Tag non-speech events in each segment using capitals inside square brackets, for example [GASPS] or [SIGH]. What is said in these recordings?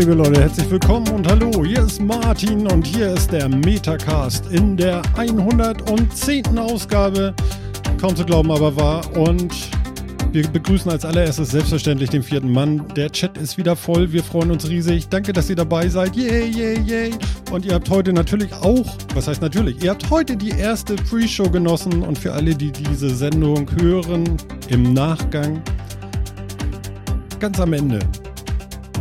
Liebe Leute, herzlich willkommen und hallo. Hier ist Martin und hier ist der Metacast in der 110. Ausgabe. Kaum zu glauben, aber wahr. Und wir begrüßen als allererstes selbstverständlich den vierten Mann. Der Chat ist wieder voll. Wir freuen uns riesig. Danke, dass ihr dabei seid. Yay, yay, yay. Und ihr habt heute natürlich auch, was heißt natürlich, ihr habt heute die erste Pre-Show genossen. Und für alle, die diese Sendung hören, im Nachgang, ganz am Ende,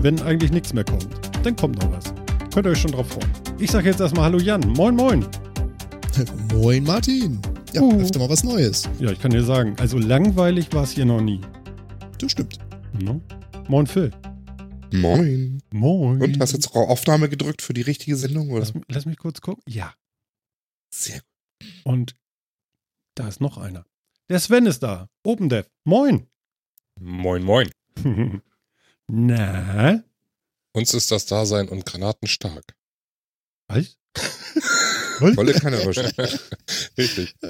wenn eigentlich nichts mehr kommt, dann kommt noch was. Könnt ihr euch schon drauf freuen. Ich sage jetzt erstmal Hallo Jan. Moin, moin. [LAUGHS] Moin Martin. Ja, uh. öfter mal was Neues. Ja, ich kann dir sagen, also langweilig war es hier noch nie. Das stimmt. No? Moin Phil. Moin. Moin. Und hast du jetzt auch Aufnahme gedrückt für die richtige Sendung? Oder? Lass, lass mich kurz gucken. Ja. Sehr gut. Und da ist noch einer. Der Sven ist da. OpenDev. Moin. Moin, moin. [LAUGHS] Na? Uns ist das Dasein und Granaten stark. Was? [LAUGHS] Wolle keiner Richtig. [LAUGHS]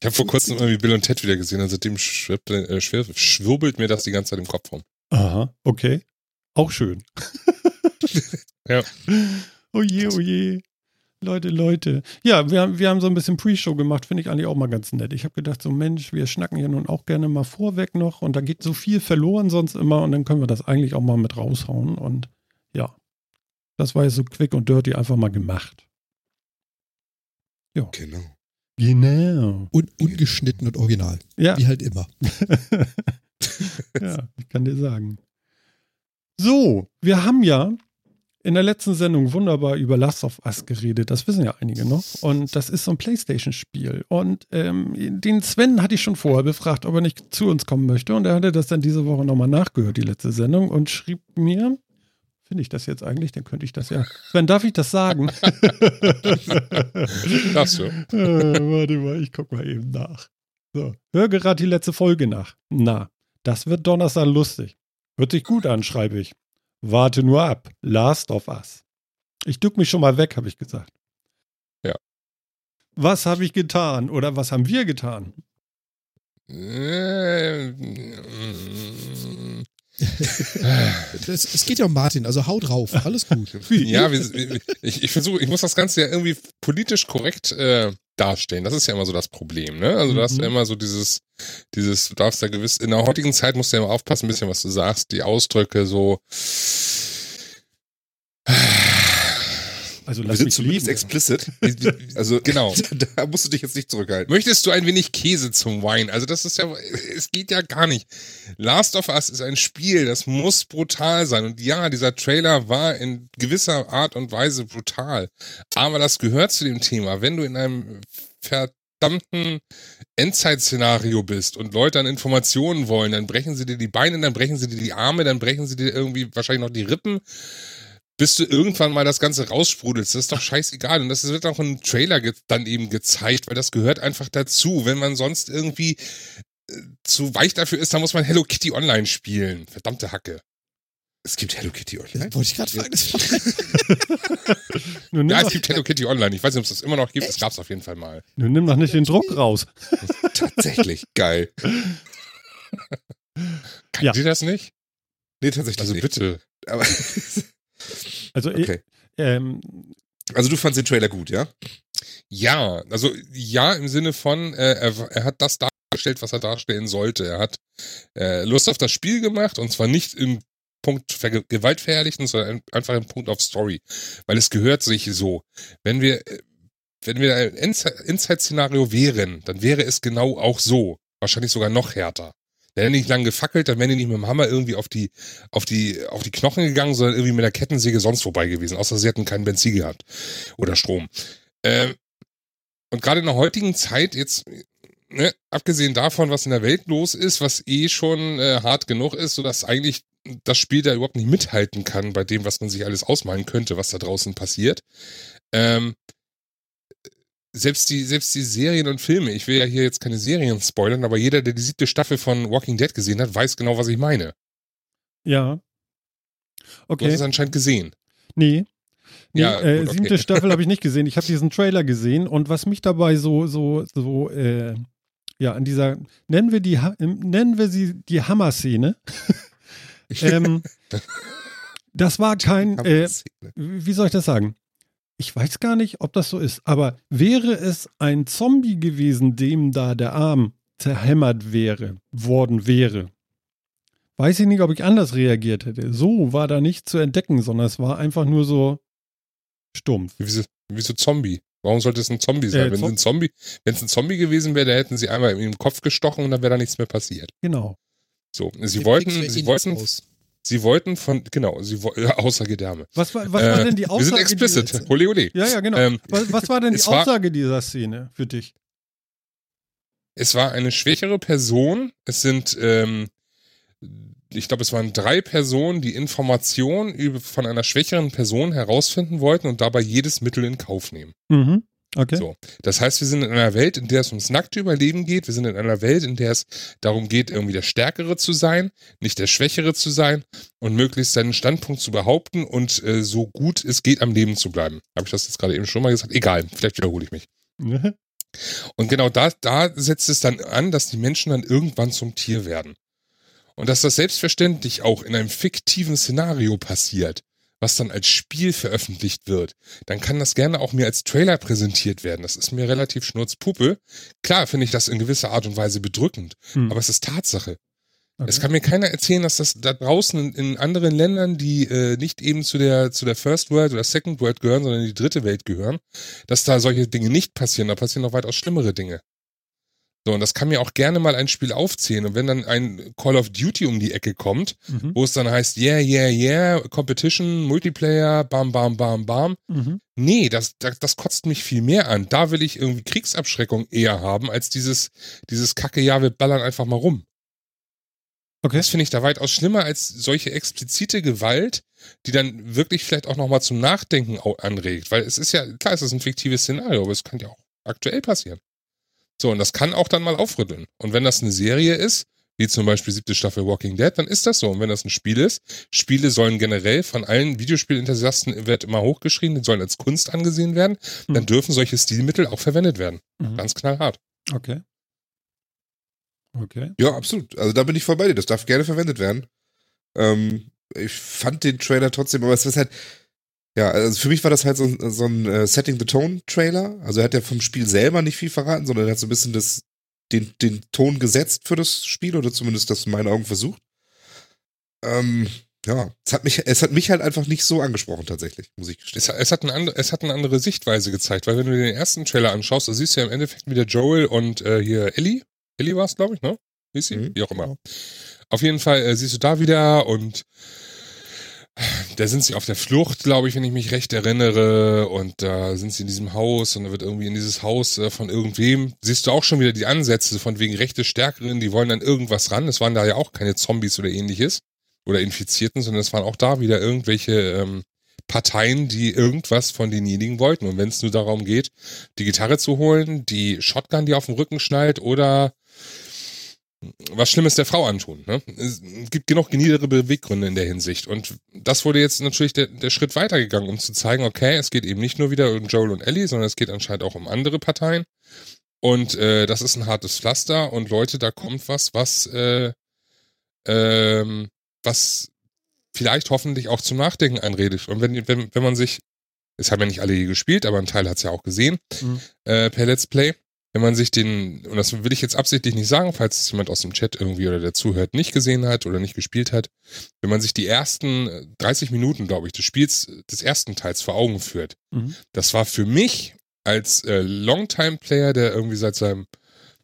Ich habe vor kurzem irgendwie Bill und Ted wieder gesehen und seitdem schwirbt, äh, schwirbelt mir das die ganze Zeit im Kopf rum. Aha, okay. Auch schön. [LAUGHS] ja. Oje, oje. Leute, Leute. Ja, wir, wir haben so ein bisschen Pre-Show gemacht, finde ich eigentlich auch mal ganz nett. Ich habe gedacht, so Mensch, wir schnacken ja nun auch gerne mal vorweg noch und da geht so viel verloren sonst immer und dann können wir das eigentlich auch mal mit raushauen und ja, das war jetzt so quick und dirty einfach mal gemacht. Ja. Genau. Genau. Und ungeschnitten und original. Ja. Wie halt immer. [LAUGHS] ja, ich kann dir sagen. So, wir haben ja in der letzten Sendung wunderbar über Last of Us geredet. Das wissen ja einige noch. Und das ist so ein PlayStation-Spiel. Und ähm, den Sven hatte ich schon vorher befragt, ob er nicht zu uns kommen möchte. Und er hatte das dann diese Woche nochmal nachgehört, die letzte Sendung, und schrieb mir, finde ich das jetzt eigentlich? Dann könnte ich das ja. Sven, darf ich das sagen? [LAUGHS] Darfst du. [LAUGHS] äh, warte mal, ich gucke mal eben nach. So, hör gerade die letzte Folge nach. Na, das wird Donnerstag lustig. Hört sich gut an, schreibe ich. Warte nur ab. Last of Us. Ich duck mich schon mal weg, habe ich gesagt. Ja. Was habe ich getan oder was haben wir getan? es geht ja um Martin, also hau drauf, alles gut. [LAUGHS] ja, ich, ich versuche, ich muss das Ganze ja irgendwie politisch korrekt äh, darstellen. Das ist ja immer so das Problem, ne? Also du hast ja mhm. immer so dieses, dieses, du darfst ja gewiss, in der heutigen Zeit musst du ja immer aufpassen, ein bisschen, was du sagst, die Ausdrücke so. Also lass Wir sind zumindest explicit. [LAUGHS] Also genau. [LAUGHS] Da musst du dich jetzt nicht zurückhalten. Möchtest du ein wenig Käse zum Wein? Also das ist ja, es geht ja gar nicht. Last of Us ist ein Spiel, das muss brutal sein. Und ja, dieser Trailer war in gewisser Art und Weise brutal. Aber das gehört zu dem Thema. Wenn du in einem verdammten Endzeit-Szenario bist und Leute an Informationen wollen, dann brechen sie dir die Beine, dann brechen sie dir die Arme, dann brechen sie dir irgendwie wahrscheinlich noch die Rippen bis du irgendwann mal das Ganze raussprudelst. Das ist doch scheißegal. Und das wird auch im Trailer dann eben gezeigt, weil das gehört einfach dazu. Wenn man sonst irgendwie äh, zu weich dafür ist, dann muss man Hello Kitty Online spielen. Verdammte Hacke. Es gibt Hello Kitty Online. Das wollte ich gerade fragen. ja, [LAUGHS] es gibt Hello Kitty Online. Ich weiß nicht, ob es das immer noch gibt. Es gab es auf jeden Fall mal. Nun nimm doch nicht den Druck raus. [LAUGHS] Tatsächlich geil. Kann ja. ihr das nicht? Nee, tatsächlich Also nicht. bitte. Aber [LAUGHS] also, okay. ähm, also du fandst den Trailer gut, ja? Ja, also ja im Sinne von, äh, er, er hat das dargestellt, was er darstellen sollte. Er hat äh, Lust auf das Spiel gemacht und zwar nicht im Punkt Ver Gewaltverherrlichen, sondern einfach im Punkt auf Story. Weil es gehört sich so. Wenn wir, äh, wenn wir ein Inside-Szenario wären, dann wäre es genau auch so. Wahrscheinlich sogar noch härter. Der hätte nicht lang gefackelt, dann wären die nicht mit dem Hammer irgendwie auf die, auf die, auf die Knochen gegangen, sondern irgendwie mit der Kettensäge sonst vorbei gewesen. Außer sie hätten keinen Benzin gehabt. Oder Strom. Ähm, und gerade in der heutigen Zeit, jetzt, ne, abgesehen davon, was in der Welt los ist, was eh schon äh, hart genug ist, sodass eigentlich das Spiel da überhaupt nicht mithalten kann bei dem, was man sich alles ausmalen könnte, was da draußen passiert. Ähm, selbst die, selbst die Serien und Filme, ich will ja hier jetzt keine Serien spoilern, aber jeder, der die siebte Staffel von Walking Dead gesehen hat, weiß genau, was ich meine. Ja. Okay. Du hast es anscheinend gesehen. Nee. Nee, ja, äh, gut, okay. siebte Staffel habe ich nicht [LAUGHS] gesehen. Ich habe diesen Trailer gesehen und was mich dabei so, so, so, äh, ja, an dieser, nennen wir die, nennen wir sie die Hammer-Szene. ähm, [LAUGHS] Das war kein, äh, wie soll ich das sagen? Ich weiß gar nicht, ob das so ist, aber wäre es ein Zombie gewesen, dem da der Arm zerhämmert wäre, worden wäre, weiß ich nicht, ob ich anders reagiert hätte. So war da nicht zu entdecken, sondern es war einfach nur so stumpf. Wieso, wieso Zombie? Warum sollte es ein Zombie sein? Äh, wenn es ein Zombie, wenn es ein Zombie gewesen wäre, da hätten sie einmal in den Kopf gestochen und dann wäre da nichts mehr passiert. Genau. So, sie Jetzt wollten, sie wollten, sie wollten von, genau, sie äh, Aussage Dame. Was war, was war äh, denn die Aussage? Wir sind explicit. Ole, ole. Ja, ja, genau. Ähm, was, was, war denn die Aussage war, dieser Szene für dich? Es war eine schwächere Person. Es sind, ähm, ich glaube, es waren drei Personen, die Informationen von einer schwächeren Person herausfinden wollten und dabei jedes Mittel in Kauf nehmen. Mhm. Okay. So. Das heißt, wir sind in einer Welt, in der es ums nackte Überleben geht. Wir sind in einer Welt, in der es darum geht, irgendwie der Stärkere zu sein, nicht der Schwächere zu sein und möglichst seinen Standpunkt zu behaupten und äh, so gut es geht am Leben zu bleiben. Habe ich das jetzt gerade eben schon mal gesagt? Egal, vielleicht wiederhole ich mich. und genau da, da setzt es dann an, dass die Menschen dann irgendwann zum Tier werden. Und dass das selbstverständlich auch in einem fiktiven Szenario passiert, was dann als Spiel veröffentlicht wird, dann kann das gerne auch mir als Trailer präsentiert werden. Das ist mir relativ schnurzpuppe. Klar finde ich das in gewisser Art und Weise bedrückend, hm. aber es ist Tatsache. Okay. Es kann mir keiner erzählen, dass das da draußen in, anderen Ländern, die äh, nicht eben zu der zu der First World oder Second World gehören, sondern in die dritte Welt gehören, dass da solche Dinge nicht passieren. Da passieren noch weitaus schlimmere Dinge. So, und das kann mir auch gerne mal ein Spiel aufzählen. Und wenn dann ein Call of Duty um die Ecke kommt, mhm. wo es dann heißt, yeah, yeah, yeah, Competition, Multiplayer, bam, bam, bam, bam. Mhm. Nee, das, das, das kotzt mich viel mehr an. Da will ich irgendwie Kriegsabschreckung eher haben, als dieses, dieses Kacke, ja, wir ballern einfach mal rum. Okay. Das finde ich da weitaus schlimmer als solche explizite Gewalt, die dann wirklich vielleicht auch nochmal zum Nachdenken anregt. Weil es ist ja, klar, es ist ein fiktives Szenario, aber es kann ja auch aktuell passieren. So, und das kann auch dann mal aufrütteln. Und wenn das eine Serie ist, wie zum Beispiel siebte Staffel Walking Dead, dann ist das so. Und wenn das ein Spiel ist, Spiele sollen generell von allen Videospielenthusiasten wird immer hochgeschrieben, die sollen als Kunst angesehen werden, mhm. dann dürfen solche Stilmittel auch verwendet werden. Mhm. Ganz knallhart. Okay. Okay. Ja, absolut. Also da bin ich voll bei dir. Das darf gerne verwendet werden. Ähm, ich fand den Trailer trotzdem, aber es ist halt, ja, also für mich war das halt so, so ein äh, Setting the Tone Trailer. Also er hat ja vom Spiel selber nicht viel verraten, sondern er hat so ein bisschen das, den, den Ton gesetzt für das Spiel oder zumindest das in meinen Augen versucht. Ähm, ja, es hat mich, es hat mich halt einfach nicht so angesprochen tatsächlich, muss ich gestehen. Es, es, hat, eine andere, es hat eine andere Sichtweise gezeigt, weil wenn du den ersten Trailer anschaust, da siehst du ja im Endeffekt wieder Joel und äh, hier Ellie. Ellie war es, glaube ich, ne? Wie ist sie? Mhm, Wie auch immer. Auf jeden Fall äh, siehst du da wieder und da sind sie auf der Flucht, glaube ich, wenn ich mich recht erinnere. Und da sind sie in diesem Haus und da wird irgendwie in dieses Haus äh, von irgendwem, siehst du auch schon wieder die Ansätze von wegen rechte Stärkerin, die wollen dann irgendwas ran. Es waren da ja auch keine Zombies oder ähnliches oder Infizierten, sondern es waren auch da wieder irgendwelche ähm, Parteien, die irgendwas von denjenigen wollten. Und wenn es nur darum geht, die Gitarre zu holen, die Shotgun, die auf dem Rücken schnallt oder was Schlimmes der Frau antun. Ne? Es gibt genug niedere Beweggründe in der Hinsicht. Und das wurde jetzt natürlich der, der Schritt weitergegangen, um zu zeigen, okay, es geht eben nicht nur wieder um Joel und Ellie, sondern es geht anscheinend auch um andere Parteien. Und äh, das ist ein hartes Pflaster und Leute, da kommt was, was, äh, ähm, was vielleicht hoffentlich auch zum Nachdenken anredet. Und wenn, wenn, wenn man sich, es haben ja nicht alle hier gespielt, aber ein Teil hat es ja auch gesehen, mhm. äh, per Let's Play, wenn man sich den, und das will ich jetzt absichtlich nicht sagen, falls es jemand aus dem Chat irgendwie oder der zuhört, nicht gesehen hat oder nicht gespielt hat, wenn man sich die ersten 30 Minuten, glaube ich, des Spiels des ersten Teils vor Augen führt, mhm. das war für mich als äh, Longtime-Player, der irgendwie seit seinem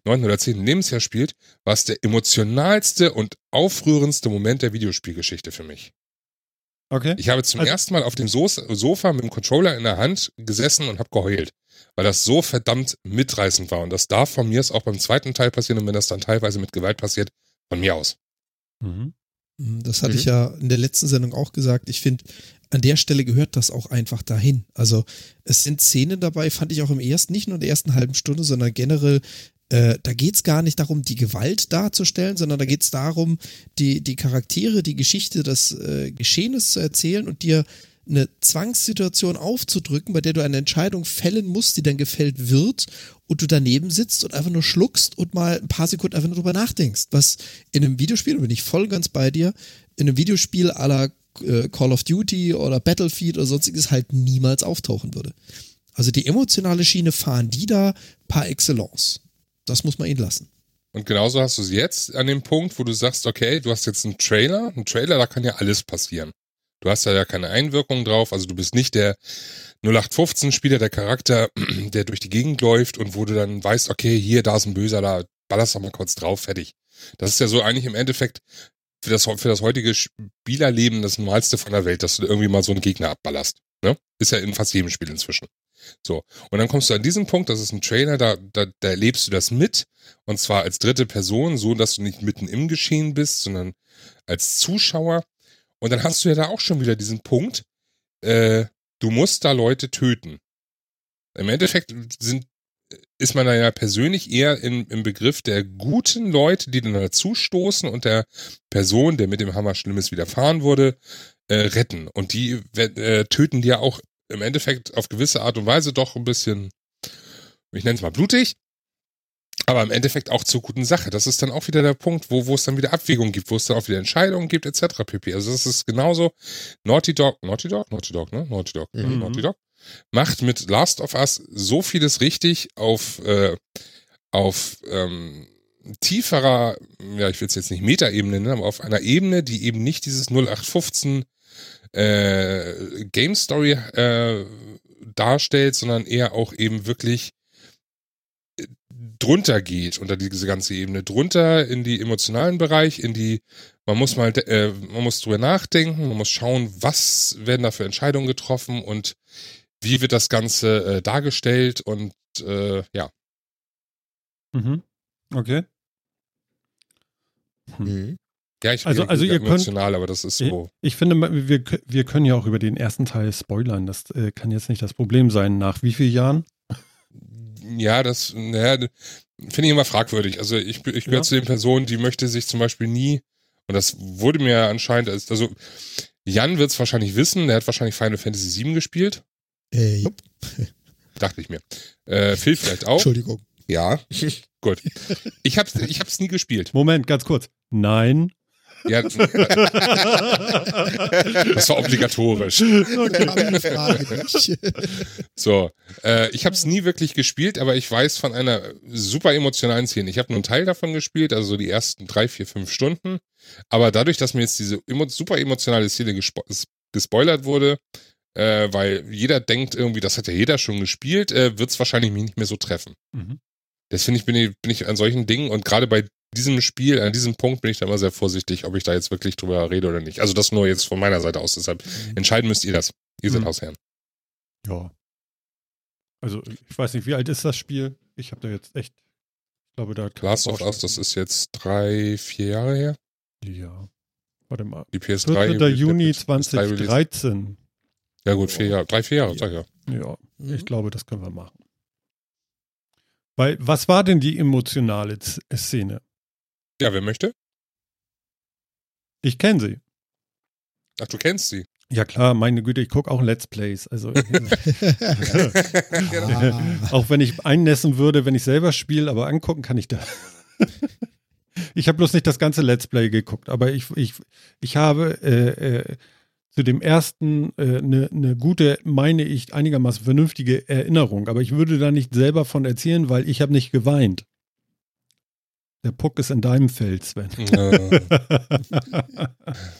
neunten oder zehnten Lebensjahr spielt, war es der emotionalste und aufrührendste Moment der Videospielgeschichte für mich. Okay. Ich habe zum also, ersten Mal auf dem Sofa mit dem Controller in der Hand gesessen und habe geheult weil das so verdammt mitreißend war. Und das darf von mir aus auch beim zweiten Teil passieren und wenn das dann teilweise mit Gewalt passiert, von mir aus. Mhm. mhm das hatte mhm. ich ja in der letzten Sendung auch gesagt. Ich finde, an der Stelle gehört das auch einfach dahin. Also es sind Szenen dabei, fand ich auch im ersten, nicht nur in der ersten halben Stunde, sondern generell, äh, da geht es gar nicht darum, die Gewalt darzustellen, sondern da geht es darum, die, die Charaktere, die Geschichte des äh, Geschehenes zu erzählen und dir eine Zwangssituation aufzudrücken, bei der du eine Entscheidung fällen musst, die dann gefällt wird und du daneben sitzt und einfach nur schluckst und mal ein paar Sekunden einfach nur drüber nachdenkst. Was in einem Videospiel, da bin ich voll ganz bei dir, in einem Videospiel aller äh, Call of Duty oder Battlefield oder sonstiges halt niemals auftauchen würde. Also die emotionale Schiene fahren die da par excellence. Das muss man ihnen lassen. Und genauso hast du es jetzt an dem Punkt, wo du sagst, okay, du hast jetzt einen Trailer. Ein Trailer, da kann ja alles passieren. Du hast da ja keine Einwirkung drauf. Also du bist nicht der 0815-Spieler, der Charakter, [CLEARS THROAT] der durch die Gegend läuft und wo du dann weißt, okay, hier, da ist ein Böser, da ballerst du mal kurz drauf, fertig. Das ist ja so eigentlich im Endeffekt für das, für das heutige Spielerleben das Normalste von der Welt, dass du irgendwie mal so einen Gegner abballerst. Ne? Ist ja in fast jedem Spiel inzwischen. So. Und dann kommst du an diesen Punkt, das ist ein Trailer, da, da, da erlebst du das mit. Und zwar als dritte Person, so dass du nicht mitten im Geschehen bist, sondern als Zuschauer. Und dann hast du ja da auch schon wieder diesen Punkt, äh, du musst da Leute töten. Im Endeffekt sind, ist man da ja persönlich eher in, im Begriff der guten Leute, die dann dazustoßen und der Person, der mit dem Hammer Schlimmes widerfahren wurde, äh, retten. Und die äh, töten dir auch im Endeffekt auf gewisse Art und Weise doch ein bisschen, ich nenne es mal blutig, aber im Endeffekt auch zur guten Sache. Das ist dann auch wieder der Punkt, wo, wo es dann wieder Abwägungen gibt, wo es dann auch wieder Entscheidungen gibt, etc. pp. Also das ist genauso. Naughty Dog, Naughty Dog, Naughty Dog, ne? Naughty Dog, mhm. Naughty Dog. Macht mit Last of Us so vieles richtig auf, äh, auf ähm, tieferer, ja, ich will es jetzt nicht Metaebene nennen, aber auf einer Ebene, die eben nicht dieses 0815 äh, Game Story äh, darstellt, sondern eher auch eben wirklich drunter geht unter diese ganze Ebene, drunter in die emotionalen Bereich, in die, man muss mal, äh, man muss drüber nachdenken, man muss schauen, was werden da für Entscheidungen getroffen und wie wird das Ganze äh, dargestellt und äh, ja. Mhm. Okay. Hm. Mhm. Ja, ich also, also ihr emotional, könnt, aber das ist so. Ich, ich, finde, wir, wir können ja auch über den ersten Teil spoilern. Das äh, kann jetzt nicht das Problem sein. Nach wie vielen Jahren? Ja, das naja, finde ich immer fragwürdig. Also ich, ich gehöre ja. zu den Personen, die möchte sich zum Beispiel nie, und das wurde mir anscheinend, also Jan wird es wahrscheinlich wissen, der hat wahrscheinlich Final Fantasy VII gespielt. Äh, jupp. Dachte ich mir. Äh, Phil vielleicht auch. Entschuldigung. Ja. [LAUGHS] Gut. Ich hab's, ich hab's nie gespielt. Moment, ganz kurz. Nein. Ja, das war obligatorisch. Okay. so, äh, ich habe es nie wirklich gespielt, aber ich weiß von einer super emotionalen Szene. Ich habe nur einen Teil davon gespielt, also die ersten drei, vier, fünf Stunden. Aber dadurch, dass mir jetzt diese emo super emotionale Szene gespo gespoilert wurde, äh, weil jeder denkt irgendwie, das hat ja jeder schon gespielt, äh, wird es wahrscheinlich mich nicht mehr so treffen. Mhm. Das finde ich bin, ich, bin ich an solchen Dingen und gerade bei diesem Spiel, an diesem Punkt bin ich da immer sehr vorsichtig, ob ich da jetzt wirklich drüber rede oder nicht. Also das nur jetzt von meiner Seite aus. Deshalb mhm. entscheiden müsst ihr das. Ihr seid mhm. Hausherren. Ja. Also ich weiß nicht, wie alt ist das Spiel? Ich habe da jetzt echt, ich glaube, da hat Last of Us, das ist jetzt drei, vier Jahre her. Ja. Warte mal. Die PS3. 4. Juni 2013. Ja gut, vier Jahre, drei, vier Jahre, sag ich ja. Ja, mhm. ich glaube, das können wir machen. Weil, was war denn die emotionale Szene? Ja, wer möchte? Ich kenne sie. Ach, du kennst sie? Ja klar, meine Güte, ich gucke auch Let's Plays. Also [LAUGHS] auch wenn ich einnässen würde, wenn ich selber spiele, aber angucken kann ich da. [LAUGHS] ich habe bloß nicht das ganze Let's Play geguckt, aber ich, ich, ich habe äh, äh, zu dem ersten eine äh, ne, ne gute, meine ich, einigermaßen vernünftige Erinnerung. Aber ich würde da nicht selber von erzählen, weil ich habe nicht geweint. Der Puck ist in deinem Feld, Sven. Ja. [LAUGHS]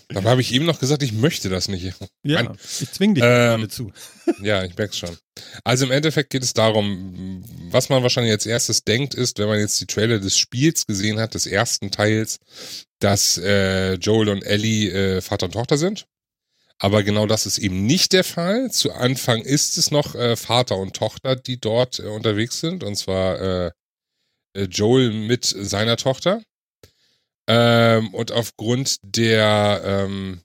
Dabei habe ich eben noch gesagt, ich möchte das nicht. Ja, Nein. ich zwinge dich ähm, zu. [LAUGHS] ja, ich merke es schon. Also im Endeffekt geht es darum, was man wahrscheinlich als erstes denkt, ist, wenn man jetzt die Trailer des Spiels gesehen hat, des ersten Teils, dass äh, Joel und Ellie äh, Vater und Tochter sind. Aber genau das ist eben nicht der Fall. Zu Anfang ist es noch äh, Vater und Tochter, die dort äh, unterwegs sind. Und zwar äh, Joel mit seiner Tochter. Ähm, und aufgrund der ähm,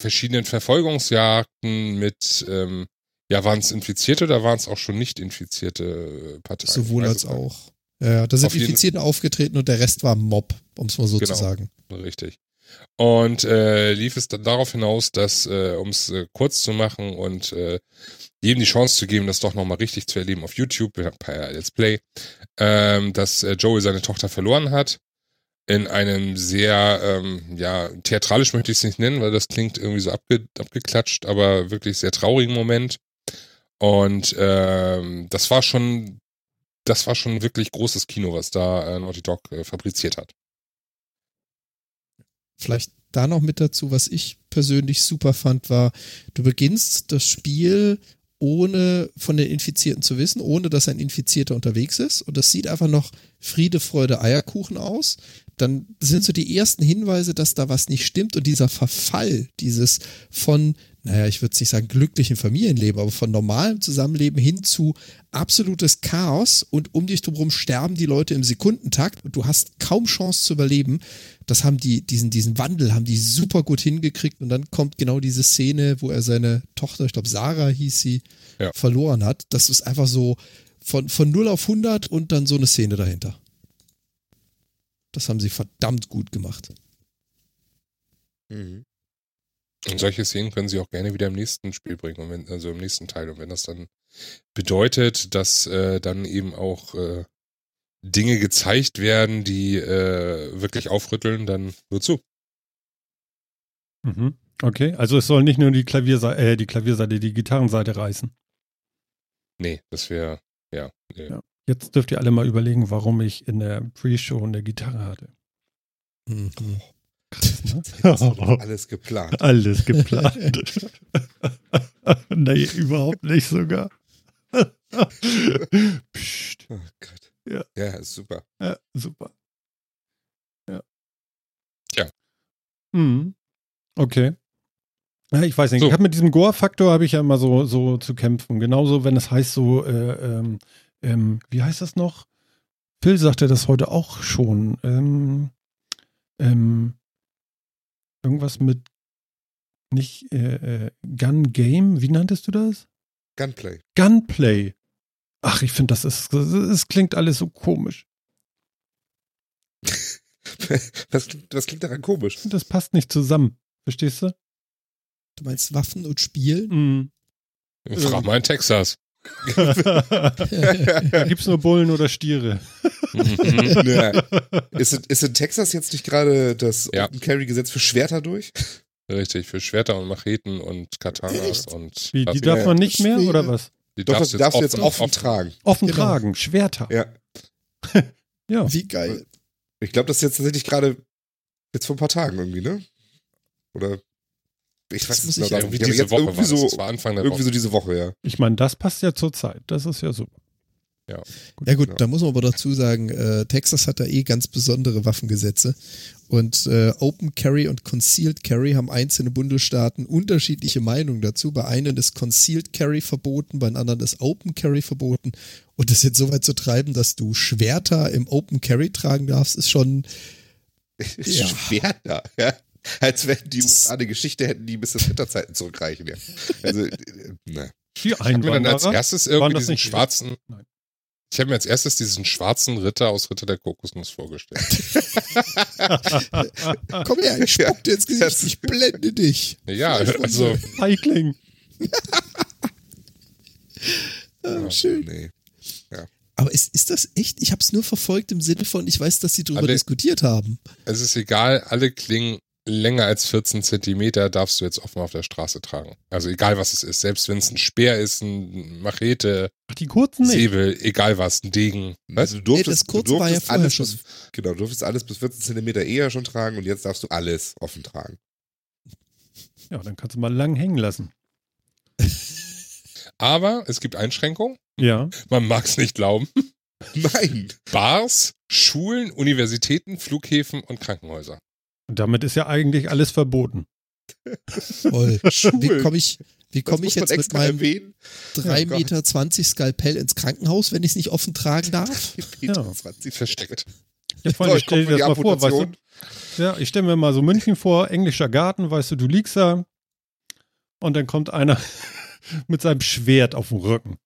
verschiedenen Verfolgungsjagden mit, ähm, ja, waren es Infizierte oder waren es auch schon nicht infizierte Parteien? Sowohl als auch. Ja, da sind Infizierten aufgetreten und der Rest war Mob, um es mal so genau, zu sagen. Richtig. Und äh, lief es dann darauf hinaus, dass, äh, um es äh, kurz zu machen und äh, jedem die Chance zu geben, das doch nochmal richtig zu erleben auf YouTube, per Let's Play, ähm, dass äh, Joey seine Tochter verloren hat. in einem sehr, ähm, ja, theatralisch möchte ich es nicht nennen, weil das klingt irgendwie so abge abgeklatscht, aber wirklich sehr traurigen Moment. Und ähm, das war schon, das war schon wirklich großes Kino, was da äh, Naughty Dog äh, fabriziert hat. Vielleicht da noch mit dazu, was ich persönlich super fand, war, du beginnst das Spiel ohne von den Infizierten zu wissen, ohne dass ein Infizierter unterwegs ist. Und das sieht einfach noch Friede, Freude, Eierkuchen aus. Dann sind so die ersten Hinweise, dass da was nicht stimmt. Und dieser Verfall, dieses von, naja, ich würde nicht sagen glücklichen Familienleben, aber von normalem Zusammenleben hin zu absolutes Chaos und um dich drumherum sterben die Leute im Sekundentakt und du hast kaum Chance zu überleben. Das haben die, diesen, diesen Wandel haben die super gut hingekriegt und dann kommt genau diese Szene, wo er seine Tochter, ich glaube Sarah hieß sie, Ja. verloren hat. Das ist einfach so von, von 0 auf 100 und dann so eine Szene dahinter. Das haben sie verdammt gut gemacht. Mhm. Und solche Szenen können sie auch gerne wieder im nächsten Spiel bringen, und wenn, also im nächsten Teil. Und wenn das dann bedeutet, dass äh, dann eben auch äh, Dinge gezeigt werden, die äh, wirklich aufrütteln, dann nur zu. Mhm. Okay, also es soll nicht nur die Klavierseite, äh, die Klavierseite, die Gitarrenseite reißen. Nee, das wäre, ja. Nee. Ja. Jetzt dürft ihr alle mal überlegen, warum ich in der Pre-Show eine Gitarre hatte. Mhm. [LAUGHS] Alles geplant. Alles geplant. [LAUGHS] nee, überhaupt nicht sogar. [LAUGHS] Psst. Oh Gott. Ja. Ja, super. Ja, super. Ja. Tja. Mhm. Okay. Ja, ich weiß nicht. So. Ich habe mit diesem Gore-Faktor habe ich ja immer so, so zu kämpfen. Genauso, wenn es heißt so, äh, ähm, ähm, wie heißt das noch? Phil sagte das heute auch schon. Ähm, ähm, irgendwas mit nicht äh, äh, Gun Game, wie nanntest du das? Gunplay. Gunplay. Ach, ich finde, das ist, es klingt alles so komisch. [LAUGHS] Was, klingt- was klingt daran komisch? Das passt nicht zusammen. Verstehst du? Du meinst Waffen und Spielen? Mhm. Frag mal in Texas. [LAUGHS] Gibt's nur Bullen oder Stiere? Mhm. [LAUGHS] Ja. [LAUGHS] Ist, in- ist in Texas jetzt nicht gerade das Ja. Open Carry Gesetz für Schwerter durch? Richtig, für Schwerter und Macheten und Katanas Echt? und Wie, die darf man nicht mehr oder was? Die Doch, das darfst du jetzt offen, tragen. Offen Genau. tragen, Schwerter. Ja. [LAUGHS] Ja. Wie geil. Ich glaube, das ist jetzt tatsächlich gerade jetzt vor ein paar Tagen irgendwie, ne? Oder ich Das weiß Irgendwie nicht, aber diese Woche irgendwie war das. so, Das war Anfang der irgendwie Woche. so diese Woche, ja. Ich meine, das passt ja zur Zeit. Das ist ja super. Ja gut, Ja. da muss man aber dazu sagen, äh, Texas hat da eh ganz besondere Waffengesetze und äh, Open Carry und Concealed Carry haben einzelne Bundesstaaten unterschiedliche Meinungen dazu. Bei einem ist Concealed Carry verboten, bei anderen ist Open Carry verboten und das jetzt so weit zu treiben, dass du Schwerter im Open Carry tragen darfst, ist schon Ja. Schwerter, ja. Als wenn die USA eine Geschichte hätten, die bis in Ritterzeiten zurückreichen, ja. Also, äh, ne. Die Ich habe mir dann als Einwanderer. erstes irgendwie diesen schwarzen. Nein. Ich habe mir als erstes diesen schwarzen Ritter aus Ritter der Kokosnuss vorgestellt. [LAUGHS] Komm her, ich spuck dir ins Gesicht, ich blende dich. Ja, also [LAUGHS] Feigling. [LAUGHS] Ah, schön. Nee. Aber ist, ist das echt? Ich habe es nur verfolgt im Sinne von, ich weiß, dass sie darüber Alle- diskutiert haben. es ist egal, alle Klingen länger als 14 Zentimeter darfst du jetzt offen auf der Straße tragen. Also egal was es ist, selbst wenn es ein Speer ist, ein Machete, Ach, die kurzen nicht. Säbel, egal was, ein Degen. Was? Also du durftest, Nee, das Kurze du war ja durftest vorher alles schon. Bis, genau, du durftest alles bis 14 Zentimeter eher schon tragen und jetzt darfst du alles offen tragen. Ja, dann kannst du mal lang hängen lassen. Aber es gibt Einschränkungen. Ja. Man mag es nicht glauben. [LAUGHS] Nein. Bars, Schulen, Universitäten, Flughäfen und Krankenhäuser. Und damit ist ja eigentlich alles verboten. Voll. [LAUGHS] Wie komme ich, wie Das komm ich jetzt mit extra meinem erwähnen. 3,20 Oh Gott. Meter Skalpell ins Krankenhaus, wenn ich es nicht offen tragen darf? [LAUGHS] Ja. 20 Versteckt. Ja, vor So, allem, ich stell komme dir das mal vor, weißt du, ja, ich stelle mir mal so München vor, englischer Garten, weißt du, du liegst da und dann kommt einer [LAUGHS] mit seinem Schwert auf dem Rücken.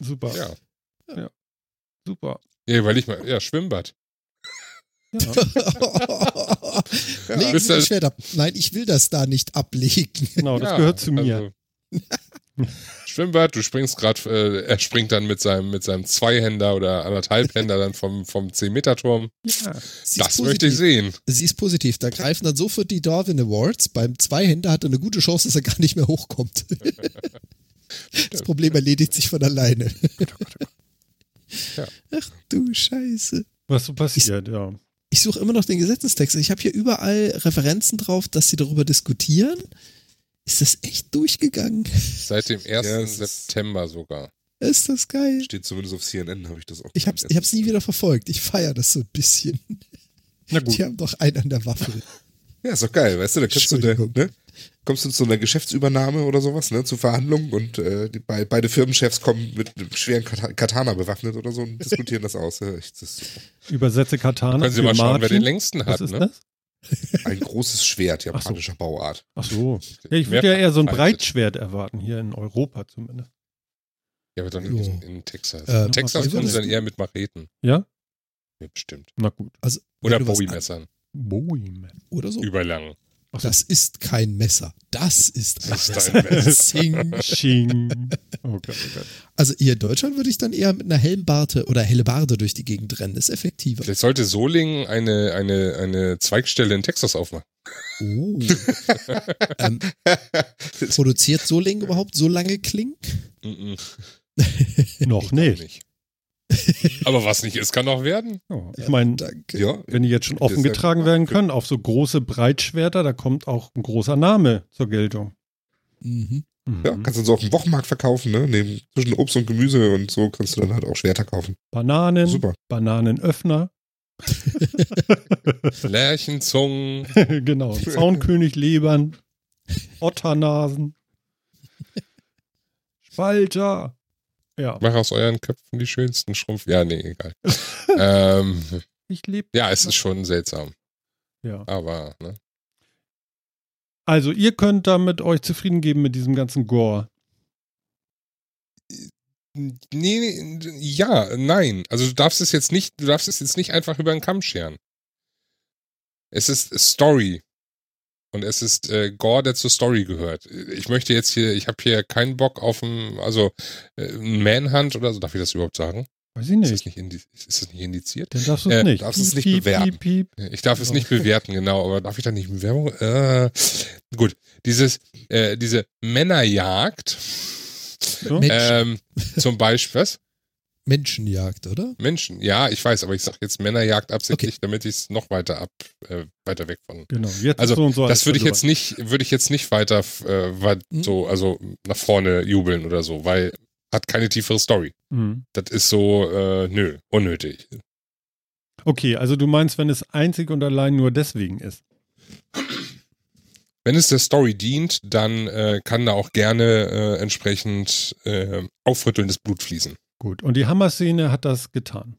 Super, Ja. super. Ja, weil ich mal, ja, Schwimmbad. Ja. Legen Sie du- das Schwert ab. Nein, ich will das da nicht ablegen. Genau, das ja, gehört zu mir. Also, [LAUGHS] Schwimmbad, du springst gerade, äh, er springt dann mit seinem, mit seinem Zweihänder oder anderthalbhänder dann vom, vom 10-Meter-Turm. Ja. Das möchte ich sehen. Sie ist positiv. Da greifen dann sofort die Darwin Awards. Beim Zweihänder hat er eine gute Chance, dass er gar nicht mehr hochkommt. [LAUGHS] das Problem erledigt sich von alleine. Ja. Ach du Scheiße. Was so passiert, ja. Ich suche immer noch den Gesetzestext. Ich habe hier überall Referenzen drauf, dass sie darüber diskutieren. Ist das echt durchgegangen? Seit dem 1. Ja, es September sogar. Ist das geil? Steht zumindest auf CNN, habe ich das auch. Ich ich hab's nie wieder verfolgt. Ich feiere das so ein bisschen. Na gut. Die haben doch einen an der Waffe. [LAUGHS] Ja, ist doch geil, weißt du, da kannst du, ne, kommst du zu einer Geschäftsübernahme oder sowas, ne, zu Verhandlungen und äh, die, bei, beide Firmenchefs kommen mit einem schweren Kata Katana bewaffnet oder so und [LAUGHS] diskutieren das aus. Ja, echt, das Übersetze Katana. Können Sie für mal schauen, wer Martin. den längsten hat, Was ist ne? das? ein großes Schwert japanischer Bauart. Ach so. Ja, ich würde ja eher so ein. Breitschwert erwarten, hier in Europa zumindest. Ja, aber dann in, in, in Texas. Äh, in Texas kommen sie dann eher mit Macheten. Ja? Ja, bestimmt. Na gut. Also, Oder Bowie-Messern. Bowie, man. an- Oder so. Überlang. Das ist kein Messer. Das ist ein Das ist Messer. ein Messer. [LAUGHS] Ching. Oh Gott, oh Gott. Also hier in Deutschland würde ich dann eher mit einer Helmbarte oder Hellebarde durch die Gegend rennen. Ist effektiver. Vielleicht sollte Solingen eine, eine, eine Zweigstelle in Texas aufmachen. Oh. [LAUGHS] ähm, produziert Solingen überhaupt so lange Klingen? Mhm. [LAUGHS] Noch Ich glaub nicht. Aber was nicht ist, kann noch werden. Ja, ich meine. Ja, wenn die jetzt schon offen getragen werden können, auf so große Breitschwerter, da kommt auch ein großer Name zur Geltung. Mhm. Mhm. ja, kannst du so auf dem Wochenmarkt verkaufen, ne, neben zwischen Obst und Gemüse und so kannst du dann halt auch Schwerter kaufen. Bananen, Super. Bananenöffner, [LAUGHS] [LAUGHS] Lärchenzungen. genau, Zaunköniglebern, Otternasen, [LAUGHS] Spalter. Ja, Mach aus euren Köpfen die schönsten Schrumpf. Ja, nee, egal. [LAUGHS] ähm, ich lebe. ja, es ist schon seltsam. Ja. Aber, ne? Also, ihr könnt damit euch zufrieden geben mit diesem ganzen Gore. Nee, ja, nein. Also du darfst es jetzt nicht, du darfst es jetzt nicht einfach über den Kamm scheren. Es ist Story. Und es ist äh, Gore, der zur Story gehört. Ich möchte jetzt hier, ich habe hier keinen Bock auf ein, also äh, Manhunt oder so, darf ich das überhaupt sagen? Weiß ich Ist nicht. das nicht, indi ist das nicht indiziert? Dann darfst du es Äh, nicht. darfst es nicht Piep, bewerten. Piep, piep. Ich darf es nicht bewerten, genau, aber darf ich da nicht Bewerbung? Äh, gut, dieses, äh, diese Männerjagd, So? Ähm, zum Beispiel, was? Menschenjagd, oder? Menschen, ja, ich weiß, aber ich sag jetzt Männerjagd absichtlich, damit ich es noch weiter ab, äh, weiter weg von. Genau. Jetzt Also, so und so das würde ich jetzt verloren. nicht, würde ich jetzt nicht weiter äh, weit Hm. so, also nach vorne jubeln oder so, weil hat keine tiefere Story. Mhm. Das ist so, äh, nö, unnötig. Okay, also du meinst, wenn es einzig und allein nur deswegen ist. Wenn es der Story dient, dann äh, kann da auch gerne äh, entsprechend äh, aufrüttelndes Blut fließen. Gut. Und die Hammer-Szene hat das getan.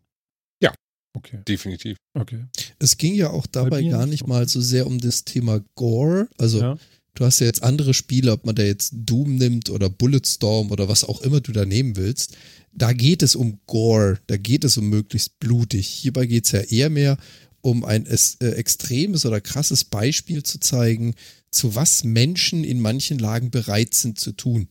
Ja. Okay. Definitiv. Okay. Es ging ja auch dabei gar nicht so. mal so sehr um das Thema Gore. Also Ja. du hast ja jetzt andere Spiele, ob man da jetzt Doom nimmt oder Bulletstorm oder was auch immer du da nehmen willst. Da geht es um Gore, da geht es um möglichst blutig. Hierbei geht es ja eher mehr um ein es, äh, extremes oder krasses Beispiel zu zeigen, zu was Menschen in manchen Lagen bereit sind zu tun.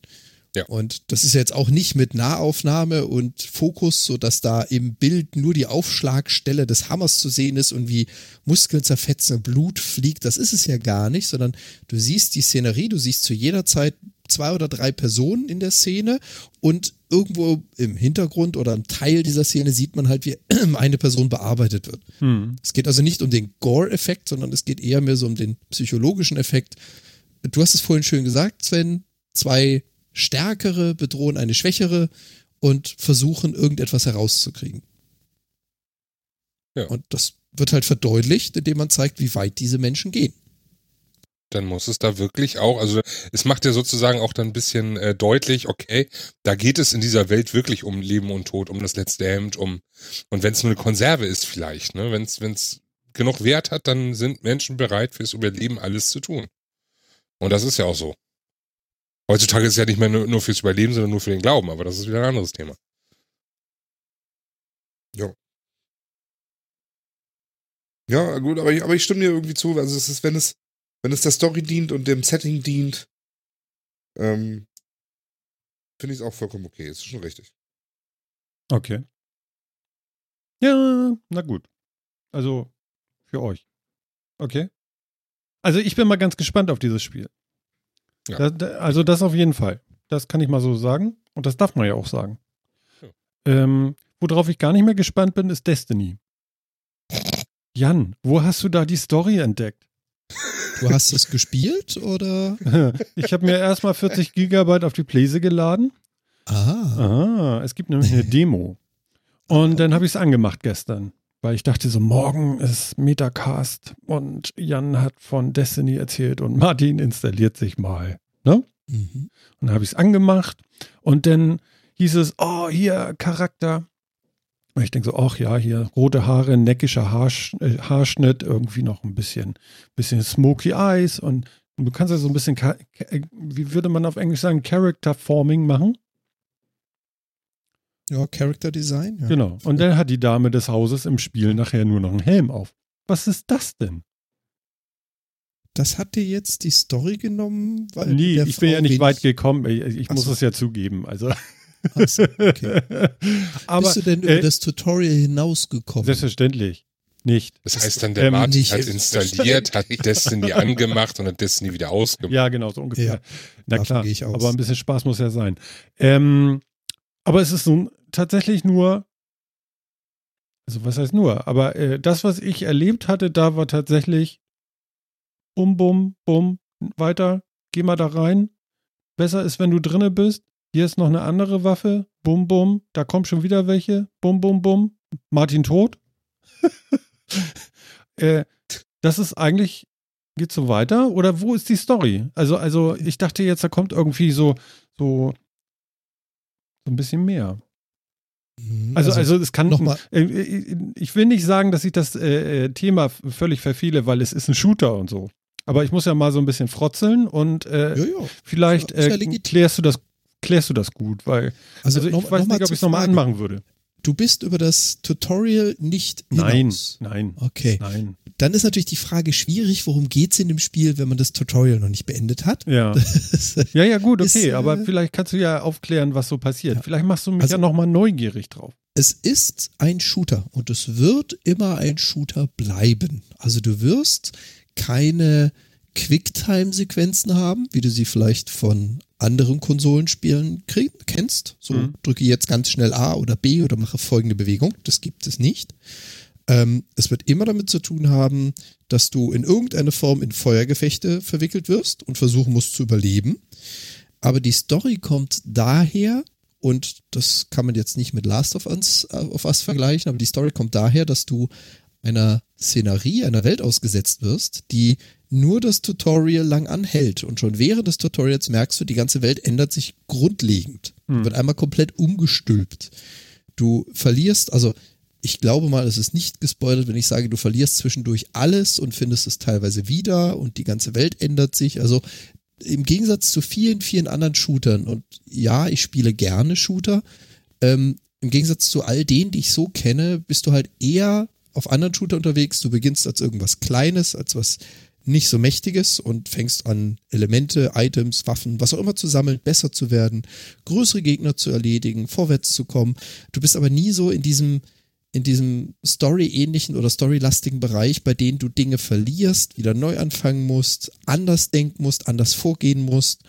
Ja. Und das ist jetzt auch nicht mit Nahaufnahme und Fokus, so dass da im Bild nur die Aufschlagstelle des Hammers zu sehen ist und wie Muskeln zerfetzen und Blut fliegt. Das ist es ja gar nicht, sondern du siehst die Szenerie, du siehst zu jeder Zeit zwei oder drei Personen in der Szene und irgendwo im Hintergrund oder im Teil dieser Szene sieht man halt, wie [CLEARS THROAT] eine Person bearbeitet wird. Hm. Es geht also nicht um den Gore-Effekt, sondern es geht eher mehr so um den psychologischen Effekt. Du hast es vorhin schön gesagt, Sven. Zwei Stärkere bedrohen eine Schwächere und versuchen, irgendetwas herauszukriegen. Ja. Und das wird halt verdeutlicht, indem man zeigt, wie weit diese Menschen gehen. Dann muss es da wirklich auch, also es macht ja sozusagen auch dann ein bisschen äh, deutlich, okay, da geht es in dieser Welt wirklich um Leben und Tod, um das letzte Hemd, um und wenn es nur eine Konserve ist vielleicht, ne, wenn es wenn es genug Wert hat, dann sind Menschen bereit fürs Überleben alles zu tun. Und das ist ja auch so. Heutzutage ist es ja nicht mehr nur, fürs Überleben, sondern nur für den Glauben, aber das ist wieder ein anderes Thema. Ja, gut, aber ich, aber ich stimme dir irgendwie zu. Also es ist, wenn es, wenn es der Story dient und dem Setting dient, ähm, finde ich es auch vollkommen okay. Ist schon richtig. Okay. Ja, na gut. Also für euch. Okay. Also ich bin mal ganz gespannt auf dieses Spiel. Ja. Da, da, also das auf jeden Fall. Das kann ich mal so sagen. Und das darf man ja auch sagen. Ja. Ähm, worauf ich gar nicht mehr gespannt bin, ist Destiny. Jan, wo hast du da die Story entdeckt? Du hast es gespielt oder? [LAUGHS] Ich habe mir erstmal 40 Gigabyte auf die Pläse geladen. Ah. Ah, es gibt nämlich eine Demo. Und dann habe ich es angemacht gestern, weil ich dachte so, morgen ist Metacast und Jan hat von Destiny erzählt und Martin installiert sich mal. Ne? Mhm. Und dann habe ich es angemacht und dann hieß es, oh, hier Charakter. Und ich denke so, ach ja, hier rote Haare, neckischer Haarsch äh, Haarschnitt, irgendwie noch ein bisschen, bisschen smoky eyes und du kannst ja so ein bisschen, wie würde man auf Englisch sagen, Character Forming machen. Ja, Character Design. Ja. Genau. Und dann hat die Dame des Hauses im Spiel nachher nur noch einen Helm auf. Was ist das denn? Das hat dir jetzt die Story genommen? Weil Nee, der ich bin ja nicht weit gekommen. Ich, ich muss so. es ja zugeben. Also. So, okay. [LAUGHS] Aber Bist du denn über äh, das Tutorial hinausgekommen? selbstverständlich nicht. Das heißt dann, der Ähm, Martin hat installiert, hat Destiny [LAUGHS] angemacht und hat Destiny wieder ausgemacht. Ja, genau, so ungefähr. Ja, Na klar, gehe ich aus. aber ein bisschen Spaß muss ja sein. Ähm, aber es ist nun tatsächlich nur, also was heißt nur, aber äh, das, was ich erlebt hatte, da war tatsächlich bum, bum, bum, weiter, geh mal da rein. Besser ist, wenn du drinne bist. Hier ist noch eine andere Waffe. Bum, bum, da kommen schon wieder welche. Bum, bum, bum. Martin tot. [LAUGHS] äh, das ist eigentlich Geht so weiter? Oder wo ist die Story? Also, also ich dachte jetzt, da kommt irgendwie so, so, so ein bisschen mehr. Mhm, Also, also, es kann. nochmal. Äh, äh, ich will nicht sagen, dass ich das äh, äh, Thema völlig verfehle, weil es ist ein Shooter und so. Aber ich muss ja mal so ein bisschen frotzeln und äh, ja, ja. vielleicht ist ja äh, klärst du das, klärst du das gut, weil Also, also, ich noch, weiß noch nicht, ob ich es nochmal anmachen würde. Du bist über das Tutorial nicht Nein, hinaus. nein, Okay. nein. Dann ist natürlich die Frage schwierig, worum geht's in dem Spiel, wenn man das Tutorial noch nicht beendet hat? Ja. [LAUGHS] Ja, ja, gut, Ist, okay, äh, aber vielleicht kannst du ja aufklären, was so passiert. Ja. Vielleicht machst du mich Also- ja nochmal neugierig drauf. Es ist ein Shooter und es wird immer ein Shooter bleiben. Also du wirst keine Quicktime-Sequenzen haben, wie du sie vielleicht von anderen Konsolenspielen kennst. So Mhm. drücke jetzt ganz schnell A oder B oder mache folgende Bewegung. Das gibt es nicht. Ähm, es wird immer damit zu tun haben, dass du in irgendeiner Form in Feuergefechte verwickelt wirst und versuchen musst zu überleben. Aber die Story kommt daher, und das kann man jetzt nicht mit Last of Us, äh, of Us vergleichen, aber die Story kommt daher, dass du einer Szenerie, einer Welt ausgesetzt wirst, die nur das Tutorial lang anhält. Und schon während des Tutorials merkst du, die ganze Welt ändert sich grundlegend. Hm. Wird einmal komplett umgestülpt. Du verlierst, also ich glaube mal, es ist nicht gespoilert, wenn ich sage, du verlierst zwischendurch alles und findest es teilweise wieder und die ganze Welt ändert sich. Also im Gegensatz zu vielen, vielen anderen Shootern, und ja, ich spiele gerne Shooter, ähm, im Gegensatz zu all denen, die ich so kenne, bist du halt eher auf anderen Shooter unterwegs. Du beginnst als irgendwas Kleines, als was nicht so Mächtiges und fängst an, Elemente, Items, Waffen, was auch immer zu sammeln, besser zu werden, größere Gegner zu erledigen, vorwärts zu kommen. Du bist aber nie so in diesem, in diesem Story-ähnlichen oder Story-lastigen Bereich, bei denen du Dinge verlierst, wieder neu anfangen musst, anders denken musst, anders vorgehen musst,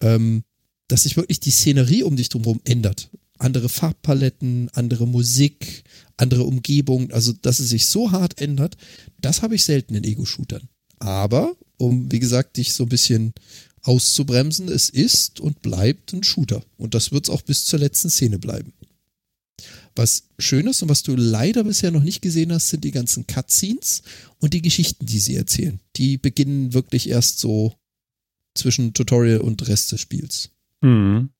ähm, dass sich wirklich die Szenerie um dich drumherum ändert. Andere Farbpaletten, andere Musik, andere Umgebung, also dass es sich so hart ändert, das habe ich selten in Ego-Shootern. Aber, um, wie gesagt, dich so ein bisschen auszubremsen, es ist und bleibt ein Shooter. Und das wird es auch bis zur letzten Szene bleiben. Was schön ist und was du leider bisher noch nicht gesehen hast, sind die ganzen Cutscenes und die Geschichten, die sie erzählen. Die beginnen wirklich erst so zwischen Tutorial und Rest des Spiels. Mhm.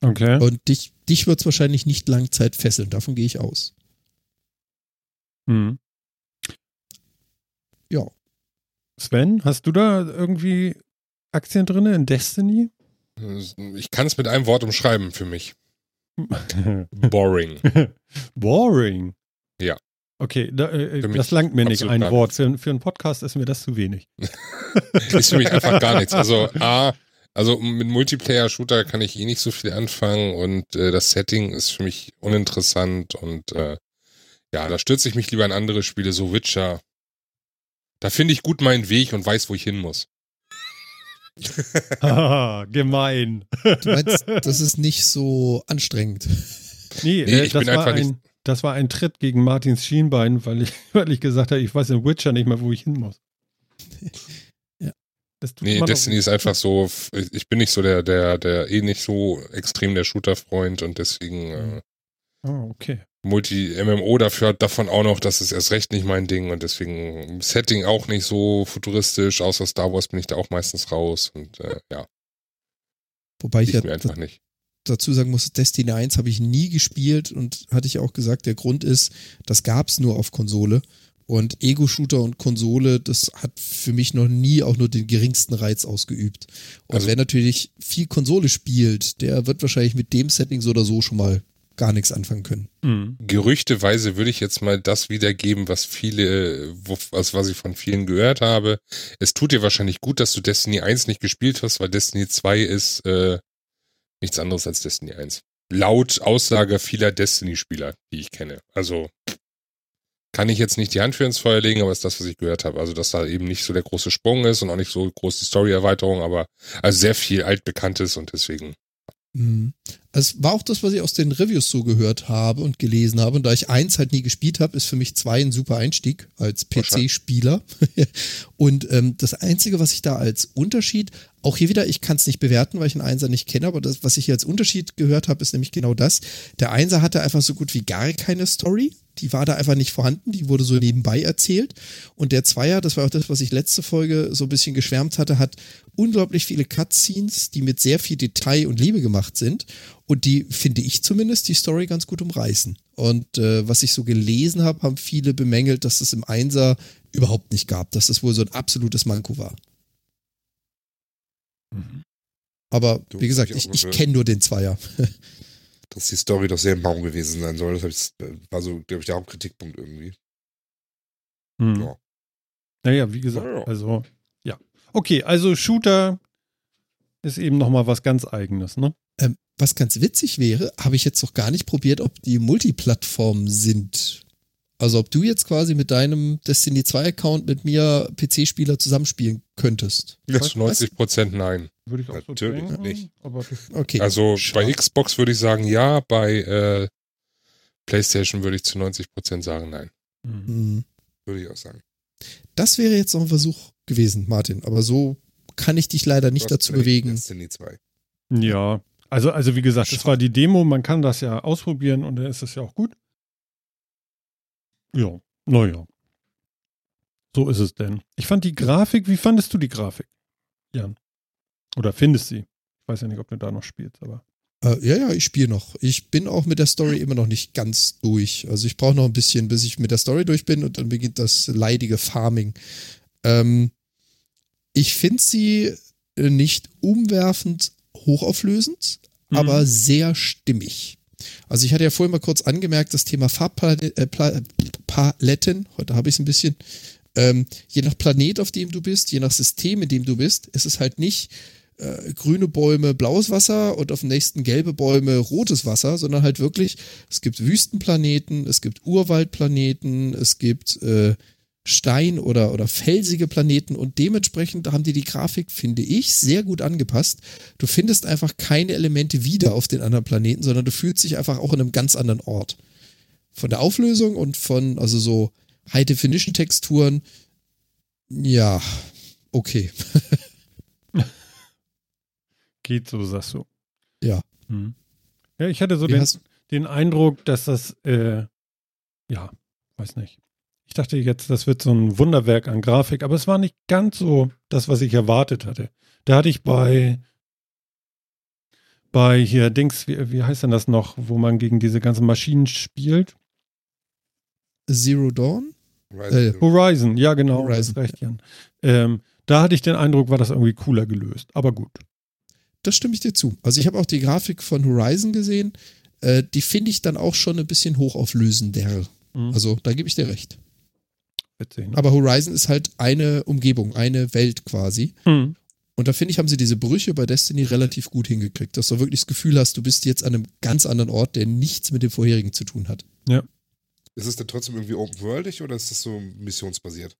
Okay. Und dich, dich wird es wahrscheinlich nicht lang Zeit fesseln, davon gehe ich aus. Mhm. Ja. Sven, hast du da irgendwie Aktien drin in Destiny? Ich kann es mit einem Wort umschreiben für mich. [LAUGHS] Boring. Boring. Ja. Okay, da, äh, mich das langt mir nicht. Ein Wort. Für, für einen Podcast ist mir das zu wenig. [LAUGHS] Ist für mich einfach gar nichts. Also [LAUGHS] A, Also mit Multiplayer-Shooter kann ich eh nicht so viel anfangen und äh, das Setting ist für mich uninteressant und äh, ja, da stürze ich mich lieber in andere Spiele, so Witcher. Da finde ich gut meinen Weg und weiß, wo ich hin muss. Haha, [LAUGHS] [LAUGHS] gemein. Du meinst, das ist nicht so anstrengend. Nee, Nee, äh, ich das, bin war einfach ein, das war ein Tritt gegen Martins Schienbein, weil ich, [LAUGHS] weil ich gesagt habe, ich weiß in Witcher nicht mehr, wo ich hin muss. Ja. Das tut Nee, Destiny ist einfach so, ich bin nicht so der, der, der eh nicht so extrem der Shooter-Freund und deswegen äh, Oh, okay. Multi-MMO dafür davon auch noch, das ist erst recht nicht mein Ding und deswegen Setting auch nicht so futuristisch, außer Star Wars bin ich da auch meistens raus und äh, [LAUGHS] ja, Wobei ich liegt ja mir einfach nicht. dazu sagen muss, Destiny 1 habe ich nie gespielt und hatte ich auch gesagt, der Grund ist, das gab es nur auf Konsole. Und Ego-Shooter und Konsole, das hat für mich noch nie auch nur den geringsten Reiz ausgeübt. Und Also- wer natürlich viel Konsole spielt, der wird wahrscheinlich mit dem Setting so oder so schon mal gar nichts anfangen können. Mhm. Gerüchteweise würde ich jetzt mal das wiedergeben, was viele, wo, was, was ich von vielen gehört habe. Es tut dir wahrscheinlich gut, dass du Destiny 1 nicht gespielt hast, weil Destiny 2 ist äh, nichts anderes als Destiny 1. Laut Aussage vieler Destiny-Spieler, die ich kenne. Also kann ich jetzt nicht die Hand für ins Feuer legen, aber ist das, was ich gehört habe. Also, dass da eben nicht so der große Sprung ist und auch nicht so große Story-Erweiterung, aber also sehr viel altbekanntes und deswegen. Mhm. Es war auch das, was ich aus den Reviews so gehört habe und gelesen habe. Und da ich eins halt nie gespielt habe, ist für mich zwei ein super Einstieg als PC-Spieler. [LAUGHS] und ähm, das Einzige, was ich da als Unterschied, auch hier wieder, ich kann es nicht bewerten, weil ich einen Einser nicht kenne, aber das, was ich hier als Unterschied gehört habe, ist nämlich genau das. Der Einser hatte einfach so gut wie gar keine Story. Die war da einfach nicht vorhanden, die wurde so nebenbei erzählt. Und der Zweier, das war auch das, was ich letzte Folge so ein bisschen geschwärmt hatte, hat unglaublich viele Cutscenes, die mit sehr viel Detail und Liebe gemacht sind und die, finde ich zumindest, die Story ganz gut umreißen. Und äh, was ich so gelesen habe, haben viele bemängelt, dass das im Einser überhaupt nicht gab, dass das wohl so ein absolutes Manko war. Mhm. Aber Du, wie gesagt, ich ich, ich kenne nur den Zweier. [LAUGHS] Dass die Story doch sehr mau gewesen sein soll. Das war so, glaube ich, der Hauptkritikpunkt irgendwie. Mhm. Ja. Naja, wie gesagt, also, ja. Okay, also Shooter ist eben nochmal was ganz Eigenes, ne? Ähm, was ganz witzig wäre, habe ich jetzt noch gar nicht probiert, ob die Multiplattform sind. Also ob du jetzt quasi mit deinem Destiny 2 Account mit mir PC-Spieler zusammenspielen könntest. Zu 90 Prozent nein. Würde ich auch Natürlich so denken. nicht. Aber Okay. Also bei schade. Xbox würde ich sagen ja, bei äh, PlayStation würde ich zu 90 Prozent sagen nein. Mhm. Hm. Würde ich auch sagen. Das wäre jetzt noch ein Versuch gewesen, Martin. Aber so kann ich dich leider nicht dazu bewegen. Destiny 2. Ja, also, also wie gesagt, das war die Demo, man kann das ja ausprobieren und dann ist es ja auch gut. Ja, naja. So ist es denn. Ich fand die Grafik, wie fandest du die Grafik, Jan? Oder findest sie? Ich weiß ja nicht, ob du da noch spielst, aber. Äh, ja, ja, ich spiele noch. Ich bin auch mit der Story immer noch nicht ganz durch. Also ich brauche noch ein bisschen, bis ich mit der Story durch bin und dann beginnt das leidige Farming. Ähm, ich finde sie äh, nicht umwerfend hochauflösend, Mhm. aber sehr stimmig. Also ich hatte ja vorhin mal kurz angemerkt, das Thema Farbpaletten, äh, heute habe ich es ein bisschen, ähm, je nach Planet, auf dem du bist, je nach System, in dem du bist, ist es halt nicht äh, grüne Bäume, blaues Wasser und auf dem nächsten gelbe Bäume, rotes Wasser, sondern halt wirklich, es gibt Wüstenplaneten, es gibt Urwaldplaneten, es gibt äh, Stein- oder, oder felsige Planeten und dementsprechend haben die die Grafik, finde ich, sehr gut angepasst. Du findest einfach keine Elemente wieder auf den anderen Planeten, sondern du fühlst dich einfach auch in einem ganz anderen Ort. Von der Auflösung und von, also so High-Definition-Texturen, ja, okay. [LAUGHS] Geht so, sagst du. Ja. Mhm. Ja, ich hatte so den, den Eindruck, dass das, äh, ja, weiß nicht. Ich dachte jetzt, das wird so ein Wunderwerk an Grafik, aber es war nicht ganz so das, was ich erwartet hatte. Da hatte ich bei, bei hier Dings, wie, wie heißt denn das noch, wo man gegen diese ganzen Maschinen spielt? Zero Dawn? Rise Äh, Horizon, ja genau, Horizon, Horizon. recht, Jan. Ähm, da hatte ich den Eindruck, war das irgendwie cooler gelöst, aber gut. Das stimme ich dir zu. Also ich habe auch die Grafik von Horizon gesehen. Äh, die finde ich dann auch schon ein bisschen hochauflösender. Mhm. Also da gebe ich dir recht. Witzig, ne? Aber Horizon ist halt eine Umgebung, eine Welt quasi. Mhm. Und da finde ich, haben sie diese Brüche bei Destiny relativ gut hingekriegt, dass du wirklich das Gefühl hast, du bist jetzt an einem ganz anderen Ort, der nichts mit dem vorherigen zu tun hat. Ja. Ist es denn trotzdem irgendwie open-worldig oder ist das so missionsbasiert?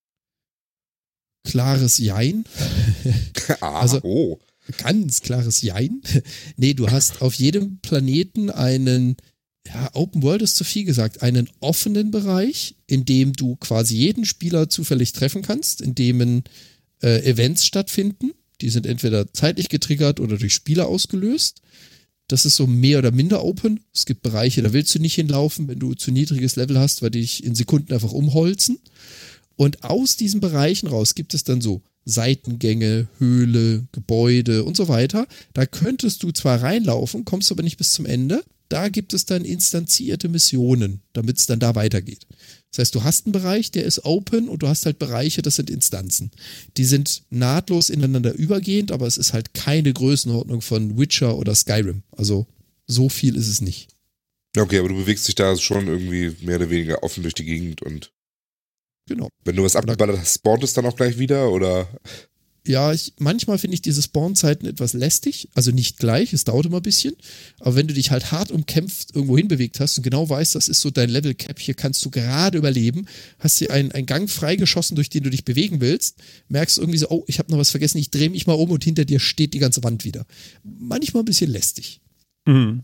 Klares Jein. [LAUGHS] ah, Also- oh. Ganz klares Jein. [LAUGHS] nee, du hast auf jedem Planeten einen, ja, Open World ist zu viel gesagt, einen offenen Bereich, in dem du quasi jeden Spieler zufällig treffen kannst, in dem äh, Events stattfinden. Die sind entweder zeitlich getriggert oder durch Spieler ausgelöst. Das ist so mehr oder minder open. Es gibt Bereiche, da willst du nicht hinlaufen, wenn du zu niedriges Level hast, weil die dich in Sekunden einfach umholzen. Und aus diesen Bereichen raus gibt es dann so Seitengänge, Höhle, Gebäude und so weiter. Da könntest du zwar reinlaufen, kommst aber nicht bis zum Ende. Da gibt es dann instanzierte Missionen, damit es dann da weitergeht. Das heißt, du hast einen Bereich, der ist open und du hast halt Bereiche, das sind Instanzen. Die sind nahtlos ineinander übergehend, aber es ist halt keine Größenordnung von Witcher oder Skyrim. Also so viel ist es nicht. Okay, aber du bewegst dich da schon irgendwie mehr oder weniger offen durch die Gegend und Genau. wenn du was abgeballert hast, spawnt es dann auch gleich wieder oder? Ja, ich, manchmal finde ich diese Spawnzeiten etwas lästig. Also nicht gleich, es dauert immer ein bisschen. Aber wenn du dich halt hart umkämpft irgendwo hinbewegt hast und genau weißt, das ist so dein Level Cap, hier kannst du gerade überleben, hast dir einen, einen Gang freigeschossen, durch den du dich bewegen willst, merkst irgendwie so, oh, ich habe noch was vergessen, ich drehe mich mal um und hinter dir steht die ganze Wand wieder. Manchmal ein bisschen lästig. Mhm.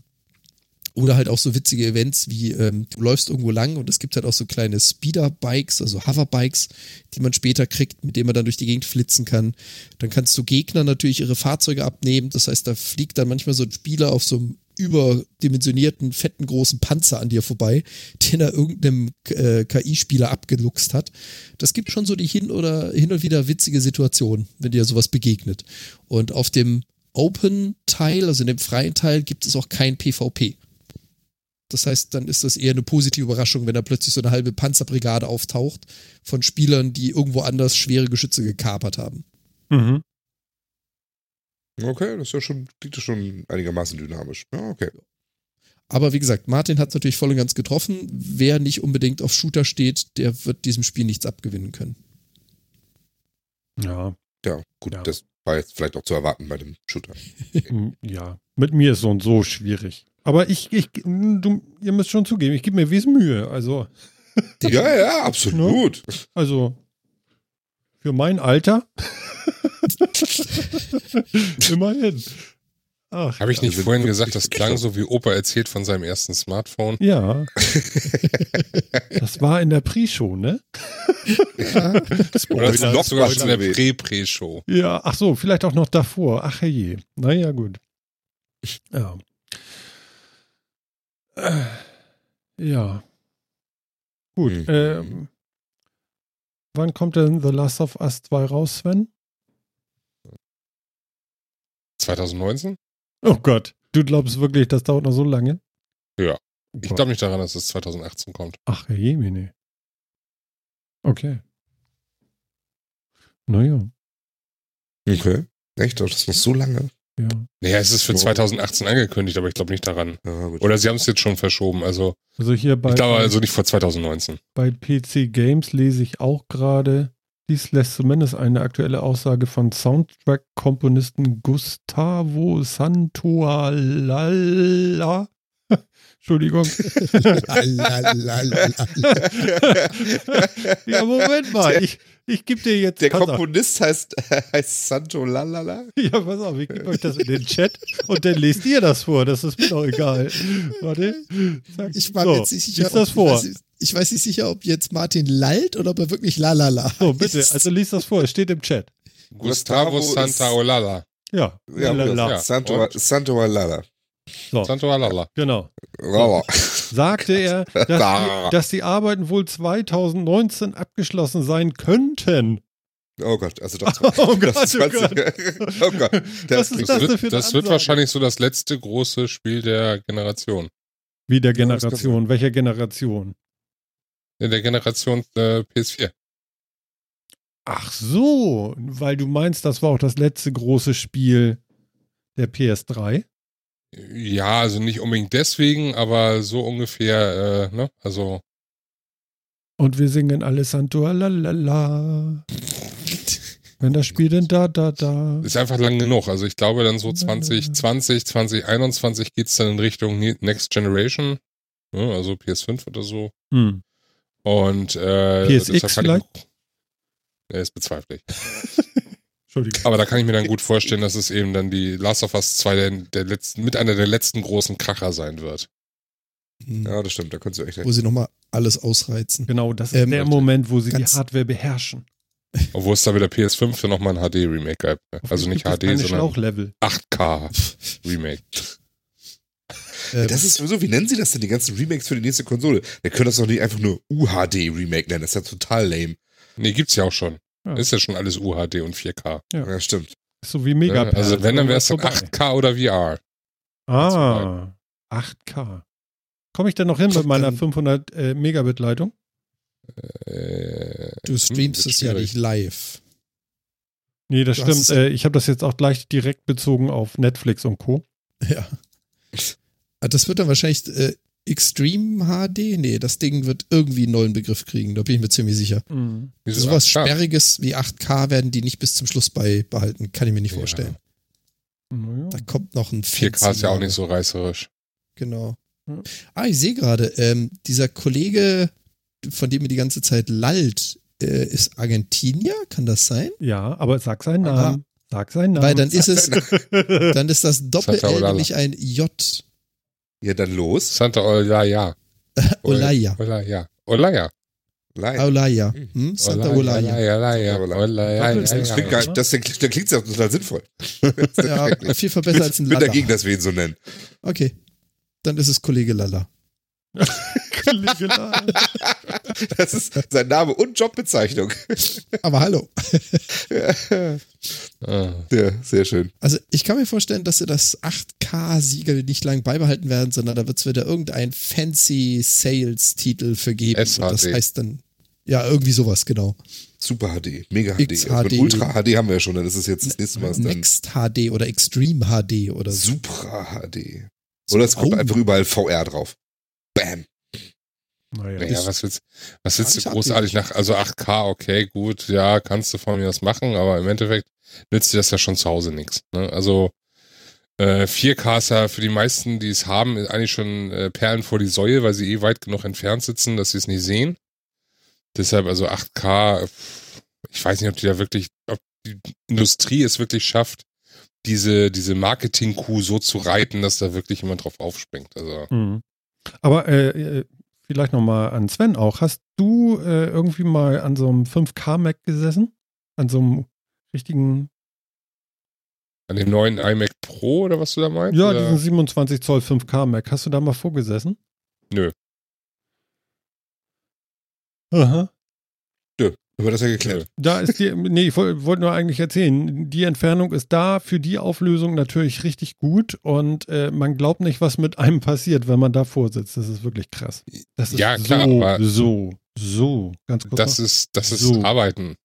Oder halt auch so witzige Events wie ähm, du läufst irgendwo lang und es gibt halt auch so kleine Speeder-Bikes, also Hover-Bikes, die man später kriegt, mit denen man dann durch die Gegend flitzen kann. Dann kannst du Gegner natürlich ihre Fahrzeuge abnehmen. Das heißt, da fliegt dann manchmal so ein Spieler auf so einem überdimensionierten, fetten, großen Panzer an dir vorbei, den er irgendeinem äh, KI-Spieler abgeluchst hat. Das gibt schon so die hin oder hin und wieder witzige Situationen, wenn dir sowas begegnet. Und auf dem Open-Teil, also in dem freien Teil, gibt es auch kein PvP. Das heißt, dann ist das eher eine positive Überraschung, wenn da plötzlich so eine halbe Panzerbrigade auftaucht von Spielern, die irgendwo anders schwere Geschütze gekapert haben. Mhm. Okay, das ist ja schon, klingt schon einigermaßen dynamisch. Ja, okay. Aber wie gesagt, Martin hat natürlich voll und ganz getroffen. Wer nicht unbedingt auf Shooter steht, der wird diesem Spiel nichts abgewinnen können. Ja. Ja, gut, Ja. das war jetzt vielleicht auch zu erwarten bei dem Shooter. [LAUGHS] Ja. Mit mir ist so und so schwierig. Aber ich, ich du, ihr müsst schon zugeben, ich gebe mir wesen Mühe. Also, Ja, ja, absolut. also für mein Alter. [LAUGHS] Immerhin. Habe ich nicht Also, vorhin gesagt, das klang so wie Opa erzählt von seinem ersten Smartphone? ja. Das war in der Pre-Show, ne? Ja, Oder das das ist noch sogar schon in der was Prä-Prä-Show. Ja, ach so, vielleicht auch noch davor. Ach je. Naja, gut. Ja. Äh, ja. Gut. Mhm. Ähm, wann kommt denn The Last of Us 2 raus, Sven? 2019? Oh Gott. Du glaubst wirklich, das dauert noch so lange? Ja. Oh Ich Gott. glaube nicht daran, dass es 2018 kommt. Ach, Jemine. Okay. Naja, Okay. Echt? Das ist noch so lange. Ja. Naja, es ist für So. 2018 angekündigt, aber ich glaube nicht daran. Ja. Oder sie haben es jetzt schon verschoben. Also Also hier bei, ich glaube also nicht vor 2019. bei PC Games lese ich auch gerade, dies lässt zumindest eine aktuelle Aussage von Soundtrack-Komponisten Gustavo Santoalala. [LAUGHS] Entschuldigung. [LAUGHS] [LAUGHS] ja, Moment mal. Ich, ich gebe dir jetzt. Der pass auf. Komponist heißt, [LAUGHS] heißt Santo Lalala. Ja, pass auf, ich gebe euch das in den Chat und dann lest ihr das vor. Das ist mir doch egal. Warte. Sag, ich war so, mir jetzt nicht sicher. Lies das ob, vor. Ich weiß, ich weiß nicht sicher, ob jetzt Martin lallt oder ob er wirklich lalala. So, bitte. heißt. Also lies das vor. Es steht im Chat. Gustavo Gustavo ist- Santaolalla. Ja. Ja, Lalala. Ja. Santo? Santo Lalala. So, Santaolalla. genau. Lala. Sagte er, [LAUGHS] dass die, dass die Arbeiten wohl 2019 abgeschlossen sein könnten. Oh Gott, also doch. [LAUGHS] [LAUGHS] Oh Gott, das oh 20 oh Gott. Das das Das, wird, das wird wahrscheinlich so das letzte große Spiel der Generation. Wie der Ja, Generation. Welcher Generation? In der Generation äh, PS4. Ach so, weil du meinst, das war auch das letzte große Spiel der PS3. Ja, also nicht unbedingt deswegen, aber so ungefähr, äh, ne? Also, Und wir singen alle Santo la la la. Wenn das Spiel denn da, da, da. Ist einfach lang genug. Also ich glaube dann so 2020, 2021 geht's dann in Richtung Next Generation. Ja, also PS5 oder so. Hm. Und äh, PSX vielleicht? Ich, ja, das bezweifle ich. [LAUGHS] Entschuldigung. Aber da kann ich mir dann gut vorstellen, dass es eben dann die Last of Us 2 der, der letzten, mit einer der letzten großen Kracher sein wird. Hm. Ja, das stimmt, da kannst du echt. Wo sie nochmal alles ausreizen. Genau, das ist Ähm, der Moment, wo sie die Hardware beherrschen. [LAUGHS] Obwohl es da mit der PS5 für nochmal ein HD-Remake gab. Also nicht HD, sondern Schlauchlevel. 8K-Remake. [LAUGHS] Äh, Das ist sowieso, wie nennen sie das denn, die ganzen Remakes für die nächste Konsole? Wir können das doch nicht einfach nur UHD-Remake nennen, das ist ja total lame. Nee, gibt's ja auch schon. Ja. Ist ja schon alles UHD und 4K. Ja. Ja, stimmt. Ist so wie Mega. Ja, also wenn, dann wäre es dann vorbei. 8K oder VR. Ah, 8K. Komme ich denn noch hin mit meiner dann- 500 äh, Megabit Leitung? Äh, du streamst hm, es ja nicht live. Nee, das Du hast stimmt. Äh, ich habe das jetzt auch gleich direkt bezogen auf Netflix und Co. [LAUGHS] Ja. Ah, Das wird dann wahrscheinlich äh, Extreme HD? Nee, das Ding wird irgendwie einen neuen Begriff kriegen, da bin ich mir ziemlich sicher. Wieso Sowas 8K? Sperriges wie 8K werden die nicht bis zum Schluss beibehalten, kann ich mir nicht Ja. vorstellen. Naja. Da kommt noch ein 4K ist ja auch nicht so reißerisch. Genau. Ja. Ah, ich sehe gerade, ähm, dieser Kollege, von dem mir die ganze Zeit lallt, äh, ist Argentinier, kann das sein? Ja, aber sag seinen Aha. Namen. Sag seinen Namen. Weil dann ist es, [LAUGHS] dann ist das Doppel-L nämlich ein J. Ja, dann los. Santa Olaya. [LAUGHS] Olaya. Olaya. Olaya. Live. Olaya. Hm? Santa Olaya. Olaya. Olaya. Das klingt, gar, das, das klingt ja total sinnvoll. [LAUGHS] Ja, [LAUGHS] Fall besser als ein Ich bin Lala. dagegen, dass wir ihn so nennen. Okay. Dann ist es Kollege Lala. [LAUGHS] Das ist sein Name und Jobbezeichnung. Aber hallo. Ah. Ja, sehr schön. Also ich kann mir vorstellen, dass sie das 8K-Siegel nicht lang beibehalten werden, sondern da wird es wieder irgendein fancy Sales-Titel für geben. Und das heißt dann, ja, irgendwie sowas, genau. Super HD, Mega HD. XHD. Also mit Ultra HD haben wir ja schon, dann ist es jetzt das nächste Mal Next HD oder Extreme HD oder so. Supra HD. Oder es kommt Oh. einfach überall VR drauf. Bam. Naja. Ja, was willst, was willst du großartig nach, also 8K, okay, gut, ja, kannst du von mir das machen, aber im Endeffekt nützt dir das ja schon zu Hause nichts. Ne? Also äh, 4K ist ja für die meisten, die es haben, eigentlich schon äh, Perlen vor die Säue, weil sie eh weit genug entfernt sitzen, dass sie es nicht sehen. Deshalb also 8K, pff, ich weiß nicht, ob die da wirklich, ob die Industrie es wirklich schafft, diese, diese Marketing-Kuh so zu reiten, dass da wirklich jemand drauf aufspringt. Also Mhm. Aber äh, äh, vielleicht nochmal an Sven auch. Hast du äh, irgendwie mal an so einem 5K-Mac gesessen? An so einem richtigen, an dem neuen iMac Pro oder was du da meinst? ja, oder? diesen 27 Zoll 5K-Mac. Hast du da mal vorgesessen? Nö. Aha. Haben wir das ja geklärt. Da ist die, nee, ich wollte wollt nur eigentlich erzählen, die Entfernung ist da für die Auflösung natürlich richtig gut und äh, man glaubt nicht, was mit einem passiert, wenn man davor sitzt. Das ist wirklich krass. Das ist Ja, klar, so, aber- so, so, ganz kurz. Das noch. ist, das ist So. Arbeiten.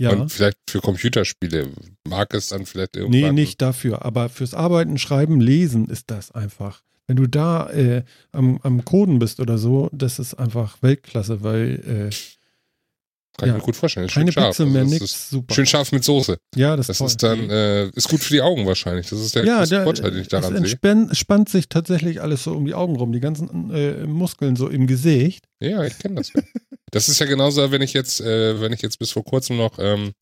ja. Und vielleicht für Computerspiele mag es dann vielleicht Nee, irgendwann. nicht dafür. Aber fürs Arbeiten, Schreiben, Lesen ist das einfach. Wenn du da äh, am, am Coden bist oder so, das ist einfach Weltklasse, weil äh, Kann ja. ich mir gut vorstellen. Ist keine scharf. Pixel mehr, Also es nix, super. Schön scharf mit Soße. ja, das, Das ist dann, äh, ist gut für die Augen wahrscheinlich. Das ist der ja, der, Vorteil, den ich es daran sehe. entspannt, spannt sich tatsächlich alles so um die Augen rum, die ganzen äh, Muskeln so im Gesicht. Ja, ich kenne das. ja. [LAUGHS] Das ist ja genauso, wenn ich jetzt, äh, wenn ich jetzt bis vor kurzem noch ähm,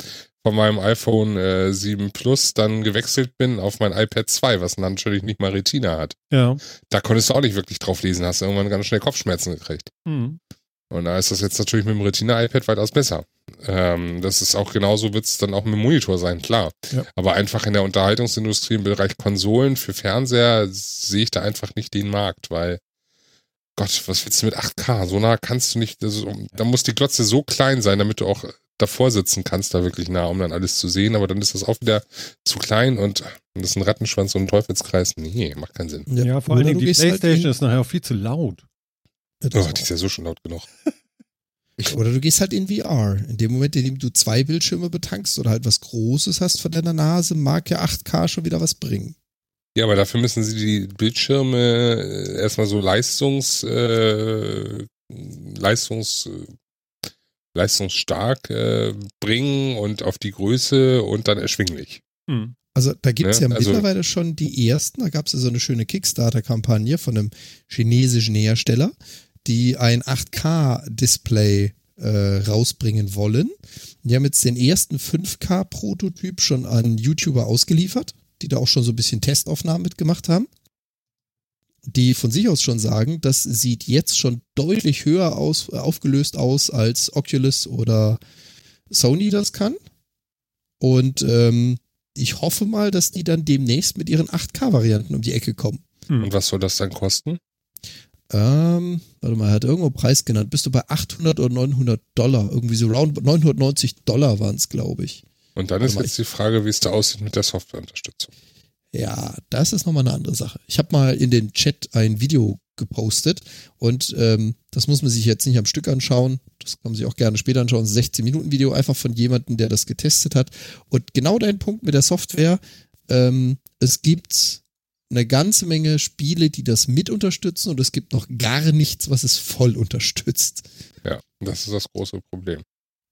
von meinem iPhone äh, 7 Plus dann gewechselt bin auf mein iPad 2, was natürlich nicht mal Retina hat. Ja. Da konntest du auch nicht wirklich drauf lesen, hast irgendwann ganz schnell Kopfschmerzen gekriegt. Mhm. Und da ist das jetzt natürlich mit dem Retina-iPad weitaus besser. Ähm, das ist auch genauso, wird es dann auch mit dem Monitor sein, klar. Ja. Aber einfach in der Unterhaltungsindustrie im Bereich Konsolen für Fernseher sehe ich da einfach nicht den Markt, weil Gott, was willst du mit 8K? So nah kannst du nicht, also, da muss die Glotze so klein sein, damit du auch davor sitzen kannst, da wirklich nah, um dann alles zu sehen. Aber dann ist das auch wieder zu klein und das ist ein Rattenschwanz und ein Teufelskreis. Nee, macht keinen Sinn. Ja, vor allen Dingen du die halt Playstation in- ist nachher auch viel zu laut. Ja, das Oh, die ist ja so schon laut genug. [LAUGHS] Oder du gehst halt in VR. In dem Moment, in dem du zwei Bildschirme betankst oder halt was Großes hast von deiner Nase, mag ja 8K schon wieder was bringen. Ja, aber dafür müssen sie die Bildschirme äh, erstmal so Leistungs, äh, Leistungs, äh, leistungsstark äh, bringen und auf die Größe und dann erschwinglich. Hm. Also da gibt es Ne? ja Also- mittlerweile schon die ersten, da gab es ja so eine schöne Kickstarter-Kampagne von einem chinesischen Hersteller, die ein 8K-Display äh, rausbringen wollen. Die haben jetzt den ersten 5K-Prototyp schon an YouTuber ausgeliefert, die da auch schon so ein bisschen Testaufnahmen mitgemacht haben. Die von sich aus schon sagen, das sieht jetzt schon deutlich höher aus, äh, aufgelöst aus, als Oculus oder Sony das kann. Und ähm, ich hoffe mal, dass die dann demnächst mit ihren 8K-Varianten um die Ecke kommen. Hm. Und was soll das dann kosten? Ähm, warte mal, er hat irgendwo Preis genannt. Bist du bei 800 oder 900 Dollar? Irgendwie so round 990 Dollar waren es, glaube ich. Und dann ist jetzt die Frage, wie es da aussieht mit der Softwareunterstützung. Ja, das ist nochmal eine andere Sache. Ich habe mal in den Chat ein Video gepostet und ähm, das muss man sich jetzt nicht am Stück anschauen. Das kann man sich auch gerne später anschauen. Ein 16 Minuten Video einfach von jemandem, der das getestet hat. Und genau dein Punkt mit der Software. Ähm, es gibt eine ganze Menge Spiele, die das mit unterstützen und es gibt noch gar nichts, was es voll unterstützt. Ja, das ist das große Problem.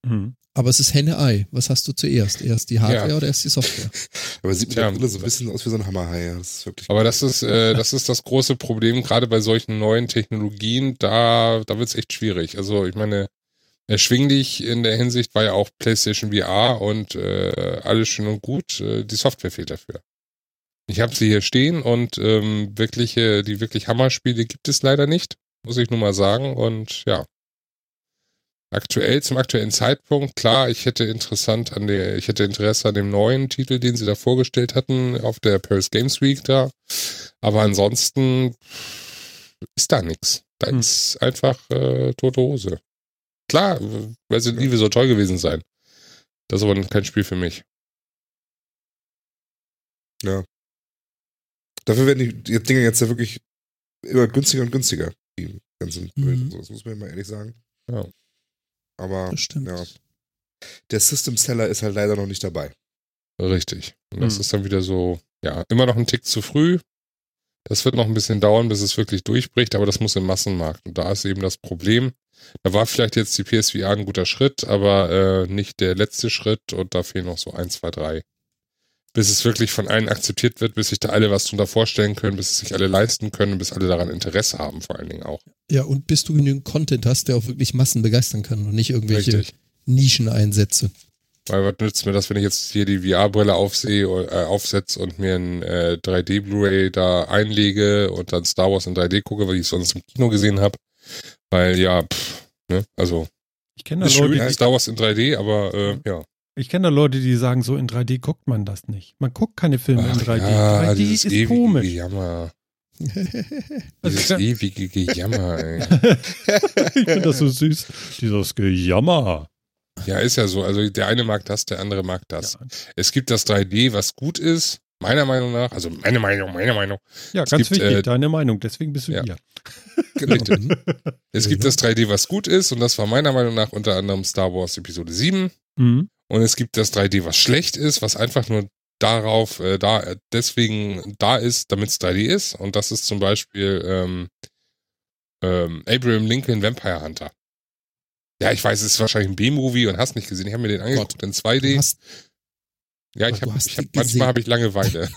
Hm. Aber es ist Henne-Ei. Was hast du zuerst? Erst die Hardware Ja. oder erst die Software? [LAUGHS] Aber sieht mit Tja. der Brille so ein bisschen aus wie so ein Hammerhai. ja. Das ist wirklich. Aber das ist, äh, das ist das große Problem, gerade bei solchen neuen Technologien, da, da wird es echt schwierig. Also ich meine, erschwinglich in der Hinsicht war ja auch PlayStation VR und äh, alles schön und gut. Äh, die Software fehlt dafür. Ich habe sie hier stehen und ähm, wirkliche, die wirklich Hammerspiele gibt es leider nicht, muss ich nur mal sagen. Und ja. Aktuell, zum aktuellen Zeitpunkt, klar, ich hätte interessant an der, ich hätte Interesse an dem neuen Titel, den sie da vorgestellt hatten, auf der Paris Games Week da. Aber ansonsten ist da nichts. Da Hm. ist einfach äh, tote Hose. Klar, Resident Evil soll toll gewesen sein. Das ist aber kein Spiel für mich. Dafür werden die, die Dinge jetzt ja wirklich immer günstiger und günstiger. Die ganzen Mhm. So. Das muss man ja mal ehrlich sagen. Ja. Aber ja. der System Seller ist halt leider noch nicht dabei. Richtig. Und das Hm. ist dann wieder so, ja, immer noch ein Tick zu früh. Das wird noch ein bisschen dauern, bis es wirklich durchbricht, aber das muss im Massenmarkt. Und da ist eben das Problem. Da war vielleicht jetzt die PSVR ein guter Schritt, aber äh, nicht der letzte Schritt und da fehlen noch so ein, zwei, drei. Bis es wirklich von allen akzeptiert wird, bis sich da alle was drunter vorstellen können, bis es sich alle leisten können, bis alle daran Interesse haben, vor allen Dingen auch. Ja, und bis du genügend Content hast, der auch wirklich Massen begeistern kann und nicht irgendwelche Richtig. Nischeneinsätze. Weil was nützt mir das, wenn ich jetzt hier die VR-Brille aufsehe, äh, aufsetze und mir ein äh, 3D-Blu-ray da einlege und dann Star Wars in 3D gucke, weil ich es sonst im Kino gesehen habe. Weil ja, pff, ne, also Ich kenne da, ist schön, die- Star Wars in 3D, aber äh, ja. Ich kenn da Leute, die sagen, so in 3D guckt man das nicht. Man guckt keine Filme in 3D. ja, 3D dieses ist ewige komisch. Gejammer. [LAUGHS] Also Dieses ewige Gejammer, ey. [LAUGHS] ich finde das so süß. Dieses Gejammer. Ja, ist ja so. Also der eine mag das, der andere mag das. Ja, Es gibt das 3D, was gut ist, meiner Meinung nach. Also meine Meinung, meine Meinung. ja Es ganz gibt, wichtig, äh, deine Meinung. Deswegen bist du ja. hier. [LAUGHS] Genau. Mhm. Es gibt das 3D, was gut ist, und das war meiner Meinung nach unter anderem Star Wars Episode 7. Mhm. Und es gibt das 3D, was schlecht ist, was einfach nur darauf, äh, da, äh, deswegen da ist, damit es 3D ist. Und das ist zum Beispiel ähm, ähm, Abraham Lincoln Vampire Hunter. Ja, ich weiß, es ist wahrscheinlich ein B-Movie und hast nicht gesehen. Ich habe mir den angeguckt in Du 2D. hast, ja, ich habe, hab, manchmal habe ich Langeweile.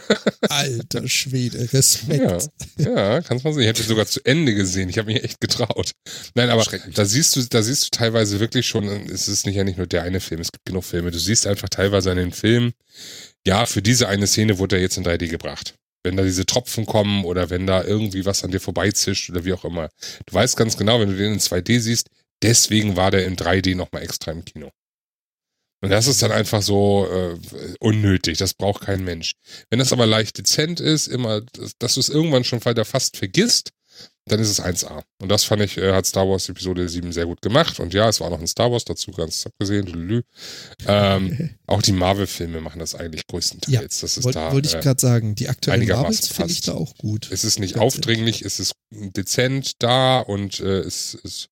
[LAUGHS] alter Schwede, Respekt. ja, ja, kannst mal sehen. Ich den sogar zu Ende gesehen. Ich habe mich echt getraut. Nein, aber da siehst du, da siehst du teilweise wirklich schon, es ist nicht ja nicht nur der eine Film, es gibt genug Filme. Du siehst einfach teilweise an den Filmen, ja, für diese eine Szene wurde er jetzt in 3D gebracht. Wenn da diese Tropfen kommen oder wenn da irgendwie was an dir vorbeizischt oder wie auch immer. Du weißt ganz genau, wenn du den in 2D siehst, deswegen war der in 3D nochmal extra im Kino. Und das ist dann einfach so äh, unnötig, das braucht kein Mensch. Wenn das aber leicht dezent ist, immer, dass, du es irgendwann schon weiter fast vergisst, dann ist es 1A. Und das fand ich, äh, hat Star Wars Episode 7 sehr gut gemacht. Und ja, es war noch ein Star Wars dazu, ganz abgesehen. Ähm, [LAUGHS] auch die Marvel-Filme machen das eigentlich größtenteils. das ist Wollte da. wollte ich äh, gerade sagen, die aktuellen Marvels finde ich da auch gut. es ist nicht Ganz aufdringlich, es ist dezent da und äh, es, es,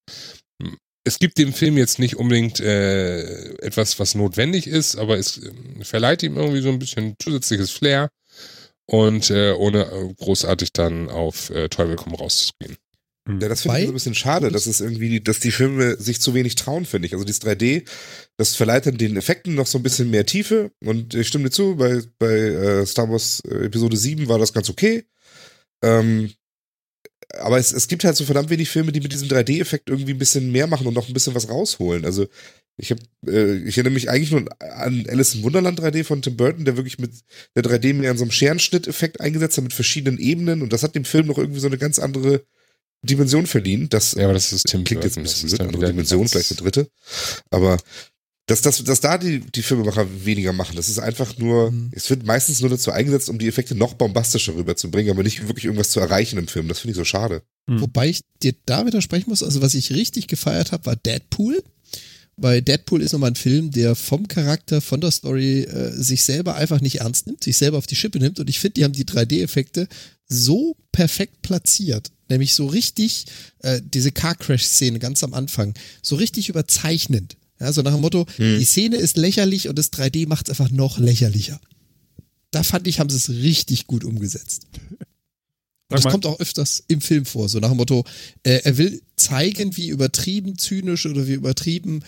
es gibt dem Film jetzt nicht unbedingt äh, etwas, was notwendig ist, aber es äh, verleiht ihm irgendwie so ein bisschen zusätzliches Flair und äh, ohne äh, großartig dann auf äh, Teufel komm rauszugehen. Ja, das finde ich so ein bisschen schade, dass es irgendwie, dass die Filme sich zu wenig trauen, finde ich. Also dieses 3D, das verleiht dann den Effekten noch so ein bisschen mehr Tiefe. Und ich stimme dir zu, bei, bei äh, Star Wars äh, Episode 7 war das ganz okay. Ähm, aber es, es gibt halt so verdammt wenig Filme, die mit diesem 3D-Effekt irgendwie ein bisschen mehr machen und noch ein bisschen was rausholen. Also ich habe, äh, ich erinnere mich eigentlich nur an Alice im Wunderland 3D von Tim Burton, der wirklich mit der 3D mehr an so einem Scherenschnitt-Effekt eingesetzt hat mit verschiedenen Ebenen und das hat dem Film noch irgendwie so eine ganz andere Dimension verliehen. Das Ja, aber das ist Tim klingt jetzt Burton, ein das bisschen blöd, andere Dimension, vielleicht eine dritte. Aber dass, dass, dass da die, die Filmemacher weniger machen, das ist einfach nur, Mhm. es wird meistens nur dazu eingesetzt, um die Effekte noch bombastischer rüberzubringen, aber nicht wirklich irgendwas zu erreichen im Film. Das finde ich so schade. Hm. Wobei ich dir da widersprechen muss, also was ich richtig gefeiert habe, war Deadpool. Weil Deadpool ist nochmal ein Film, der vom Charakter, von der Story äh, sich selber einfach nicht ernst nimmt, sich selber auf die Schippe nimmt. Und ich finde, die haben die 3D-Effekte so perfekt platziert. Nämlich so richtig, äh, diese Car Crash-Szene ganz am Anfang, so richtig überzeichnend. Ja, so nach dem Motto, Hm. die Szene ist lächerlich und das 3D macht es einfach noch lächerlicher. Da fand ich, haben sie es richtig gut umgesetzt. Und das kommt auch öfters im Film vor, so nach dem Motto, äh, er will zeigen, wie übertrieben zynisch oder wie übertrieben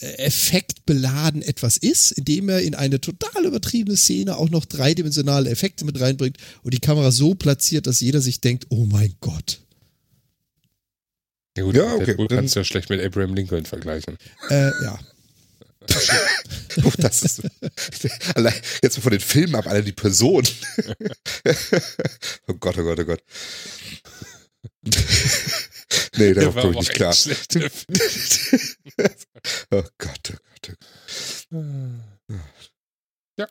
äh, effektbeladen etwas ist, indem er in eine total übertriebene Szene auch noch dreidimensionale Effekte mit reinbringt und die Kamera so platziert, dass jeder sich denkt, oh mein Gott. Ja, gut, Ja, okay, dann- kannst du ja schlecht mit Abraham Lincoln vergleichen. Äh, ja. [LAUGHS] Oh, das ist, allein, jetzt von den Filmen ab, alle die Person. oh Gott, oh Gott, oh Gott. nee, darauf komme ich nicht klar. [LAUGHS] oh Gott, oh Gott, oh Gott. Ja,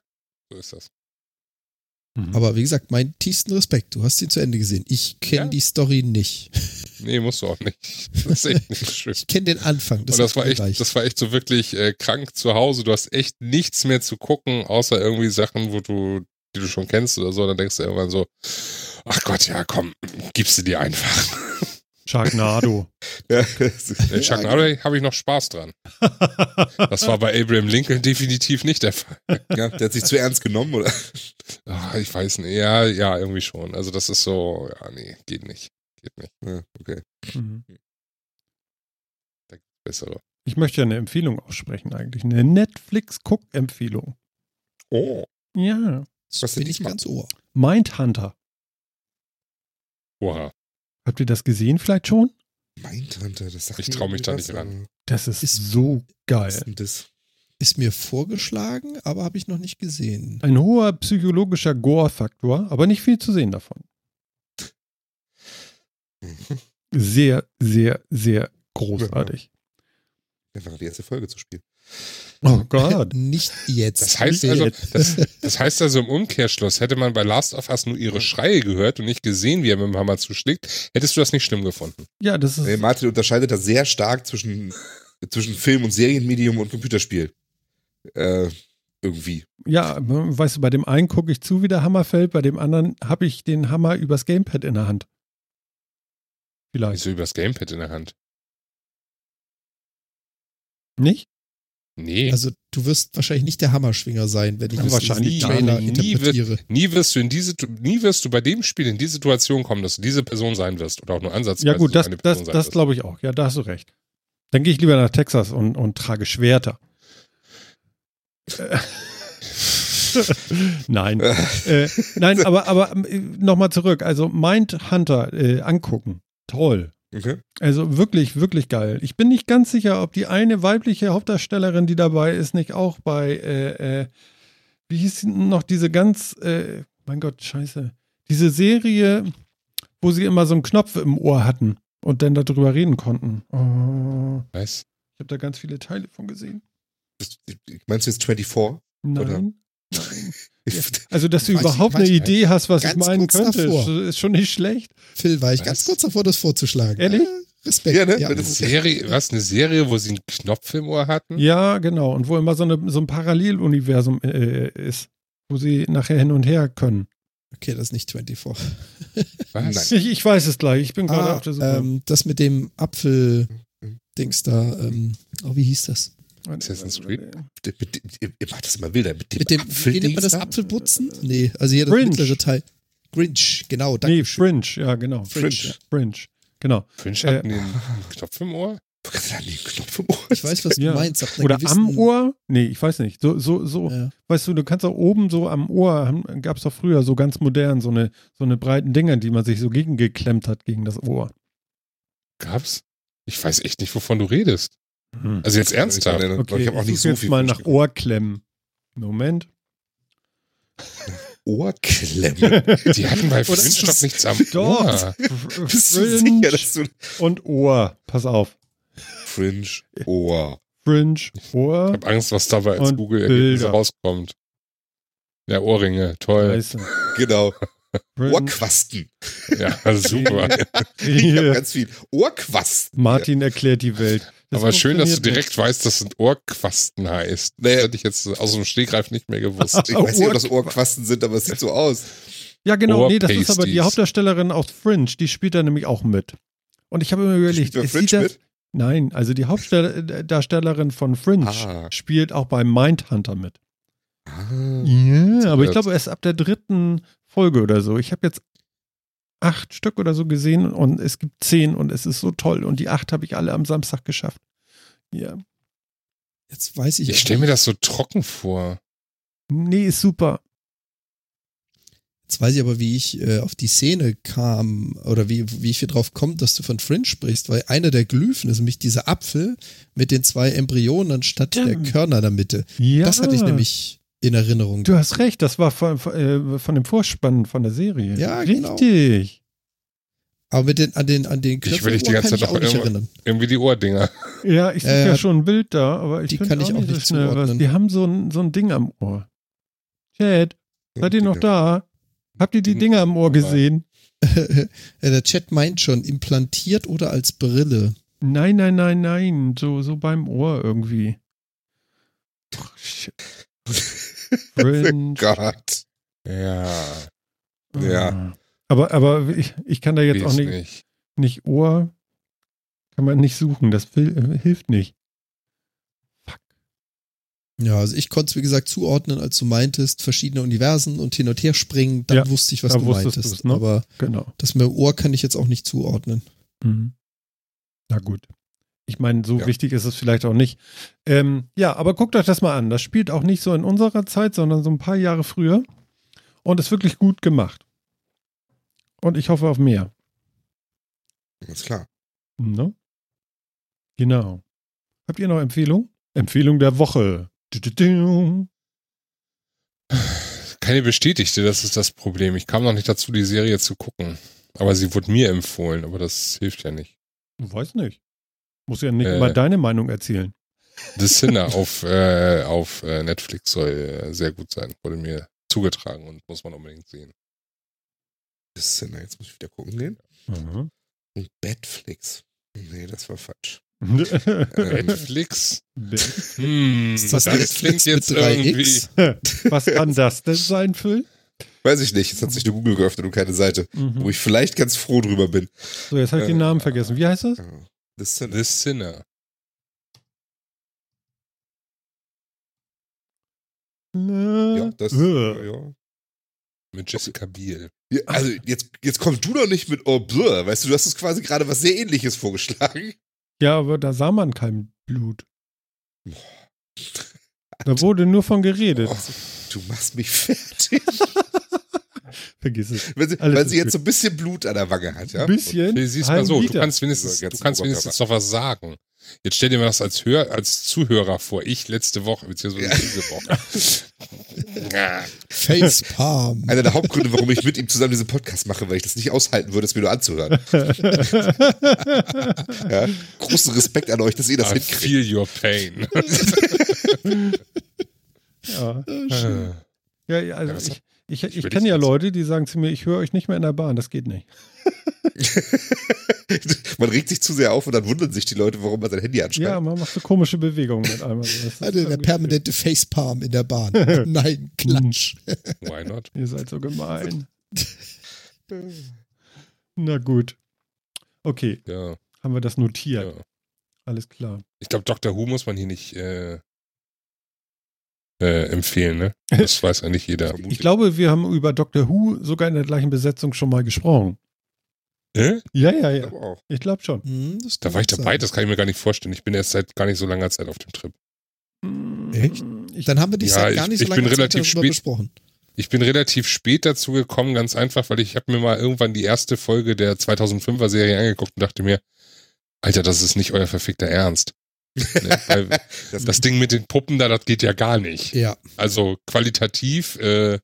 so ist das. Mhm. Aber wie gesagt, meinen tiefsten Respekt. Du hast ihn zu Ende gesehen. Ich kenne Ja. die Story nicht. [LAUGHS] Nee, musst du auch nicht. Das ist echt nicht schön. Ich kenne den Anfang. Das, und das war echt, das war echt so wirklich äh, krank zu Hause. Du hast echt nichts mehr zu gucken, außer irgendwie Sachen, wo du, die du schon kennst oder so. Dann denkst du irgendwann so, ach Gott, ja, komm, gibst du dir einfach. [LAUGHS] [LAUGHS] Sharknado. Ja, das Äh, Sharknado habe ich noch Spaß dran. Das war bei Abraham Lincoln definitiv nicht der Fall. [LAUGHS] ja, der hat sich zu ernst genommen, oder? Ach, ich weiß nicht. Ja, ja, irgendwie schon. Also das ist so, ja, nee, geht nicht. Geht nicht. Ja, okay. Mhm. Bessere. Ich möchte ja eine Empfehlung aussprechen eigentlich. Eine Netflix-Guck-Empfehlung. Oh. Ja. Was denn bin ich ganz ohr. Mindhunter. Oha. Habt ihr das gesehen vielleicht schon? Mindhunter, das sagt Ich mir trau mich da nicht ran. aber Das ist, Ist- so geil. ist das? Ist mir vorgeschlagen, aber habe ich noch nicht gesehen. Ein hoher psychologischer Gore-Faktor, aber nicht viel zu sehen davon. Sehr, sehr, sehr großartig. Einfach die erste Folge zu spielen. Oh Gott. [LAUGHS] Nicht jetzt. Das heißt also, das, das heißt also im Umkehrschluss, hätte man bei Last of Us nur ihre Schreie gehört und nicht gesehen, wie er mit dem Hammer zuschlägt, hättest du das nicht schlimm gefunden. Ja, das ist. Nee, Martin unterscheidet da sehr stark zwischen, zwischen Film- und Serienmedium und Computerspiel. Äh, irgendwie. Ja, weißt du, bei dem einen gucke ich zu, wie der Hammer fällt, bei dem anderen habe ich den Hammer übers Gamepad in der Hand. Vielleicht. Wieso übers Gamepad in der Hand? Nicht? Nee. Also du wirst wahrscheinlich nicht der Hammerschwinger sein, wenn ich Ja, das wahrscheinlich in gar Trailer nicht. Nie wird- interpretiere. nie wirst du in diese, nie wirst du bei dem Spiel in die Situation kommen, dass du diese Person sein wirst oder auch nur ansatzweise Ja, gut, so das, eine das, Person sein das glaube ich auch. Ja, da hast du recht. Dann gehe ich lieber nach Texas und, und trage Schwerter. Äh, [LAUGHS] nein. äh, nein, aber, aber nochmal zurück. Also Mindhunter äh, angucken. Toll. Okay. Also wirklich, wirklich geil. Ich bin nicht ganz sicher, ob die eine weibliche Hauptdarstellerin, die dabei ist, nicht auch bei, äh, äh, wie hieß noch diese ganz, äh, mein Gott, scheiße, diese Serie, wo sie immer so einen Knopf im Ohr hatten und dann darüber reden konnten. Oh, Was? ich habe da ganz viele Teile von gesehen. Meinst du jetzt 24? Nein. Oder? Also, dass du Weiß ich- überhaupt weiß eine ich- Idee hast, was ich meinen könnte, davor. ist, schon nicht schlecht. Phil, war ich Was? ganz kurz davor, das vorzuschlagen. Ehrlich? Äh, Respekt. Ja, ne? Ja. Das Eine Serie, was, eine Serie, wo sie einen Knopf im Ohr hatten? Ja, genau. Und wo immer so, eine, so ein Paralleluniversum äh, ist, wo sie nachher hin und her können. Okay, das ist nicht 24. Nein. Was? [LAUGHS] Ich, ich weiß es gleich. Ich bin gerade Ah, auf der Suche. ähm, das mit dem Apfel-Dings da. Ähm, oh, wie hieß das? Assassin's Creed? Mit, mit, ihr, macht das immer wilder. Mit dem, Mit dem, Apfel wie nennt man das? da? Apfelputzen? Nee, also hier das Fringe. mittlere Teil. Grinch, genau. Nee, danke schön. Fringe, ja, genau. Fringe. Fringe. Fringe. Genau. Fringe Äh, hat einen Knopf im Ohr? Da hat die einen Knopf im Ohr. Ich weiß, was du Ja. meinst. Oder am Ohr? Nee, ich weiß nicht. So, so, so, Ja. weißt du, du kannst auch oben so am Ohr, gab es doch früher so ganz modern, so eine, so eine breiten Dinger, die man sich so gegengeklemmt hat gegen das Ohr. Gab's? Ich weiß echt nicht, wovon du redest. Hm. Also jetzt ernsthaft. Okay, ich habe auch nicht suche so jetzt viel mal nach. Ohrklemmen. Moment. Ohrklemmen. [LAUGHS] Die hatten bei Fringe doch nichts am [LAUGHS] Doch. Ohr. [LAUGHS] Bist du sicher, dass du und Ohr. Pass auf. Fringe Ohr. Fringe, Ich Ohr. habe Angst, was dabei als Google-Ergebnis rauskommt. Ja, Ohrringe, toll. Scheiße. Genau. Fringe. Ohrquasten. Ja, super. Ich habe ganz viel. Ohrquasten. Martin erklärt die Welt. Das Aber schön, dass du direkt weißt, dass es Ohrquasten heißt. Das Naja. hätte ich jetzt aus dem Stegreif nicht mehr gewusst. Ich weiß nicht, ob das [LAUGHS] Ohrqu- Ohrquasten sind, aber es sieht so aus. Ja, genau. Nee, das ist aber die. Hauptdarstellerin aus Fringe. Die spielt da nämlich auch mit. Und ich habe immer überlegt, ist Fringe sie das? mit? Nein, also die Hauptdarstellerin von Fringe Ah. spielt auch bei Mindhunter mit. Ah. Ja, aber ich glaube erst ab der dritten Folge oder so. Ich habe jetzt acht Stück oder so gesehen und es gibt zehn und es ist so toll. Und die acht habe ich alle am Samstag geschafft. Ja. Jetzt weiß ich. Ich stelle mir das so trocken vor. Nee, ist super. Jetzt weiß ich aber, wie ich äh, auf die Szene kam oder wie, wie ich hier drauf komme, dass du von Fringe sprichst, weil einer der Glyphen ist nämlich dieser Apfel mit den zwei Embryonen anstatt Ja. der Körner in der Mitte. Ja. Das hatte ich nämlich in Erinnerung. Du hast recht, das war von, von, äh, von dem Vorspann von der Serie. Ja, genau. Richtig. Aber mit den, an den, an den will Knöpfen dich die ganze ich Zeit auch noch nicht erinnern. Irgendwie die Ohrdinger. Ja, ich suche Äh, ja schon ein Bild da, aber ich die kann ich auch so nicht schnell was. zuordnen. Die haben so ein, so ein Ding am Ohr. Chat, seid ihr noch da? Habt ihr die Dinger am Ohr gesehen? [LAUGHS] Der Chat meint schon, implantiert oder als Brille. Nein, nein, nein, nein. So, so beim Ohr irgendwie. Ach, shit. [LAUGHS] Fringe. [LAUGHS] Gott. Ja, Ja. Ah. Aber, aber ich, ich kann da jetzt auch weiß nicht, nicht. nicht Ohr. Kann man nicht suchen. Das will, äh, hilft nicht. Ja, also ich konnte es, wie gesagt, zuordnen, als du meintest, verschiedene Universen und hin und her springen, dann Ja, wusste ich, was du meintest. ne? Aber Genau. das mit dem Ohr kann ich jetzt auch nicht zuordnen. Mhm. Na gut. Ich meine, so Ja. wichtig ist es vielleicht auch nicht. Ähm, ja, aber guckt euch das mal an. Das spielt auch nicht so in unserer Zeit, sondern so ein paar Jahre früher. Und ist wirklich gut gemacht. Und ich hoffe auf mehr. Alles klar. Ne? Genau. Habt ihr noch Empfehlung? Empfehlung der Woche. Du-du-du. Keine bestätigte, das ist das Problem. Ich kam noch nicht dazu, die Serie zu gucken. Aber sie wurde mir empfohlen, aber das hilft ja nicht. Weiß nicht. Muss ja nicht Äh. immer deine Meinung erzählen. The Sinner [LAUGHS] auf, äh, auf äh, Netflix soll äh, sehr gut sein. Wurde mir zugetragen und muss man unbedingt sehen. Das ist, na, jetzt muss ich wieder gucken gehen. Mhm. Und Batflix. Nee, das war falsch. [LAUGHS] Netflix? Hm, Ist das das Netflix klingt jetzt 3X? irgendwie. [LAUGHS] Was kann das denn sein, Phil? Weiß ich nicht. Jetzt hat sich nur Google geöffnet und keine Seite. Mhm. Wo ich vielleicht ganz froh drüber bin. So, jetzt habe ich den Äh, Namen vergessen. Wie heißt das? Das sind The Sinner. ja, das, Äh. ja. Mit Jessica Biel. Ja, also jetzt, jetzt kommst du doch nicht mit Oh blö. Weißt du, du hast uns quasi gerade was sehr ähnliches vorgeschlagen. Ja, aber da sah man kein Blut. Da wurde nur von geredet. Oh, du machst mich fertig. [LAUGHS] Vergiss es. Wenn sie, weil sie jetzt so ein bisschen Blut an der Wange hat, ja? Ein bisschen. Nee, siehst mal so, du Liter. kannst wenigstens, du kannst wenigstens noch was sagen. Jetzt stell dir mal das als, Hör, als Zuhörer vor. Ich letzte Woche, beziehungsweise Ja. diese Woche. [LAUGHS] Ja. Facepalm. Einer der Hauptgründe, warum ich mit ihm zusammen diesen Podcast mache, weil ich das nicht aushalten würde, es mir nur anzuhören. [LAUGHS] Ja? Großen Respekt an euch, dass ihr das I hinkriegt. feel your pain. [LAUGHS] ja. Äh, Ja, ja, also Ja, was- ich, ich, ich, kenne ja Leute, die sagen zu mir, ich höre euch nicht mehr in der Bahn, das geht nicht. [LAUGHS] man regt sich zu sehr auf und dann wundern sich die Leute, warum man sein Handy anschreibt. Ja, man macht so komische Bewegungen mit einmal. Hatte der permanente Facepalm in der Bahn. [LAUGHS] Nein, Klatsch. [LAUGHS] why not? Ihr seid so gemein. Na gut. Okay, Ja, haben wir das notiert. ja. Alles klar. Ich glaube, Dr. Who muss man hier nicht äh, äh, empfehlen, ne? [LAUGHS] Das weiß ja nicht jeder. Ich glaube, wir haben über Doctor Who sogar in der gleichen Besetzung schon mal gesprochen. Äh? Ja, ja, ja. Ich glaube schon. Hm, das Da war ich dabei, sein. das kann ich mir gar nicht vorstellen. Ich bin erst seit gar nicht so langer Zeit auf dem Trip. Echt? Ich, Dann haben wir dich Ja, seit gar nicht so ich lange bin Zeit darüber spät- besprochen. Ich bin relativ spät dazu gekommen, ganz einfach, weil ich habe mir mal irgendwann die erste Folge der 2005er Serie angeguckt und dachte mir, Alter, das ist nicht euer verfickter Ernst. Ne? [LAUGHS] Das, das Ding mit den Puppen da, das geht ja gar nicht. Ja. Also qualitativ äh,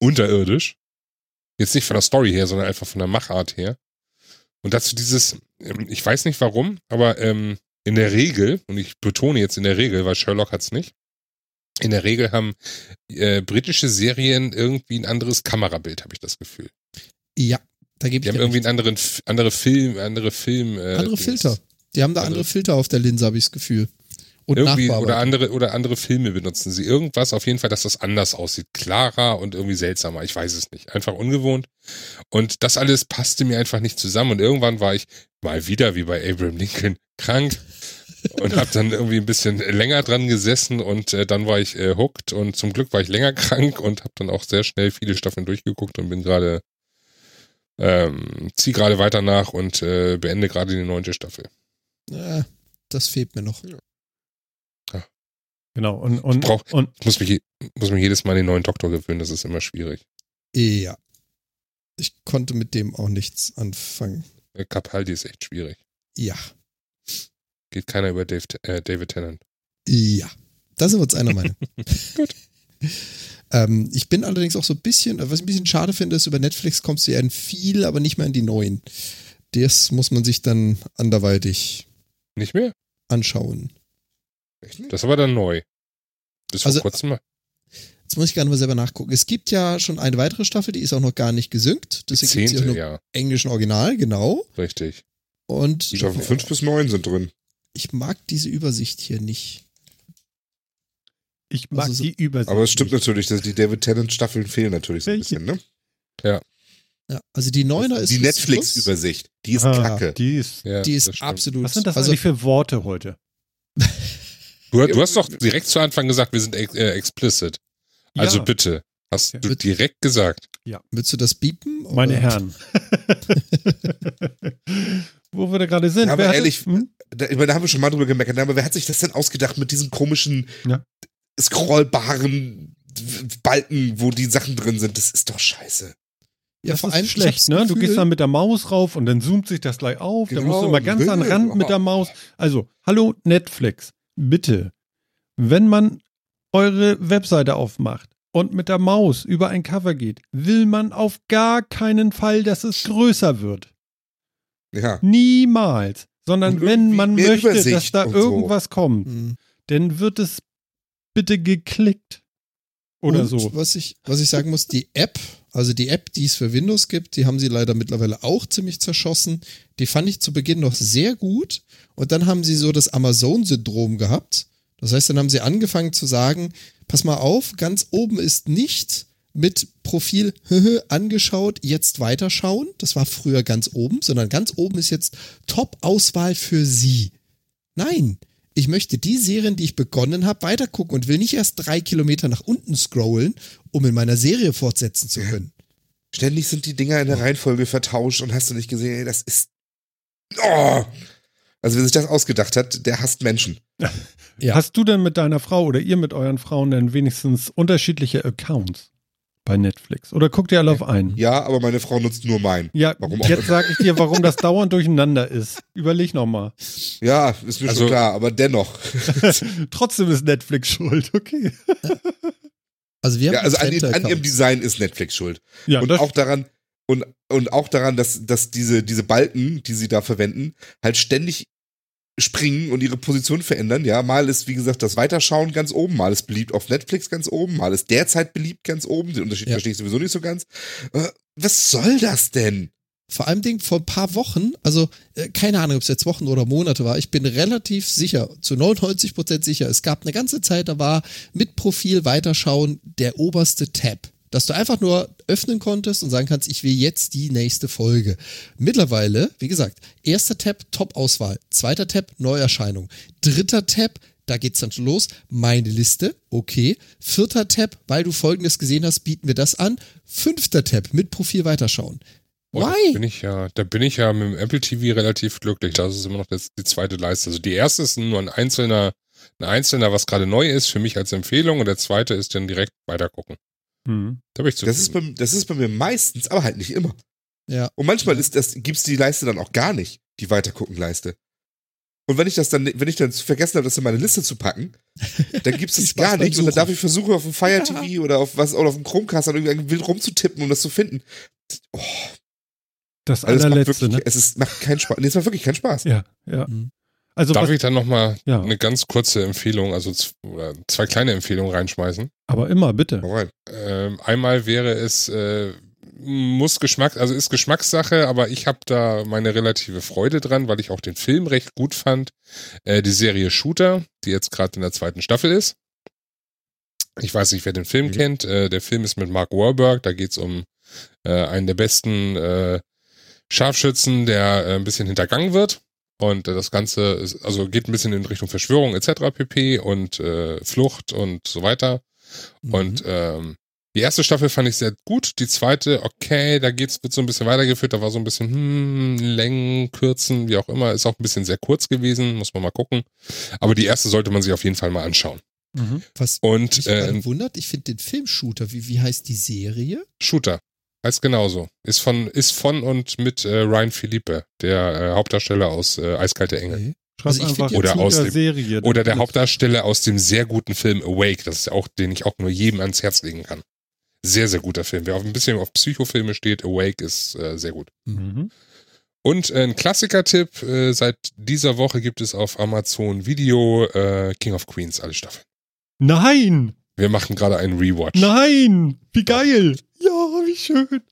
unterirdisch. Jetzt nicht von der Story her, sondern einfach von der Machart her. Und dazu dieses, ähm, ich weiß nicht warum, aber ähm, in der Regel, und ich betone jetzt in der Regel, weil Sherlock hat's nicht, in der Regel haben äh, britische Serien irgendwie ein anderes Kamerabild, habe ich das Gefühl. Ja, da gebe Die ich haben dir irgendwie einen anderen, andere Film, andere Film. Äh, andere. Filter. Die haben da andere andere- Filter auf der Linse, habe ich das Gefühl. Und irgendwie oder andere oder andere Filme benutzen sie irgendwas auf jeden Fall, dass das anders aussieht, klarer und irgendwie seltsamer. Ich weiß es nicht, einfach ungewohnt. Und das alles passte mir einfach nicht zusammen. Und irgendwann war ich mal wieder wie bei Abraham Lincoln krank und habe dann irgendwie ein bisschen länger dran gesessen und äh, dann war ich äh, hooked und zum Glück war ich länger krank und habe dann auch sehr schnell viele Staffeln durchgeguckt und bin gerade ähm, zieh gerade weiter nach und äh, beende gerade die neunte Staffel. Ja, das fehlt mir noch. genau. Und, und, brauch- und Ich muss mich, muss mich jedes Mal an den neuen Doktor gewöhnen, das ist immer schwierig. Ja. Ich konnte mit dem auch nichts anfangen. Äh, Capaldi ist echt schwierig. Ja. Geht keiner über Dave, äh, David Tennant. Ja. Da sind wir uns einer Meinung. [LAUGHS] Gut. Ähm, ich bin allerdings auch so ein bisschen, was ich ein bisschen schade finde, ist, über Netflix kommst du ja in viel, aber nicht mehr in die neuen. Das muss man sich dann anderweitig Nicht mehr? anschauen. Echt nicht? Das ist aber dann neu. Bis vor Also- kurzem mal. Jetzt muss ich gerne mal selber nachgucken. Es gibt ja schon eine weitere Staffel, die ist auch noch gar nicht gesynkt. Deswegen gibt es zehnte, nur ja, englischen Original, genau. richtig. Und Staffel 5 bis 9 sind drin. ich mag diese Übersicht hier nicht. ich mag Also so- die Übersicht. Aber es stimmt nicht. natürlich, dass die David Tennant Staffeln fehlen natürlich so ein Welche? bisschen, ne? Ja, also die Neuner ist Die. Netflix-Übersicht, die ist Ah, kacke. Die ist, Ja, Die ist absolut. was sind das also, eigentlich für Worte heute? [LAUGHS] Du, du hast doch direkt zu Anfang gesagt, wir sind ex äh, explicit. Also Ja. bitte. Hast Ja. du direkt gesagt. Willst du das biepen? Meine oder? Herren. [LAUGHS] Wo wir da gerade sind. Ja, aber ehrlich, hm? Da, meine, da haben wir schon mal drüber gemeckert, aber wer hat sich das denn ausgedacht mit diesen komischen Ja. scrollbaren Balken, wo die Sachen drin sind? Das ist doch scheiße. Ja, das ist allem schlecht, ne? hab's Du Gefühl- gehst dann mit der Maus rauf und dann zoomt sich das gleich auf. Da Genau, musst du immer ganz an den. Rand mit der Maus. Also, hallo Netflix, bitte, wenn man eure Webseite aufmacht und mit der Maus über ein Cover geht, will man auf gar keinen Fall, dass es größer wird. Ja. Niemals. Sondern wenn man möchte, dass Übersicht da und so. irgendwas kommt, Hm. dann wird es bitte geklickt. Oder Und so. Was ich, was ich sagen muss, die App, also die App, die es für Windows gibt, die haben sie leider mittlerweile auch ziemlich zerschossen. Die fand ich zu Beginn noch sehr gut. Und dann haben sie so das Amazon-Syndrom gehabt. Das heißt, dann haben sie angefangen zu sagen, pass mal auf, ganz oben ist nicht mit Profil [LAUGHS] angeschaut, jetzt weiterschauen. Das war früher ganz oben, sondern ganz oben ist jetzt Top-Auswahl für Sie. Nein, ich möchte die Serien, die ich begonnen habe, weitergucken und will nicht erst drei Kilometer nach unten scrollen, um in meiner Serie fortsetzen zu können. Ständig sind die Dinger in der Reihenfolge vertauscht und hast du nicht gesehen, ey, das ist. Oh! Also, wer sich das ausgedacht hat, der hasst Menschen. Ja. Hast du denn mit deiner Frau oder ihr mit euren Frauen denn wenigstens unterschiedliche Accounts bei Netflix? Oder guckt ihr alle auf einen? Ja, aber meine Frau nutzt nur meinen. Ja, Warum auch jetzt sage ich dir, warum das [LAUGHS] dauernd durcheinander ist. Überleg nochmal. Ja, ist mir Also- schon klar, aber dennoch. [LAUGHS] Trotzdem ist Netflix schuld, okay. Also wir haben Ja, also an, an ihrem. Design ist Netflix schuld. Ja, und auch daran, und, und auch daran, dass, dass diese, diese Balken, die sie da verwenden, halt ständig springen und ihre Position verändern. Ja, mal ist, wie gesagt, das Weiterschauen ganz oben, mal ist beliebt auf Netflix ganz oben, mal ist derzeit beliebt ganz oben. Den Unterschied Ja. verstehe ich sowieso nicht so ganz. Äh, was soll das denn? Vor allem Ding vor ein paar Wochen, also äh, keine Ahnung, ob es jetzt Wochen oder Monate war, ich bin relativ sicher, zu 99 Prozent sicher, es gab eine ganze Zeit, da war mit Profil weiterschauen der oberste Tab. Dass du einfach nur öffnen konntest und sagen kannst, ich will jetzt die nächste Folge. Mittlerweile, wie gesagt, erster Tab, Top-Auswahl. Zweiter Tab, Neuerscheinung. Dritter Tab, da geht's dann schon los. Meine Liste, okay. Vierter Tab, weil du folgendes gesehen hast, bieten wir das an. Fünfter Tab, mit Profil weiterschauen. Oh, da Why? bin ich ja, da bin ich ja mit dem Apple TV relativ glücklich. Das ist immer noch das, die zweite Leiste. Also die erste ist nur ein einzelner, ein einzelner, was gerade neu ist, für mich als Empfehlung. Und der zweite ist dann direkt weitergucken. Hm. Da bin ich Das ist, bei, das ist bei mir meistens, aber halt nicht immer. Ja. Und manchmal ist das, gibt's die Leiste dann auch gar nicht, die Weitergucken-Leiste. Und wenn ich das dann, wenn ich dann vergessen habe, das in meine Liste zu packen, dann gibt's Viel [LAUGHS] das gar nicht. Und dann darf ich versuchen, auf dem Fire TV oder auf was, oder auf dem Chromecast dann irgendwie wild rumzutippen, um das zu finden. Oh, Das also es macht allerletzte, wirklich, ne? es ist, macht keinen Spaß. Nee, es macht wirklich keinen Spaß. Ja, ja. Mhm. Also Darf was, ich dann nochmal Ja. eine ganz kurze Empfehlung, also zwei kleine Empfehlungen reinschmeißen? aber immer, bitte. Ähm, einmal wäre es, äh, muss Geschmack, also ist Geschmackssache, aber ich habe da meine relative Freude dran, weil ich auch den Film recht gut fand. Äh, die Serie Shooter, die jetzt gerade in der zweiten Staffel ist. Ich weiß nicht, wer den Film Mhm. kennt. Äh, der Film ist mit Mark Wahlberg. Da geht's um äh, einen der besten äh, Scharfschützen, der äh, ein bisschen hintergangen wird. Und äh, das Ganze ist, also geht ein bisschen in Richtung Verschwörung etc. pp. und äh, Flucht und so weiter. Mhm. Und ähm, die erste Staffel fand ich sehr gut. Die zweite, okay, da geht's, wird so ein bisschen weitergeführt. Da war so ein bisschen, hm, Längen, Kürzen, wie auch immer. Ist auch ein bisschen sehr kurz gewesen, muss man mal gucken. Aber die erste sollte man sich auf jeden Fall mal anschauen. Mhm. Was Und mich äh, wundert, ich finde den Film Shooter, wie, wie heißt die Serie? Shooter heißt genauso. Ist von, ist von und mit äh, Ryan Philippe, der äh, Hauptdarsteller aus äh, Eiskalte Engel. Okay. Also ich einfach Oder aus Shooter dem- Serie. Oder der Hauptdarsteller aus dem sehr guten Film Awake, das ist auch, den ich auch nur jedem ans Herz legen kann. Sehr, sehr guter Film. Wer auf ein bisschen auf Psychofilme steht, Awake ist äh, sehr gut. Mhm. Und äh, ein Klassiker-Tipp, äh, seit dieser Woche gibt es auf Amazon Video äh, King of Queens, alle Staffeln. Nein! Wir machen gerade einen Rewatch. Nein! Wie geil! Ja, wie schön.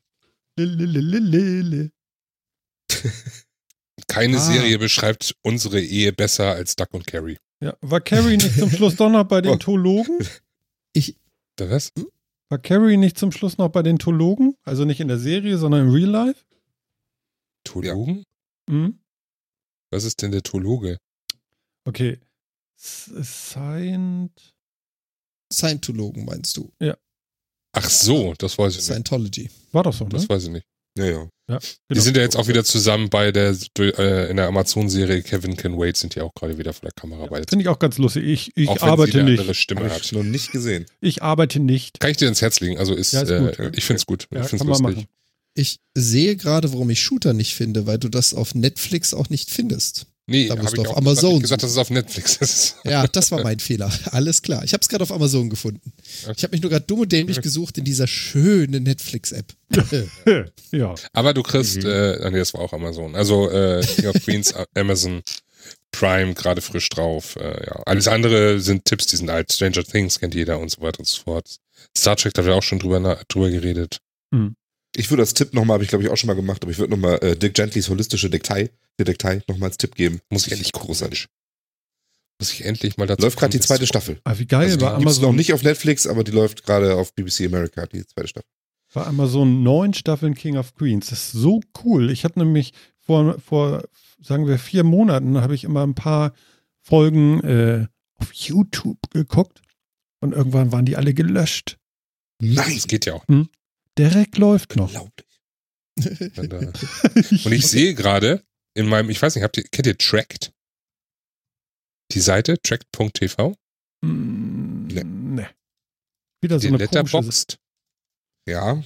Keine Ah. Serie beschreibt unsere Ehe besser als Duck und Carrie. Ja, war Carrie nicht zum Schluss doch noch bei den Oh. Tologen? Was? War Carrie nicht zum Schluss noch bei den Tologen? Also nicht in der Serie, sondern im Real Life? Tologen? Mhm. Was ist denn der Tologe? Okay. Scient. Scientologen meinst du? Ach so, das weiß ich nicht. Scientology. War doch so, ne? Das weiß ich nicht. Ja, ja. Genau. Die sind ja jetzt auch wieder zusammen bei der äh, in der Amazon-Serie Kevin Can Wait sind die auch gerade wieder vor der Kamera bei. Finde ich auch ganz lustig. Ich, ich auch wenn sie arbeite eine nicht. andere Stimme Habe hat. ich noch nicht gesehen. Ich arbeite nicht. Kann ich dir ins Herz legen? Also ist, Ja, ist gut, äh, ja. ich find's gut. Ja, ich find's kann man lustig. Ich sehe gerade, warum ich Shooter nicht finde, weil du das auf Netflix auch nicht findest. Nee, Da habe musst ich du auf Amazon gesagt, gesagt, dass es auf Netflix ist. Ja, [LAUGHS] das war mein Fehler. Alles klar. Ich habe es gerade auf Amazon gefunden. Ich habe mich nur gerade dumm und dämlich gesucht in dieser schönen Netflix-App. [LAUGHS] ja. Aber du kriegst, Mhm. äh, ah, nee, das war auch Amazon. Also äh, King of Queens, [LAUGHS] Amazon Prime, gerade frisch drauf. Äh, ja. Alles andere sind Tipps, die sind alt. Stranger Things kennt jeder und so weiter und so fort. Star Trek, da haben wir auch schon drüber, drüber geredet. Ich würde als Tipp nochmal, habe ich glaube ich auch schon mal gemacht, aber ich würde nochmal äh, Dick Gentlys holistische Detektei, Detektei nochmal als Tipp geben. Muss ich endlich großartig. Muss ich endlich mal dazu Läuft gerade die zweite Staffel. Ah, wie geil. Also die bei, gibt's noch Amazon, nicht auf Netflix, aber die läuft gerade auf BBC America, die zweite Staffel. bei Amazon neun Staffeln King of Queens. Das ist so cool. Ich habe nämlich vor, vor, sagen wir, vier Monaten habe ich immer ein paar Folgen äh, auf YouTube geguckt und irgendwann waren die alle gelöscht. Nein! Das geht ja auch. Derek läuft noch. Unglaublich. [LAUGHS] Und ich sehe gerade in meinem, ich weiß nicht, habt ihr, kennt ihr Tracked? Die Seite, tracked.tv? Mm, Nee. nee. Wieder so Die eine Letterboxd. Ja.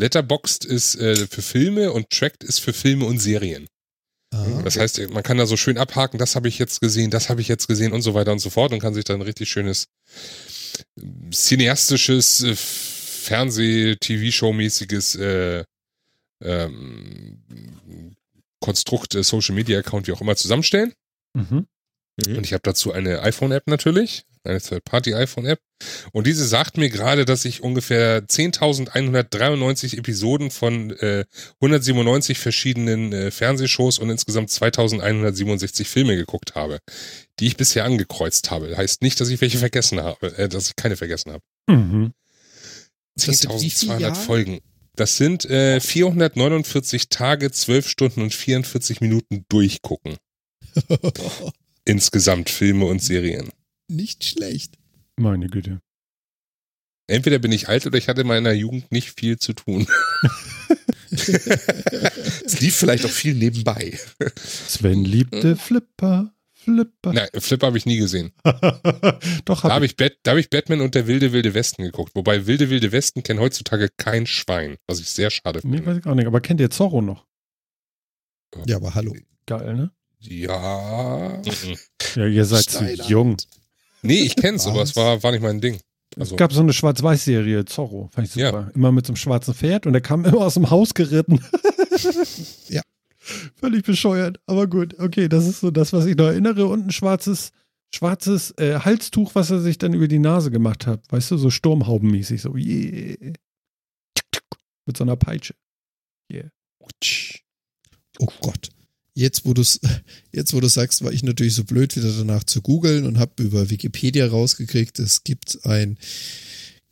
Letterboxd ist äh, für Filme und Tracked ist für Filme und Serien. Ah. Das heißt, man kann da so schön abhaken, das habe ich jetzt gesehen, das habe ich jetzt gesehen und so weiter und so fort und kann sich dann ein richtig schönes cineastisches äh, Fernseh-TV-Show-mäßiges äh, ähm, Konstrukt, äh, Social-Media-Account, wie auch immer, zusammenstellen. Mhm. Mhm. Und ich habe dazu eine iPhone-App natürlich, eine Third-Party-iPhone-App. Und diese sagt mir gerade, dass ich ungefähr 10.193 Episoden von äh, 197 verschiedenen äh, Fernsehshows und insgesamt 2.167 Filme geguckt habe, die ich bisher angekreuzt habe. Heißt nicht, dass ich welche vergessen habe, äh, dass ich keine vergessen habe. Mhm. Das sind wie viele 10.200 Jahre? Folgen. Das sind äh, 449 Tage, 12 Stunden und 44 Minuten durchgucken. [LAUGHS] Insgesamt Filme und Serien. Nicht schlecht. Meine Güte. Entweder bin ich alt oder ich hatte in meiner Jugend nicht viel zu tun. [LAUGHS] es lief vielleicht auch viel nebenbei. Sven liebte Flipper. Flipper. Nein, Flipper habe ich nie gesehen. [LAUGHS] Doch, Da hab habe ich. ich, Bat- da hab ich Batman und der wilde, wilde Westen geguckt. Wobei wilde, wilde Westen kennt heutzutage kein Schwein, was ich sehr schade Nee, finde. weiß ich auch nicht. Aber kennt ihr Zorro noch? Ja, aber hallo. Geil, ne? Ja. Ja, ihr seid zu jung. Nee, ich kenn's, aber Was? es war, war nicht mein Ding. Also, Es gab so eine Schwarz-Weiß-Serie, Zorro, fand ich Ja. super. Immer mit so einem schwarzen Pferd und der kam [LAUGHS] immer aus dem Haus geritten. Ja. Völlig bescheuert, aber gut. Okay, das ist so das, was ich noch erinnere. Und ein schwarzes, schwarzes äh, Halstuch, was er sich dann über die Nase gemacht hat. Weißt du, so sturmhaubenmäßig, so yeah. Mit so einer Peitsche. Oh Gott. Jetzt, wo du [LAUGHS] jetzt, wo du sagst, war ich natürlich so blöd, wieder danach zu googeln und habe über Wikipedia rausgekriegt, es gibt ein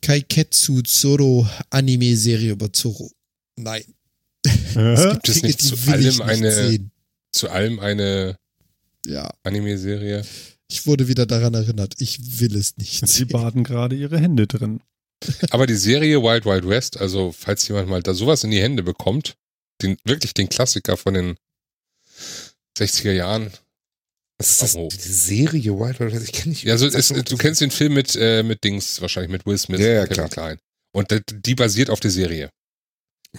Kaiketsu Zoro Anime-Serie über Zoro. Nein. Gibt es nicht zu allem nicht eine, sehen. zu allem eine Ja, Anime-Serie? ich wurde wieder daran erinnert. Ich will es nicht Sie sehen. baden gerade ihre Hände drin. [LAUGHS] Aber die Serie Wild Wild West, also falls jemand mal da sowas in die Hände bekommt, den, wirklich den Klassiker von den 60er Jahren. Was ist das? Oh. Die Serie Wild Wild West? Ich kenne nicht. Ja, also es, du kennst den Film mit, äh, mit Dings, wahrscheinlich mit Will Smith Ja, ja, und Kevin klar. Klein. Und die basiert auf der Serie.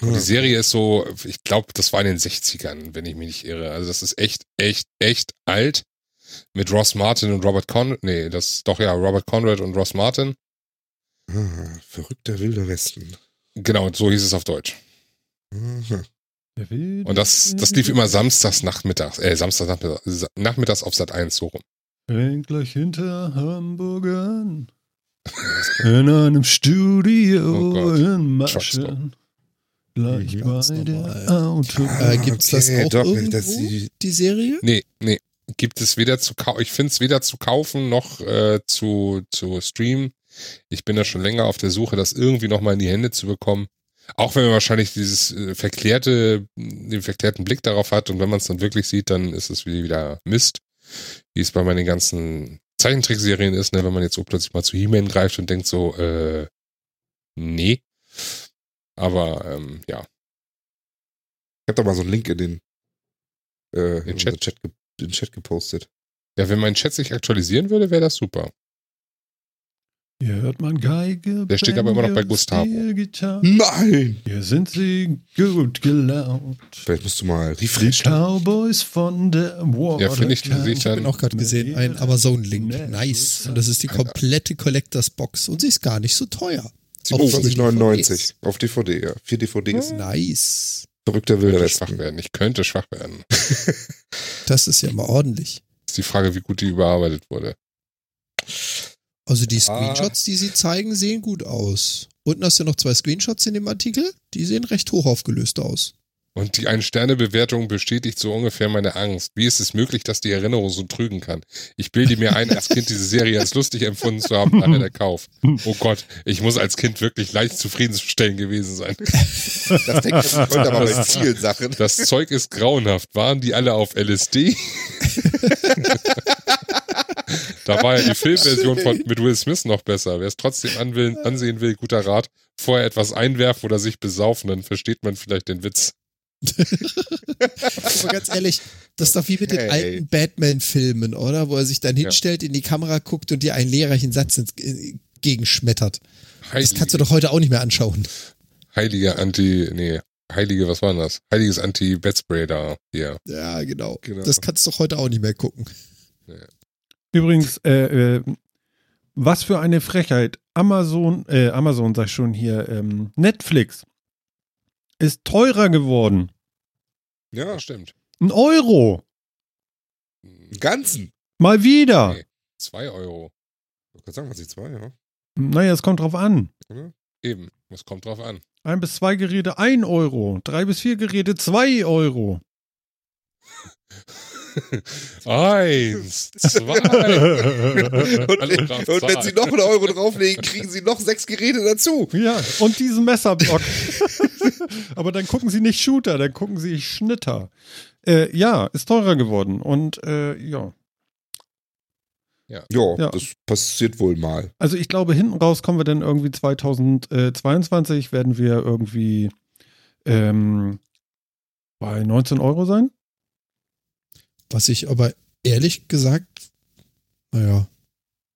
Und die. Serie ist so, ich glaube, das war in den 60ern, wenn ich mich nicht irre. Also das ist echt, echt, echt alt. Mit Ross Martin und Robert Conrad. Nee, das doch ja, Robert Conrad und Ross Martin. Ah, verrückter wilder Westen. Genau, so hieß es auf Deutsch. Wilde, Und das, das lief immer samstags nachmittags, äh, samstags nachmittags, nachmittags auf Sat 1 so rum. Fängt gleich hinter Hamburg an. In einem Studio Oh in. Maschen. Gleich bei der normal. Auto. Äh, gibt's das Okay, auch doch irgendwo, sie- die Serie? Nee, nee. Gibt es weder zu kaufen, ich finde es weder zu kaufen noch äh, zu, zu streamen. Ich bin da schon länger auf der Suche, das irgendwie nochmal in die Hände zu bekommen. Auch wenn man wahrscheinlich dieses äh, verklärte, den verklärten Blick darauf hat und wenn man es dann wirklich sieht, dann ist es wieder, wieder Mist. Wie es bei meinen ganzen Zeichentrickserien ist, ne, wenn man jetzt so plötzlich mal zu He-Man greift und denkt so, äh, nee. Aber ähm, ja, Ich hab da mal so einen Link in den, äh, in Chat? unseren Chat, ge den Chat gepostet. Ja, wenn mein Chat sich aktualisieren würde, wäre das super. Hier hört man Geige. Der steht aber immer noch bei Gustavo. Nein! Hier sind sie gut gelaunt. Vielleicht musst du mal Die refreshen. Cowboys von der Water. Ja, finde ich, sehe ich Ich habe dann. auch gerade gesehen, ein Amazon-Link. Nice. Und das ist die komplette Collectors Box. Und sie ist gar nicht so teuer. Auch für die 27,99 auf DVD, ja. Vier DVDs. Nice. Verrückter wilder könnte schwach werden. Ich könnte schwach werden. [LAUGHS] Das ist ja mal ordentlich. Ist die Frage, wie gut die überarbeitet wurde. Also die Ah. Screenshots, die sie zeigen, sehen gut aus. Unten hast du noch zwei Screenshots in dem Artikel. Die sehen recht hoch aufgelöst aus. Und die Ein-Sterne-Bewertung bestätigt so ungefähr meine Angst. Wie ist es möglich, dass die Erinnerung so trügen kann? Ich bilde mir ein, als Kind diese Serie als lustig empfunden zu haben, nachher der Kauf. Oh Gott, ich muss als Kind wirklich leicht zufriedenzustellen gewesen sein. Das denkt man heute aber bei vielen Sachen. Das Zeug ist grauenhaft. Waren die alle auf LSD? da war ja die Filmversion von, mit Will Smith noch besser. Wer es trotzdem anwillen, ansehen will, guter Rat. Vorher etwas einwerfen oder sich besaufen, dann versteht man vielleicht den Witz. Aber ganz ehrlich, das ist doch wie mit den alten Batman-Filmen, oder? Wo er sich dann Ja. hinstellt, in die Kamera guckt und dir einen lehrreichen Satz ins- äh, gegenschmettert. Das kannst du doch heute auch nicht mehr anschauen. heilige Anti, nee, heilige, was war denn das? Heiliges Anti-Bat-Spray da, hier. Ja, genau. Genau. Das kannst du doch heute auch nicht mehr gucken. Übrigens, äh, äh, was für eine Frechheit. Amazon, äh, Amazon sag ich schon hier, ähm, Netflix ist teurer geworden. Ja, stimmt. Ein Euro. im Ganzen. Mal wieder. Nee. Zwei Euro. Ich kann sagen, was ich zwei, ja. Naja, es kommt drauf an. Eben. Es kommt drauf an. Ein bis zwei Geräte ein Euro. Drei bis vier Geräte zwei Euro. [LAUGHS] Eins, zwei. [LAUGHS] Und, drauf und wenn sie noch einen Euro drauflegen, kriegen sie noch sechs Geräte dazu. Ja, und diesen Messerblock. [LAUGHS] [LAUGHS] Aber dann gucken sie nicht Shooter, dann gucken sie Schnitter. Äh, ja, ist teurer geworden. Und äh, ja. Ja, Ja. das passiert wohl mal. Also ich glaube, hinten raus kommen wir dann irgendwie 2022, werden wir irgendwie ähm, bei 19 Euro sein. Was ich aber ehrlich gesagt, naja,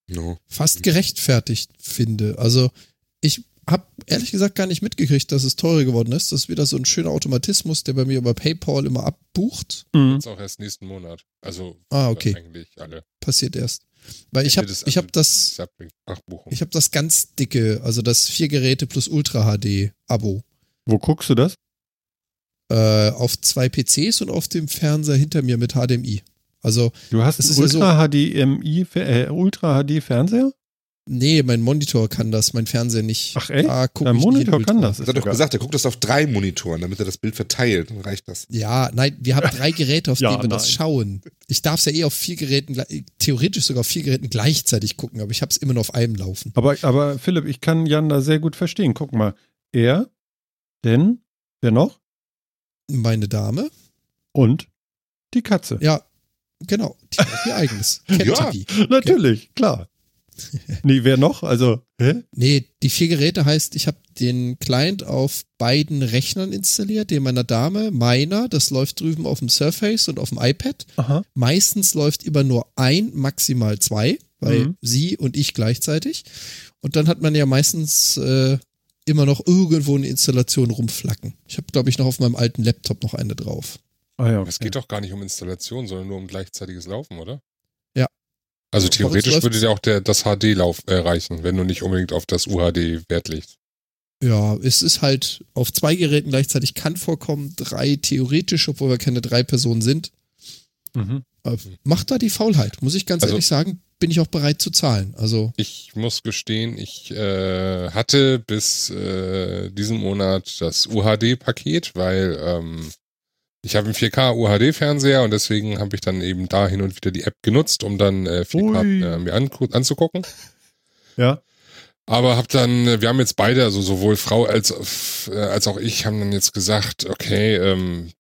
No. fast gerechtfertigt finde. Also ich habe ehrlich gesagt gar nicht mitgekriegt, dass es teurer geworden ist. Das ist wieder so ein schöner Automatismus, der bei mir über PayPal immer abbucht. Mhm. Jetzt auch erst nächsten Monat. Also Ah, okay. eigentlich alle. Passiert erst. Weil ich habe Das- ich hab das ich habe das ganz dicke, also das vier Geräte plus Ultra HD Abo Wo guckst du das? äh, auf zwei PCs und auf dem Fernseher hinter mir mit HDMI. Also Du hast Das einen ist ja so- Ultra HDMI, äh, Ultra HD Fernseher? Nee, mein Monitor kann das, mein Fernseher nicht. Ach echt? Da guck Dein Monitor kann das. Er hat doch gesagt, er guckt das auf drei Monitoren, damit er das Bild verteilt. Dann reicht das. Ja, nein, wir haben drei Geräte, auf [LAUGHS] Ja, denen wir das nein. schauen. Ich darf es ja eh auf vier Geräten, theoretisch sogar auf vier Geräten gleichzeitig gucken, aber ich habe es immer nur auf einem laufen. Aber, aber Philipp, ich kann Jan da sehr gut verstehen. Guck mal. Er, denn, wer noch? Meine Dame, Und die Katze. ja, genau, die hat ihr eigenes. Kennt [LAUGHS] Ja. die. Natürlich, klar. [LAUGHS] nee, wer noch? Also, hä? Nee, die vier Geräte heißt, ich habe den Client auf beiden Rechnern installiert, den meiner Dame, meiner, das läuft drüben auf dem Surface und auf dem iPad. Aha. Meistens läuft immer nur ein, maximal zwei, weil Mhm. sie und ich gleichzeitig. Und dann hat man ja meistens äh, immer noch irgendwo eine Installation rumflacken. Ich habe, glaube ich, noch auf meinem alten Laptop noch eine drauf. Ah ja, Aber es geht doch gar nicht um Installation, sondern nur um gleichzeitiges Laufen, oder? Ja. Also theoretisch würde dir auch der, das HD-Lauf äh, reichen, wenn du nicht unbedingt auf das UHD Wert legst. Ja, es ist halt auf zwei Geräten gleichzeitig kann vorkommen, drei theoretisch, obwohl wir keine drei Personen sind. Mhm. Äh, Macht da die Faulheit, muss ich ganz Also- ehrlich sagen, bin ich auch bereit zu zahlen. Also, Ich muss gestehen, ich äh, hatte bis äh, diesen Monat das UHD-Paket, weil ähm, ich habe einen 4K UHD-Fernseher und deswegen habe ich dann eben da hin und wieder die App genutzt, um dann äh, 4K Ui. äh, mir angu- anzugucken. Ja. Aber hab dann, äh, wir haben jetzt beide, also sowohl Frau als, äh, als auch ich, haben dann jetzt gesagt, okay, ähm,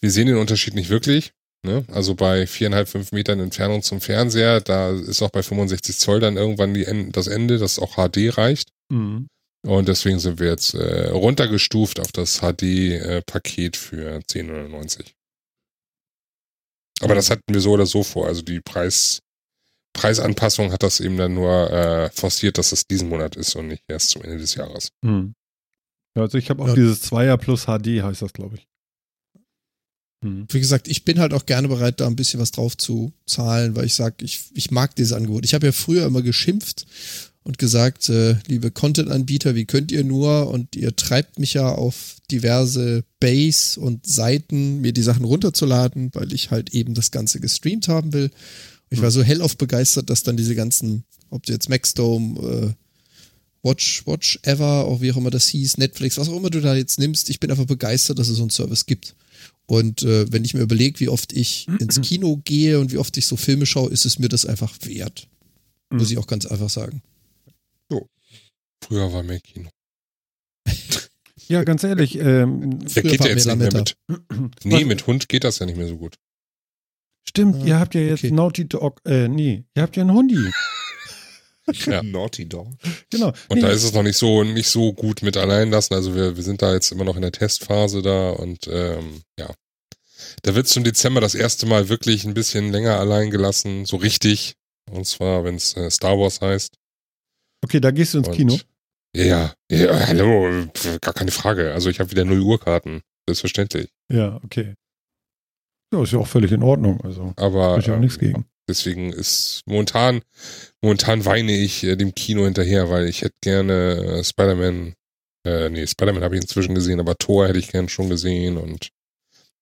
wir sehen den Unterschied nicht wirklich. Ne? Also bei viereinhalb, fünf Metern Entfernung zum Fernseher, da ist auch bei 65 Zoll dann irgendwann die, das Ende, das auch HD reicht. Mhm. Und deswegen sind wir jetzt äh, runtergestuft auf das HD-Paket für 10,99. Aber das hatten wir so oder so vor. Also die Preis, Preisanpassung hat das eben dann nur äh, forciert, dass es diesen Monat ist und nicht erst zum Ende des Jahres. Ja, also ich habe auch Ja. dieses Zweier plus HD, heißt das, glaube ich. Mhm. wie gesagt, ich bin halt auch gerne bereit, da ein bisschen was drauf zu zahlen, weil ich sage, ich, ich mag dieses Angebot. Ich habe ja früher immer geschimpft und gesagt, äh, liebe Content-Anbieter, wie könnt ihr nur? Und ihr treibt mich ja auf diverse Base und Seiten, mir die Sachen runterzuladen, weil ich halt eben das Ganze gestreamt haben will. Ich war so hellauf begeistert, dass dann diese ganzen, ob du jetzt Maxdome, äh, Watch, Watch Ever, auch wie auch immer das hieß, Netflix, was auch immer du da jetzt nimmst, ich bin einfach begeistert, dass es so einen Service gibt. Und äh, wenn ich mir überlege, wie oft ich ins Kino gehe und wie oft ich so Filme schaue, ist es mir das einfach wert. Muss ich auch ganz einfach sagen. Früher war mehr Kino. [LAUGHS] Ja, ganz ehrlich, ähm, [LAUGHS] Der geht war ja jetzt nicht mehr mit. Nee, mit Hund geht das ja nicht mehr so gut. stimmt, ihr habt ja jetzt okay. Naughty Dog, äh, nee, ihr habt ja einen Hundi. [LAUGHS] Ja. Naughty Dog. Genau. Und Nee, da ist es noch nicht so nicht so gut mit allein lassen. Also wir, wir sind da jetzt immer noch in der Testphase da und ähm, ja. Da wird zum Dezember das erste Mal wirklich ein bisschen länger allein gelassen, so richtig. Und zwar, wenn es äh, Star Wars heißt. Okay, da gehst du ins Und- Kino. Ja, ja, hallo, pf, gar keine Frage. Also ich habe wieder 0 Uhr Karten. Selbstverständlich. Ja, okay. Ja, ist ja auch völlig in Ordnung. Also, Aber ich auch ähm, nichts gegen. Deswegen ist momentan, momentan weine ich äh, dem Kino hinterher, weil ich hätte gerne äh, Spider-Man, äh, nee, Spider-Man habe ich inzwischen gesehen, aber Thor hätte ich gern schon gesehen und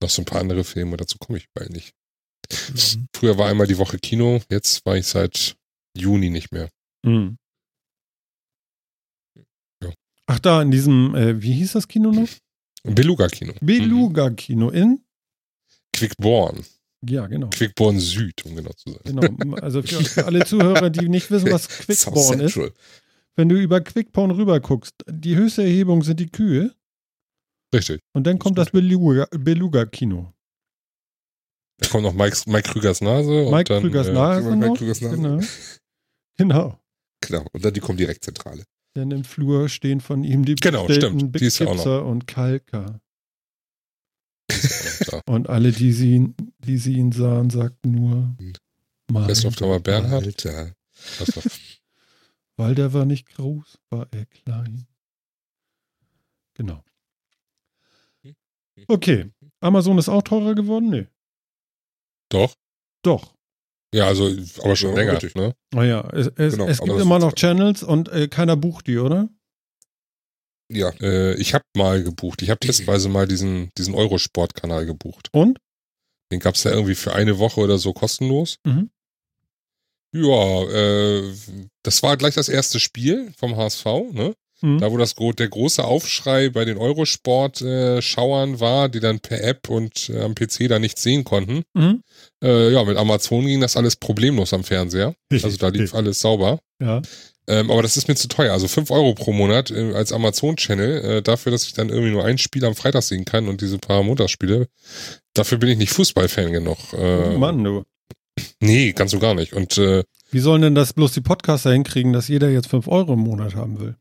noch so ein paar andere Filme, dazu komme ich bald nicht. Mhm. Früher war einmal die Woche Kino, jetzt war ich seit Juni nicht mehr. Mhm. Ach, da in diesem, äh, wie hieß das Kino noch? Beluga-Kino. Beluga-Kino in? Quickborn. Ja, genau. Quickborn Süd, um genau zu sein. Genau, also für, [LAUGHS] für alle Zuhörer, die nicht wissen, was Quickborn ist, wenn du über Quickborn rüber guckst, die höchste Erhebung sind die Kühe Richtig. und dann kommt das Beluga- Beluga-Kino. Da kommt noch Mike, Mike Krügers Nase. und Mike dann, Krügers äh, Nase Mike noch. Krügers Nase. Genau. genau. Genau. Und dann die kommt Direktzentrale. Denn im Flur stehen von ihm die Genau, bestellten stimmt. Big Die und Kalka. Und alle, die sie, die sie ihn sahen, sagten nur, of Dauer Bernhard. Alter. [LAUGHS] Weil der war nicht groß, war er klein. Genau. Okay. Amazon ist auch teurer geworden? Nee. Doch. Doch. Ja, also, aber schon Ja, länger. richtig. Ne? Naja, es, es, Genau, es gibt immer noch Channels und äh, keiner bucht die, oder? Ja, Äh, ich habe mal gebucht. Ich habe testweise mal diesen, diesen Eurosport-Kanal gebucht. Und? Den gab's ja irgendwie für eine Woche oder so kostenlos. Mhm. Ja, äh, das war gleich das erste Spiel vom HSV, ne? Mhm. Da, wo das der große Aufschrei bei den Eurosport-Schauern war, die dann per App und äh, am PC da nichts sehen konnten. Mhm. Äh, ja, mit Amazon ging das alles problemlos am Fernseher. [LAUGHS] Also da lief alles sauber. Ja. Ähm, aber das ist mir zu teuer. Also 5 Euro pro Monat äh, als Amazon-Channel, äh, dafür, dass ich dann irgendwie nur ein Spiel am Freitag sehen kann und diese paar Montagsspiele. Dafür bin ich nicht Fußballfan genug. Äh, Mann, du. Nee, ganz so gar nicht. Und äh, Wie sollen denn das bloß die Podcaster hinkriegen, dass jeder jetzt 5 Euro im Monat haben will?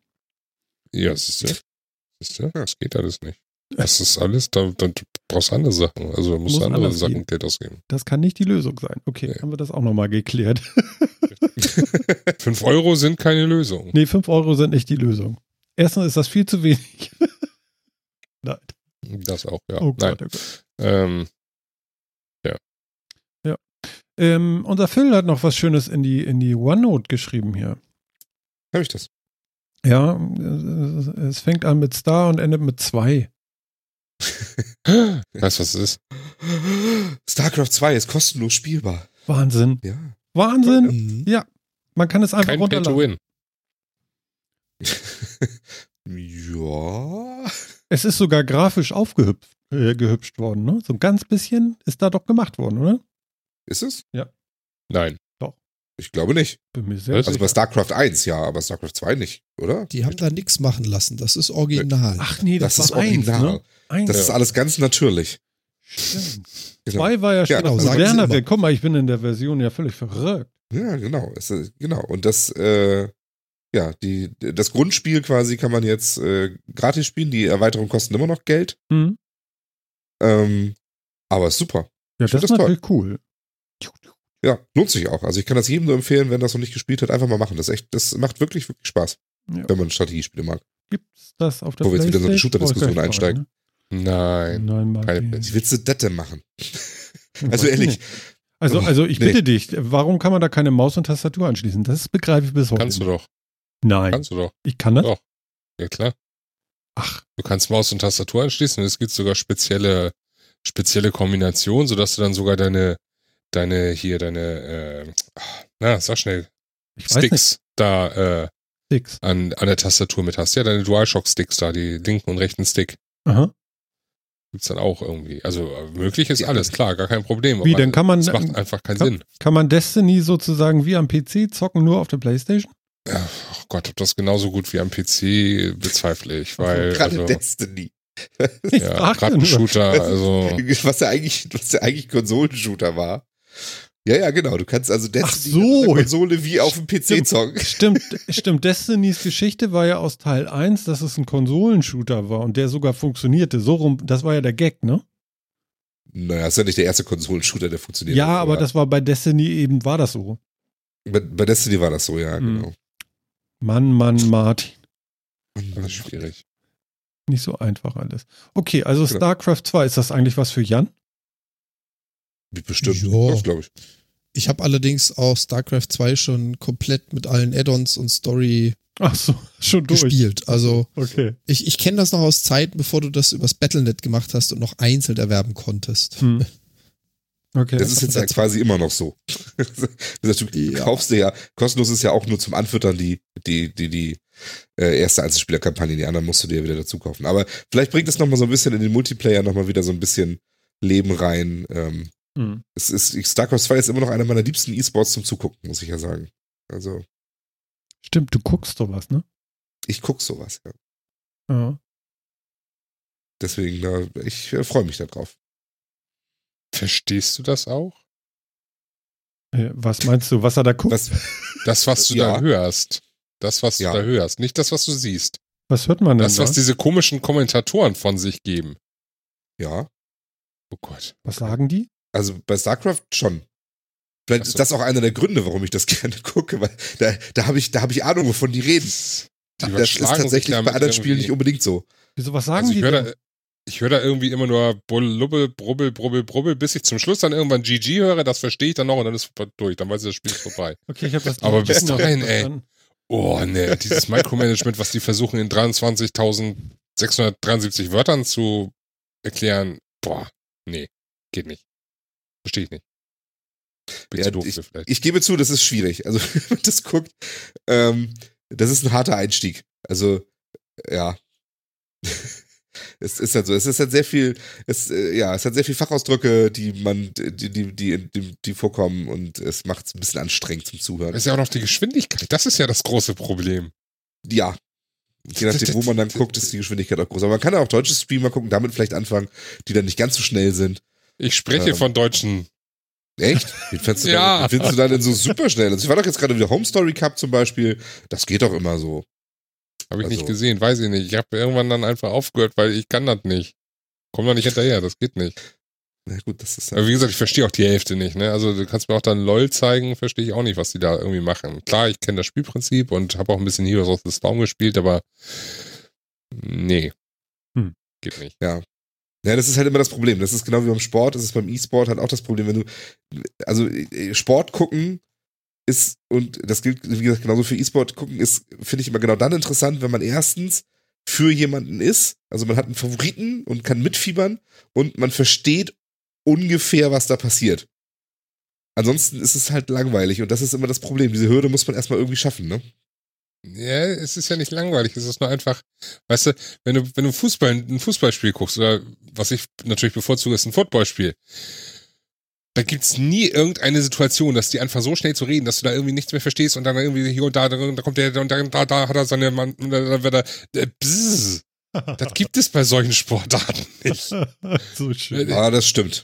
Ja, siehst du? Siehst du? Das geht alles nicht. Das ist alles, da, da brauchst du andere Sachen. Also da musst Muss du andere Sachen gehen. Geld ausgeben. Das kann nicht die Lösung sein. Okay, Nee. haben wir das auch nochmal geklärt. [LAUGHS] 5 Euro sind keine Lösung. nee, 5 Euro sind nicht die Lösung. Erstens ist das viel zu wenig. [LAUGHS] Nein. Das auch, ja. Oh Nein. Gott, oh Gott. Ähm, Ähm, unser Phil hat noch was Schönes in die, in die OneNote geschrieben hier. habe ich das. Ja, es fängt an mit Star und endet mit 2. [LAUGHS] weißt du, was es ist? StarCraft 2 ist kostenlos spielbar. Wahnsinn. Ja. Wahnsinn. Mhm. Man kann es einfach Kein Pay to runterladen. Win. [LAUGHS] ja. Es ist sogar grafisch aufgehüpft äh, gehübscht worden, ne? So ein ganz bisschen ist da doch gemacht worden, oder? Ist es? Nein. Ich glaube nicht. Bin mir sehr? Also bei sicher. StarCraft 1 ja, aber StarCraft 2 nicht, oder? Die haben da nichts machen lassen. Das ist original. Ach nee, das, Das ist war eins, original. ne? Eins. Das ist alles ganz natürlich. Stimmt. Genau. Zwei war ja schon genau, das modernere. immer. Guck mal, ich bin in der Version ja völlig verrückt. Ja, genau. Es, ist- genau. Und das, äh, ja, die, das Grundspiel quasi kann man jetzt äh, gratis spielen. Die Erweiterungen kosten immer noch Geld. Hm? Ähm, aber ist super. Ja, Ich das find ist das toll. natürlich cool. Ja, lohnt sich auch. Also ich kann das jedem nur empfehlen, wenn das noch nicht gespielt hat, einfach mal machen. Das echt, das macht wirklich, wirklich Spaß, Ja. wenn man Strategiespiele mag. Gibt's das auf der Wo wir jetzt wieder so eine? Shooter-Diskussion gleich einsteigen. Nein. ne? Nein, Martin. Keine Wie willst du das denn machen? [LAUGHS] Also ich ehrlich. Also, Oh, also ich nee. bitte dich, warum kann man da keine Maus und Tastatur anschließen? Das begreife ich bis heute. Kannst du doch. Nein, Kannst du doch. ich kann das. Doch. Ja, klar. Ach, Du kannst Maus und Tastatur anschließen und es gibt sogar spezielle, spezielle Kombinationen, sodass du dann sogar deine, deine, hier, deine, äh, na, sag schnell, ich. Sticks da, äh, Sticks. an, an der Tastatur mit hast. Ja, deine DualShock-Sticks da, die linken und rechten Stick. Aha. Gibt's dann auch irgendwie. Also äh, möglich ist Ja. alles, klar, gar kein Problem. Wie, dann kann man- Es macht einfach keinen kann- Sinn. Kann man Destiny sozusagen wie am PC zocken, nur auf der Playstation? Ja, oh Gott, ob das genauso gut wie am PC bezweifle ich, [LAUGHS] weil gerade also, Destiny. [LAUGHS] Ich ja, gerade ein Shooter, [LAUGHS] also Was ja eigentlich, was ja eigentlich Konsolenshooter war. Ja, ja, genau. Du kannst also Destiny so. auf der Konsole wie auf dem PC Stimmt. zocken. Stimmt, [LAUGHS] stimmt. Destinys Geschichte war ja aus Teil 1, dass es ein Konsolenshooter war und der sogar funktionierte. So rum, das war ja der Gag, ne? Naja, ist ja nicht der erste Konsolenshooter, der funktioniert. Ja, aber das war bei Destiny eben, war das so. Bei, bei Destiny war das so, ja, Hm. genau. Mann, Mann, Martin. das ist schwierig. Nicht so einfach alles. Okay, also Genau. StarCraft 2, ist das eigentlich was für Jan? Bestimmt. Ja. Das glaube ich. Ich habe allerdings auch StarCraft 2 schon komplett mit allen Add-ons und Story Ach so, schon durch. gespielt. Also Okay. ich, ich kenne das noch aus Zeiten, bevor du das übers Battlenet gemacht hast und noch einzeln erwerben konntest. Hm. [LAUGHS] Okay. Das ist jetzt ja quasi immer noch so. [LAUGHS] Du Ja. kaufst dir ja, kostenlos ist ja auch nur zum Anfüttern die, die, die, die äh, erste Einzelspielerkampagne, die anderen musst du dir wieder dazu kaufen. Aber vielleicht bringt es nochmal so ein bisschen in den Multiplayer nochmal wieder so ein bisschen Leben rein. Ähm, Hm. es ist, StarCraft 2 ist immer noch einer meiner liebsten E-Sports zum Zugucken, muss ich ja sagen. Also, Stimmt, du guckst sowas, ne? ich guck sowas, ja. Ja. Deswegen, da, ich äh, freue mich darauf. Verstehst du das auch? Äh, Was meinst du, was er da guckt? Was, [LAUGHS] Das, was du Ja. da hörst. Das, was Ja. du da hörst, nicht das, was du siehst. Was hört man denn Das, da? was diese komischen Kommentatoren von sich geben. Ja. Oh Gott. Was sagen die? Also bei StarCraft schon. Vielleicht so. ist das auch einer der Gründe, warum ich das [LAUGHS] gerne gucke, weil da, da habe ich, da hab ich Ahnung, wovon die reden. Die das ist tatsächlich bei anderen Spielen nicht unbedingt so. Wieso, was sagen Also ich die höre denn? da, ich höre da irgendwie immer nur Blubbel, Brubbel, Brubbel, Brubbel, bis ich zum Schluss dann irgendwann GG höre, das verstehe ich dann noch und dann ist es durch, dann weiß ich, das Spiel ist vorbei. [LAUGHS] Okay, ich habe das Aber bis dahin, ey. Oh ne, dieses Micromanagement, was die versuchen in 23.673 Wörtern zu erklären, boah, nee, geht nicht. Verstehe ich nicht. Bin Ja, zu doof ich- vielleicht. Ich gebe zu, das ist schwierig. Also, [LAUGHS] wenn man das guckt, ähm, das ist ein harter Einstieg. Also, ja. [LAUGHS] es ist halt so. Es ist halt sehr viel, es, äh, ja, es hat sehr viel Fachausdrücke, die man, die, die, die, die, vorkommen und es macht es ein bisschen anstrengend zum Zuhören. Das ist ja auch noch die Geschwindigkeit, das ist ja das große Problem. Ja. Je nachdem, wo man dann guckt, ist die Geschwindigkeit auch groß. Aber man kann auch deutsche Streamer gucken, damit vielleicht anfangen, die dann nicht ganz so schnell sind. Ich spreche Ähm. von Deutschen. Echt? Wie findest du, [LAUGHS] Ja. dann, findest du da denn so super schnell? Also ich war doch jetzt gerade wieder Home Story Cup zum Beispiel. Das geht doch immer so. Habe ich nicht Also- gesehen, weiß ich nicht. Ich habe irgendwann dann einfach aufgehört, weil ich kann das nicht. Komm da nicht hinterher, das geht nicht. Na gut, das ist Aber wie gesagt, ich verstehe auch die Hälfte nicht. Ne? Also du kannst mir auch dann LOL zeigen, verstehe ich auch nicht, was die da irgendwie machen. Klar, ich kenne das Spielprinzip und habe auch ein bisschen Heroes of the Storm gespielt, aber nee, Hm. geht nicht. Ja, das ist halt immer das Problem. Das ist genau wie beim Sport. Das ist beim E-Sport halt auch das Problem, wenn du, also äh, Sport gucken ist, und das gilt, wie gesagt, genauso für E-Sport gucken, ist, finde ich immer genau dann interessant, wenn man erstens für jemanden ist, also man hat einen Favoriten und kann mitfiebern und man versteht ungefähr, was da passiert. Ansonsten ist es halt langweilig und das ist immer das Problem. Diese Hürde muss man erstmal irgendwie schaffen, ne? Ja, es ist ja nicht langweilig, es ist nur einfach, weißt du, wenn du, wenn du Fußball, ein Fußballspiel guckst, oder was ich natürlich bevorzuge, ist ein Footballspiel, da gibt's nie irgendeine Situation, dass die anfangen so schnell zu reden, dass du da irgendwie nichts mehr verstehst und dann irgendwie hier und da, da kommt der und da, da, da hat er seine Mann, und da wird er, äh, bzzz. Das gibt es bei solchen Sportarten nicht. [LAUGHS] so schön. Ah, das stimmt.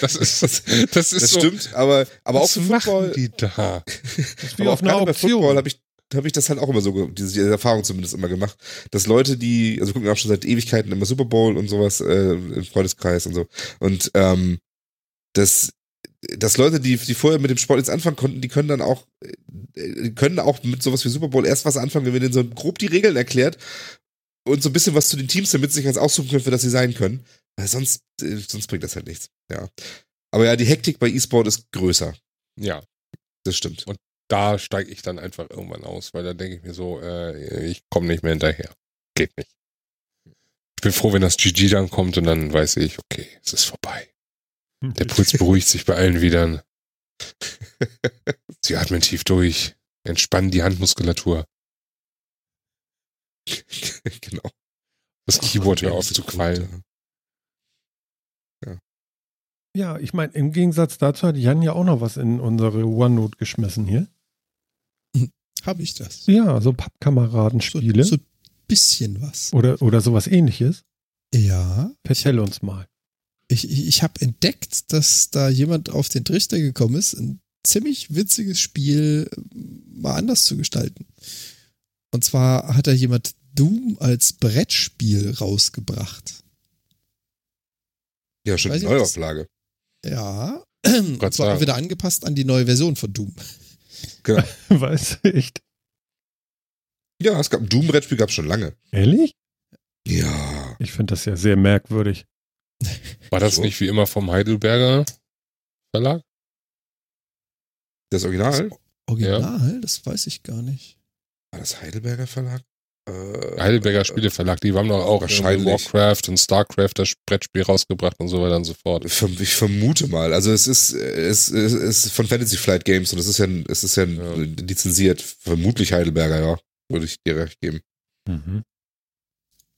Das ist, das, das ist Das so, stimmt, aber, aber auch Football, die da? Wie aber auf auch einer gerade bei Auktion. Football habe ich, habe ich das halt auch immer so, diese, Erfahrung zumindest immer gemacht, dass Leute, die, also gucken auch schon seit Ewigkeiten immer Super Bowl und sowas äh, im Freundeskreis und so. Und ähm, das, dass Leute, die, die vorher mit dem Sport jetzt anfangen konnten, die können dann auch, äh, können auch mit sowas wie Super Bowl erst was anfangen, wenn wir denen so grob die Regeln erklärt und so ein bisschen was zu den Teams, damit sie sich ganz aussuchen können, für das sie sein können. Weil sonst, äh, sonst bringt das halt nichts. Ja. Aber ja, die Hektik bei E-Sport ist größer. Ja, Das stimmt. Da steige ich dann einfach irgendwann aus, weil da denke ich mir so, äh, ich komme nicht mehr hinterher. Geht nicht. Ich bin froh, wenn das GG dann kommt und dann weiß ich, okay, es ist vorbei. Der Puls beruhigt sich bei allen wieder. [LAUGHS] Sie atmen tief durch, entspannen die Handmuskulatur. [LAUGHS] genau. Das Keyboard hört auf zu quallen. Ja, ich meine, im Gegensatz dazu hat Jan ja auch noch was in unsere OneNote geschmissen hier. Habe ich das. Ja, so So, Pappkameradenspiele so ein bisschen was. oder, oder sowas ähnliches. Ja. Erzähl uns mal. Ich, ich, ich habe entdeckt, dass da jemand auf den Trichter gekommen ist, ein ziemlich witziges Spiel äh, mal anders zu gestalten. Und zwar hat da jemand Doom als Brettspiel rausgebracht. Ja, schon Weiß das- Neuauflage. Ja. Gott Und zwar wieder angepasst an die neue Version von Doom. Genau. [LAUGHS] Weißt du, echt? Ja, es gab ein Doom-Brettspiel gab es schon lange. Ehrlich? Ja. Ich finde das ja sehr merkwürdig. War das So. nicht wie immer vom Heidelberger Verlag? Das Original? Original? Das weiß ich gar nicht. War das Heidelberger Verlag? Äh, Heidelberger Spieleverlag, die haben doch auch Wahrscheinlich. Warcraft und Starcraft das Brettspiel rausgebracht und so weiter und so fort. Ich vermute mal. Also es ist, es, es ist von Fantasy Flight Games und es ist ja, es ist ja, Ja. lizenziert. Vermutlich Heidelberger, ja. Würde ich dir recht geben. Mhm.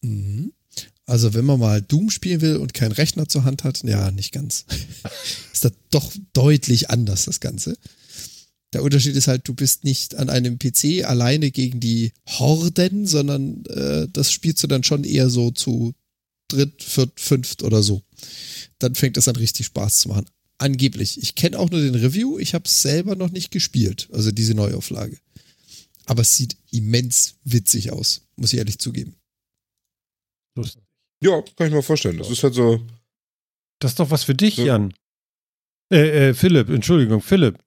Mhm. Also wenn man mal Doom spielen will und keinen Rechner zur Hand hat, ja, nicht ganz. [LAUGHS] ist das doch deutlich anders, das Ganze. Der Unterschied ist halt, du bist nicht an einem PC alleine gegen die Horden, sondern äh, das spielst du dann schon eher so zu dritt, viert, fünft oder so. Dann fängt es an richtig Spaß zu machen. Angeblich. Ich kenne auch nur den Review, ich habe es selber noch nicht gespielt, also diese Neuauflage. aber es sieht immens witzig aus, muss ich ehrlich zugeben. Lustig. Ja, kann ich mir vorstellen. Das ist halt so. Das ist doch was für dich, So. Jan. Äh, äh, Philipp, Entschuldigung, Philipp.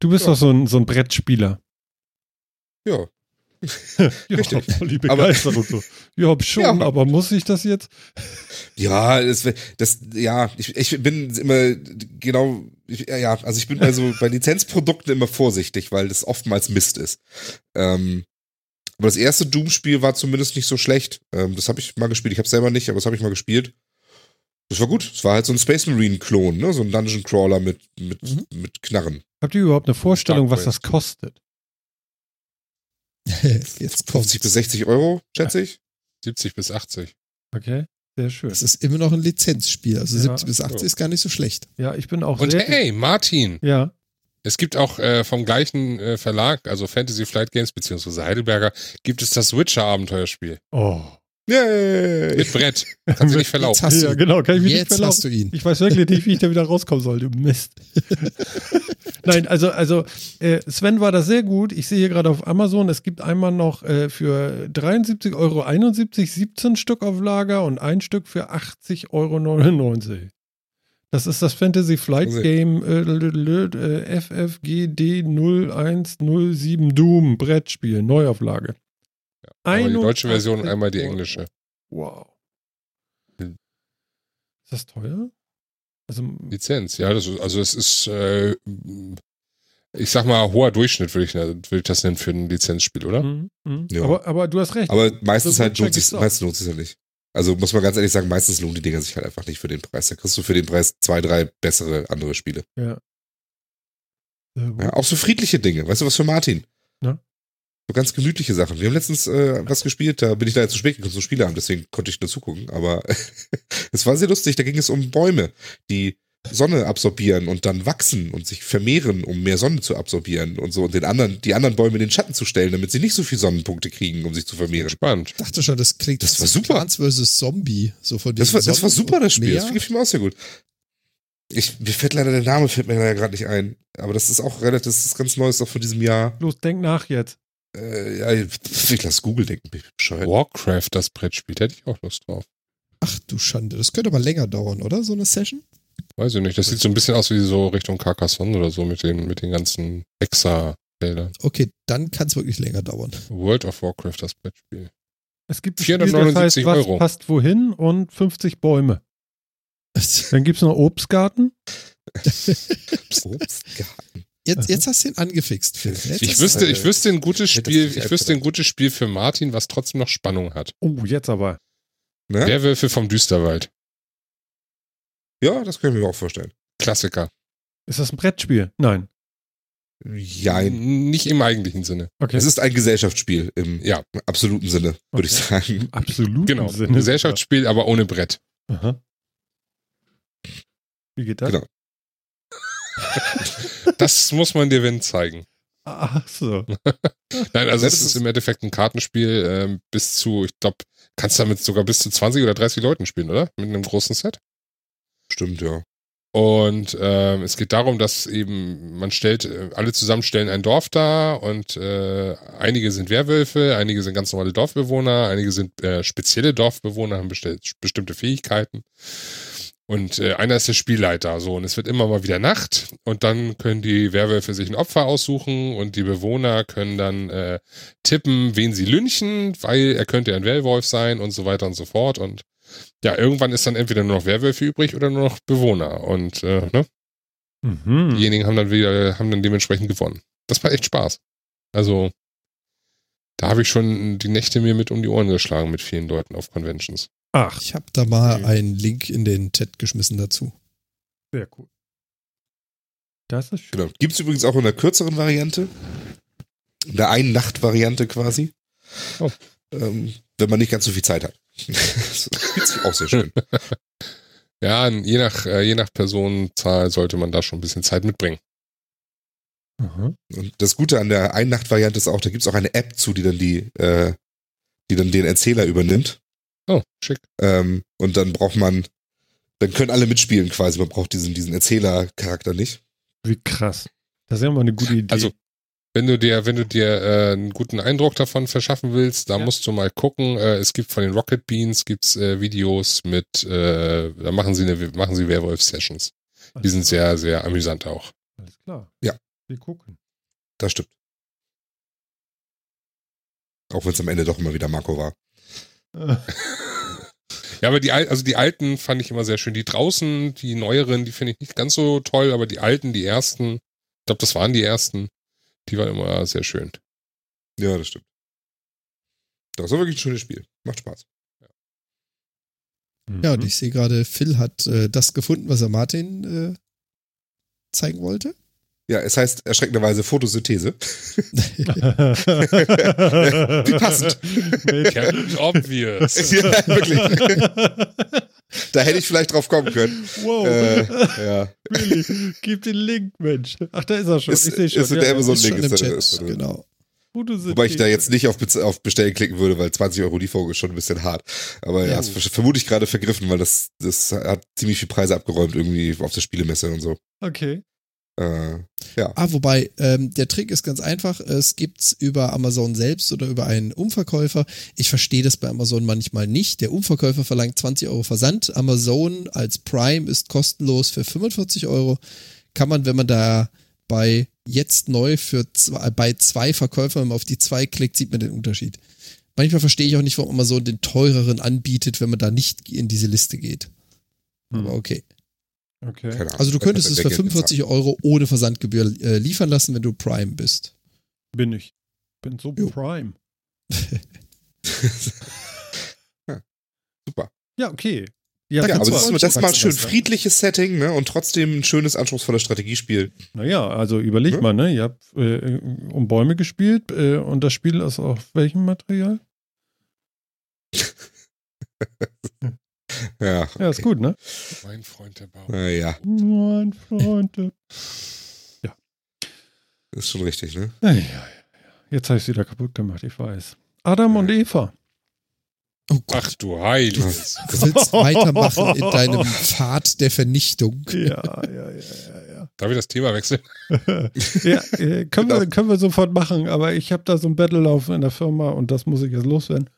Du bist Ja. doch so ein, so ein Brettspieler. Ja. [LAUGHS] ja, Richtig. voll die Aber- Begeisterung so. Ja, schon, Ja. aber muss ich das jetzt? Ja, das, das ja, ich, ich bin immer genau, ich, ja, also ich bin bei so [LAUGHS] bei Lizenzprodukten immer vorsichtig, weil das oftmals Mist ist. Ähm, aber das erste Doom-Spiel war zumindest nicht so schlecht. Ähm, das habe ich mal gespielt. Ich habe selber nicht, aber das habe ich mal gespielt. Das war gut. Es war halt so ein Space Marine-Klon, ne? So ein Dungeon Crawler mit mit Mhm. mit Knarren. Habt ihr überhaupt eine Vorstellung, was das kostet? Jetzt 50 kommt's. bis 60 Euro, schätze ich. 70 bis 80. Okay, sehr schön. Das ist immer noch ein Lizenzspiel. Also Ja. 70 bis 80 ist gar nicht so schlecht. Ja, ich bin auch Und hey, Martin, Ja, es gibt auch äh, vom gleichen äh, Verlag, also Fantasy Flight Games beziehungsweise Heidelberger, gibt es das Witcher-Abenteuerspiel. oh. Yay! Mit Brett. Kannst du nicht Jetzt verlaufen. hast Ja, du, genau, kann ich mich nicht jetzt verlaufen. hast du ihn. Ich weiß wirklich nicht, wie ich da wieder rauskommen soll, du Mist. [LAUGHS] Nein, also, also äh, Sven war da sehr gut. Ich sehe hier gerade auf Amazon, es gibt einmal noch äh, für 73,71 Euro 17 Stück auf Lager und ein Stück für 80,99 Euro. Das ist das Fantasy Flight Game äh, äh, FFGD 0107 Doom Brettspiel, Neuauflage. Einmal die deutsche 81 Version und einmal die englische. Wow. Hm. Ist das teuer? Also, Lizenz, ja, das ist, also es ist, äh, ich sag mal, hoher Durchschnitt, würde ich, würd ich das nennen für ein Lizenzspiel, oder? Mhm, mhm. Ja. Aber, aber du hast recht. Aber meistens So halt lohnt sich, meistens lohnt sich ja nicht. Also muss man ganz ehrlich sagen, meistens lohnen die Dinger sich halt einfach nicht für den Preis. Da kriegst du für den Preis zwei, drei bessere andere Spiele. ja. Ja, auch so friedliche Dinge. Weißt du was für Martin? So ganz gemütliche Sachen. Wir haben letztens äh, was gespielt, da bin ich leider zu spät gekommen zum Spieleabend, deswegen konnte ich nur zugucken. Aber [LAUGHS] es war sehr lustig. Da ging es um Bäume, die Sonne absorbieren und dann wachsen und sich vermehren, um mehr Sonne zu absorbieren und so und den anderen, die anderen Bäume in den Schatten zu stellen, damit sie nicht so viel Sonnenpunkte kriegen, um sich zu vermehren. Spannend. Ich dachte schon, das klingt Das so war super. Plants vs. Zombie. So von Das war, das war super, das Spiel. Meer. Das gefiel mir auch sehr gut. Ich, mir fällt leider der Name, fällt mir leider gerade nicht ein. Aber das ist auch relativ, das ist ganz Neues auch von diesem Jahr. Los, denk nach jetzt. Äh, ja, ich lass Google denken, bin bescheuert. Warcraft, das Brettspiel, da hätte ich auch Lust drauf. Ach du Schande, das könnte aber länger dauern, oder? So eine Session? Weiß ich nicht. Das sieht so ein bisschen aus wie so Richtung Carcassonne oder so mit den, mit den ganzen Exa-Feldern. Okay, dann kann es wirklich länger dauern. World of Warcraft, das Brettspiel. Es gibt ein 479 Spiel, das heißt, Euro. was passt wohin und 50 Bäume. [LAUGHS] Dann gibt es noch Obstgarten. Obstgarten. Jetzt, jetzt hast du ihn angefixt, Phil. Jetzt Ich wüsste, ich wüsste ein gutes Spiel, ich wüsste ein gutes Spiel für Martin, was trotzdem noch Spannung hat. Oh, jetzt aber. Ne? Werwölfe vom Düsterwald. Ja, das können wir mir auch vorstellen. Klassiker. Ist das ein Brettspiel? Nein. Jein. Nicht im eigentlichen Sinne. Okay. Es ist ein Gesellschaftsspiel im Ja. absoluten Sinne, würde ich Okay. sagen. Absolut. Genau. Sinne. Ein Gesellschaftsspiel, aber ohne Brett. Aha. Wie geht das? Genau. Das muss man dir wenn zeigen. Ach so. [LAUGHS] Nein, also Das es ist ist- im Endeffekt ein Kartenspiel ähm, bis zu, ich glaube, kannst damit sogar bis zu 20 oder 30 Leuten spielen, oder? Mit einem großen Set. Stimmt, ja. Und ähm, es geht darum, dass eben man stellt, äh, alle zusammen stellen ein Dorf dar und äh, einige sind Werwölfe, einige sind ganz normale Dorfbewohner, einige sind äh, spezielle Dorfbewohner, haben bestell- bestimmte Fähigkeiten. Und äh, einer ist der Spielleiter, so und es wird immer mal wieder Nacht und dann können die Werwölfe sich ein Opfer aussuchen und die Bewohner können dann äh, tippen, wen sie lynchen, weil er könnte ja ein Werwolf sein und so weiter und so fort und ja, irgendwann ist dann entweder nur noch Werwölfe übrig oder nur noch Bewohner. Und äh, ne, Mhm. diejenigen haben dann wieder, haben dann dementsprechend gewonnen. Das war echt Spaß. Also, da habe ich schon die Nächte mir mit um die Ohren geschlagen mit vielen Leuten auf Conventions. Ach, Ich habe da mal Mhm. einen Link in den Chat geschmissen dazu. sehr cool. Das ist schön. Genau. Gibt es übrigens auch in der kürzeren Variante. In der Ein-Nacht-Variante quasi. Oh. Ähm, wenn man nicht ganz so viel Zeit hat. [LAUGHS] das sich auch sehr schön. [LAUGHS] Ja, je nach, äh, je nach Personenzahl sollte man da schon ein bisschen Zeit mitbringen. Aha. Und das Gute an der Ein-Nacht-Variante ist auch, da gibt es auch eine App zu, die dann die, äh, die dann den Erzähler übernimmt. Oh, schick. Ähm, und dann braucht man, dann können alle mitspielen quasi. Man braucht diesen, diesen Erzähler-Charakter nicht. Wie krass. Das ist ja mal eine gute Idee. Also, Wenn du dir, wenn du dir äh, einen guten Eindruck davon verschaffen willst, da Ja. musst du mal gucken. Äh, es gibt von den Rocket Beans gibt's äh, Videos mit, äh, da machen sie eine, machen sie Werwolf-Sessions. Die sind sehr, sehr amüsant auch. Alles klar. Ja. Wir gucken. Das stimmt. Auch wenn es am Ende doch immer wieder Marco war. Ja, aber die, al- also die alten fand ich immer sehr schön. Die draußen, die neueren, die finde ich nicht ganz so toll, aber die alten, die ersten, ich glaube, das waren die ersten, die waren immer sehr schön. Ja, das stimmt. Das war wirklich ein schönes Spiel. Macht Spaß. Ja, Mhm. und ich sehe gerade, Phil hat äh, das gefunden, was er Martin äh, zeigen wollte. Ja, es heißt erschreckenderweise Photosynthese. [LAUGHS] Wie passend. Obvious. [LAUGHS] ja, wirklich. Da hätte ich vielleicht drauf kommen können. Wow. Äh, ja. Really? Gib den Link, Mensch. Ach, da ist er schon. Ist- ich sehe schon. ist in der Amazon- Ist Link genau. Wobei ich da jetzt nicht auf, auf Bestellen klicken würde, weil 20 Euro Lieferung ist schon ein bisschen hart. Aber ja, Ja. das ver- vermute ich gerade vergriffen, weil das, das hat ziemlich viel Preise abgeräumt irgendwie auf der Spielemesse und so. Okay. Äh, Ah, wobei, ähm, der Trick ist ganz einfach. Es gibt's über Amazon selbst oder über einen Umverkäufer. Ich verstehe das bei Amazon manchmal nicht. Der Umverkäufer verlangt 20 Euro Versand. Amazon als Prime ist kostenlos für 45 Euro. Kann man, wenn man da bei jetzt neu für zwei, bei zwei Verkäufern wenn man auf die zwei klickt, sieht man den Unterschied. Manchmal verstehe ich auch nicht, warum Amazon den teureren anbietet, wenn man da nicht in diese Liste geht. Aber okay. Okay. keine Ahnung. Also du könntest es für Geld bezahlt. 45 Euro ohne Versandgebühr äh, liefern lassen, wenn du Prime bist. Bin ich. Bin so Jo. prime. [LAUGHS] Super. Ja, okay. Ja, kannst aber das ist, das ist mal ein schön friedliches Setting, ne? Und trotzdem ein schönes, anspruchsvolles Strategiespiel. Naja, also überleg Ja. mal, ne? Ihr habt äh, um Bäume gespielt äh, und das Spiel ist auf welchem Material? [LAUGHS] Ja, Ja, ist gut, ne? Mein Freund der Baum. äh, ja, Mein Freund. [LAUGHS] ist schon richtig, ne? Ja, ja, ja. Jetzt habe ich es wieder kaputt gemacht, ich weiß. Adam und Eva. Oh Gott. Ach du Heiliges. Du willst [LAUGHS] weitermachen in deinem [LAUGHS] Pfad der Vernichtung. Ja, ja, ja, ja, Darf ich das Thema wechseln? ja. ja äh, können, wir, können wir sofort machen, aber ich habe da so ein Battle laufen in der Firma und das muss ich jetzt loswerden.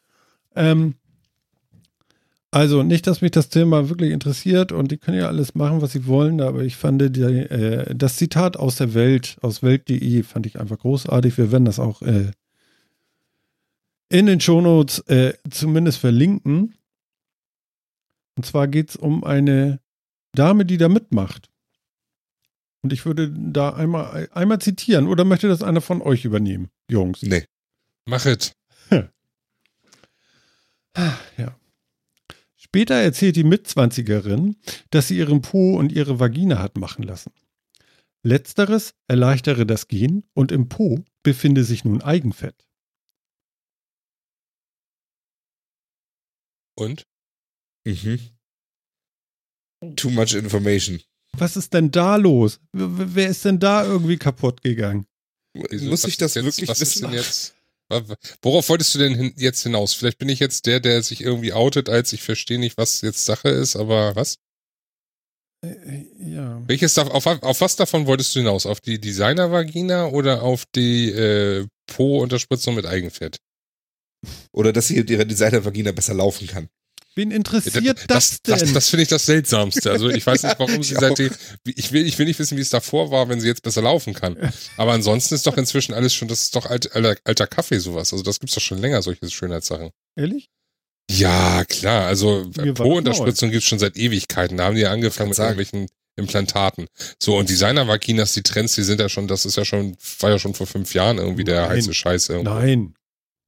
Ähm, also nicht, dass mich das Thema wirklich interessiert und die können ja alles machen, was sie wollen, aber ich fand die, äh, das Zitat aus der Welt, aus Welt.de, fand ich einfach großartig. Wir werden das auch äh, in den Shownotes äh, zumindest verlinken. Und zwar geht es um eine Dame, die da mitmacht. Und ich würde da einmal, einmal zitieren. Oder möchte das einer von euch übernehmen, Jungs? Nee. Mach it. Ja. Später erzählt die Mitzwanzigerin, dass sie ihren Po und ihre Vagina hat machen lassen. Letzteres erleichtere das Gehen und im Po befinde sich nun Eigenfett. Und? Mhm. Too much information. Was ist denn da los? Wer ist denn da irgendwie kaputt gegangen? Wieso- Muss was ich das ist jetzt, wirklich was ist wissen? denn jetzt? Worauf wolltest du denn hin, jetzt hinaus? Vielleicht bin ich jetzt der, der sich irgendwie outet, als ich verstehe nicht, was jetzt Sache ist, aber was? Äh, ja. Welches auf, auf was davon wolltest du hinaus? Auf die Designer-Vagina oder auf die äh, Po-Unterspritzung mit Eigenfett? Oder dass sie ihre Designer-Vagina besser laufen kann. Wen interessiert das, das, denn? das finde ich das Seltsamste. Also ich weiß nicht, [LAUGHS] warum sie seitdem. Ich will, ich will nicht wissen, wie es davor war, wenn sie jetzt besser laufen kann. Aber ansonsten ist doch inzwischen alles schon, das ist doch alt, alter, alter Kaffee sowas. Also das gibt's doch schon länger, solche Schönheitssachen. Ehrlich? Ja, klar. Also Mir war Po-Unterspritzung gibt's schon seit Ewigkeiten. Da haben die ja angefangen mit sagen. irgendwelchen Implantaten. So, und Designer-Vaginas, die Trends, die sind ja schon, das ist ja schon, war ja schon vor fünf Jahren irgendwie der Nein. heiße Scheiß irgendwie. Nein,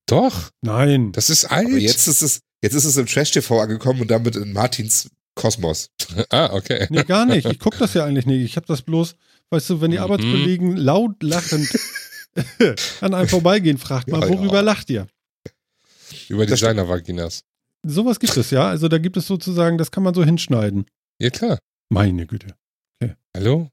Doch, nein. das ist alt. Aber jetzt ist es, jetzt ist es im Trash-TV angekommen und damit in Martins Kosmos. [LAUGHS] ah, okay. Nee, gar nicht. Ich gucke das ja eigentlich nicht. Ich habe das bloß, weißt du, wenn die Mhm. Arbeitskollegen laut lachend [LAUGHS] an einem vorbeigehen, fragt mal, Ja, worüber ja. lacht ihr? Über. Designer-Vaginas. Sowas gibt es ja. Also da gibt es sozusagen, das kann man so hinschneiden. Ja, klar. Meine Güte. Hallo?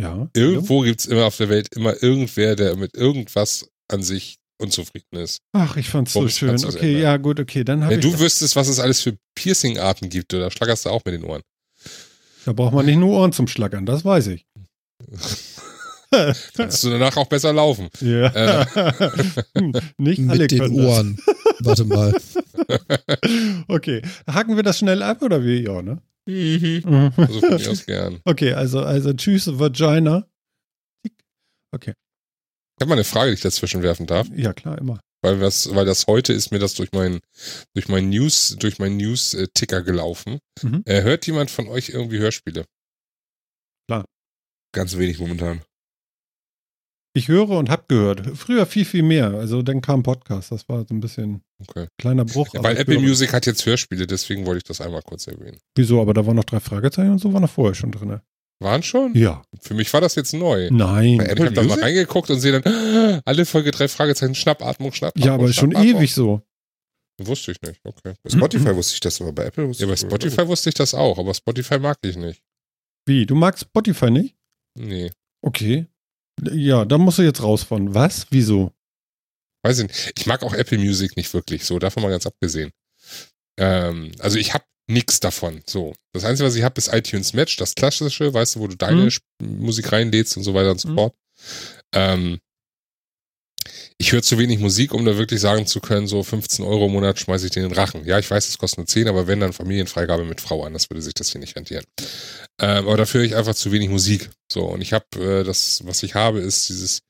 Ja. Irgendwo gibt's immer auf der Welt immer irgendwer, der mit irgendwas an sich unzufrieden ist. Ach, ich fand's so schön. Okay, ändern. ja, gut, okay. Dann habe Wenn ich. du wüsstest, was es alles für Piercing-Arten gibt, da schlackerst du auch mit den Ohren. da braucht man nicht nur Ohren zum Schlackern, das weiß ich. [LAUGHS] Kannst du danach auch besser laufen. Ja. [LAUGHS] Hm, Nicht alle Mit den können das. Ohren. Warte mal. [LAUGHS] Okay, hacken wir das schnell ab oder wie? Ja, ne? Mhm. Also von mir aus gern. Okay, also, also tschüss, Vagina. Okay, Ich habe mal eine Frage, die ich dazwischen werfen darf. ja klar, immer. Weil das, weil das heute ist mir das durch mein, durch mein News, durch mein News-Ticker gelaufen. Mhm. Äh, hört jemand von euch irgendwie Hörspiele? Ganz wenig momentan. Ich höre und hab gehört. Früher viel, viel mehr. Also dann kam Podcast. Das war so ein bisschen Okay. kleiner Bruch. Ja, weil Apple höre. Music hat jetzt Hörspiele, deswegen wollte ich das einmal kurz erwähnen. Wieso? Aber da waren noch drei Fragezeichen und so, war noch vorher schon drin. Waren schon? Ja. Für mich war das jetzt neu. Nein. Bei Ich Apple habe da mal reingeguckt und sehe dann [GASPS] alle Folge drei Fragezeichen, Schnappatmung, Schnappatmung. Ja, aber ist schon Schnappatmung. ewig so. Wusste ich nicht, okay. Bei Spotify wusste ich das, aber bei Apple wusste Ja, bei ich Spotify wusste ich das auch, aber Spotify mag ich nicht. Wie? Du magst Spotify nicht? Nee. Okay. Ja, da musst du jetzt raus von. Was? Wieso? Weiß ich nicht. Ich mag auch Apple Music nicht wirklich, so davon mal ganz abgesehen. Ähm, also ich habe nichts davon. So. Das Einzige, was ich habe, ist iTunes Match, das klassische, weißt du, wo du deine Mhm. Musik reinlädst und so weiter und so Mhm. fort. Ähm, ich höre zu wenig Musik, um da wirklich sagen zu können, so 15 Euro im Monat schmeiße ich dir in den Rachen. Ja, ich weiß, es kostet nur 10, aber wenn, dann Familienfreigabe mit Frau an, das würde sich das hier nicht rentieren. Ähm, aber dafür höre ich einfach zu wenig Musik. So, und ich habe, äh, das, was ich habe, ist dieses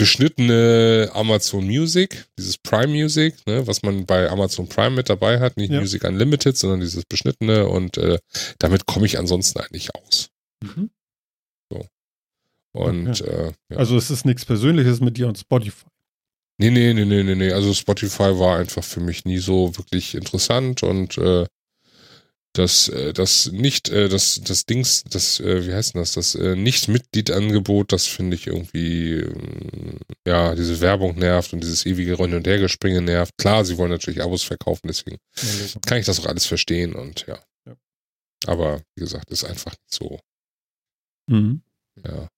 beschnittene Amazon Music, dieses Prime Music, ne, was man bei Amazon Prime mit dabei hat, nicht Ja. Music Unlimited, sondern dieses beschnittene und äh, damit komme ich ansonsten eigentlich aus. Mhm. Und äh, ja. Also es ist nichts Persönliches mit dir und Spotify. nee, nee, nee, nee, nee, nee, also Spotify war einfach für mich nie so wirklich interessant und äh, das, äh, das nicht, äh, das, das Dings, das, äh, wie heißt denn das, das äh, Nicht-Mitglied-Angebot, das finde ich irgendwie, ähm, ja, diese Werbung nervt und dieses ewige Rund- und Hergespringe nervt. Klar, sie wollen natürlich Abos verkaufen, deswegen kann ich das auch alles verstehen und ja. Ja. Aber wie gesagt, ist einfach nicht so, Mhm. ja.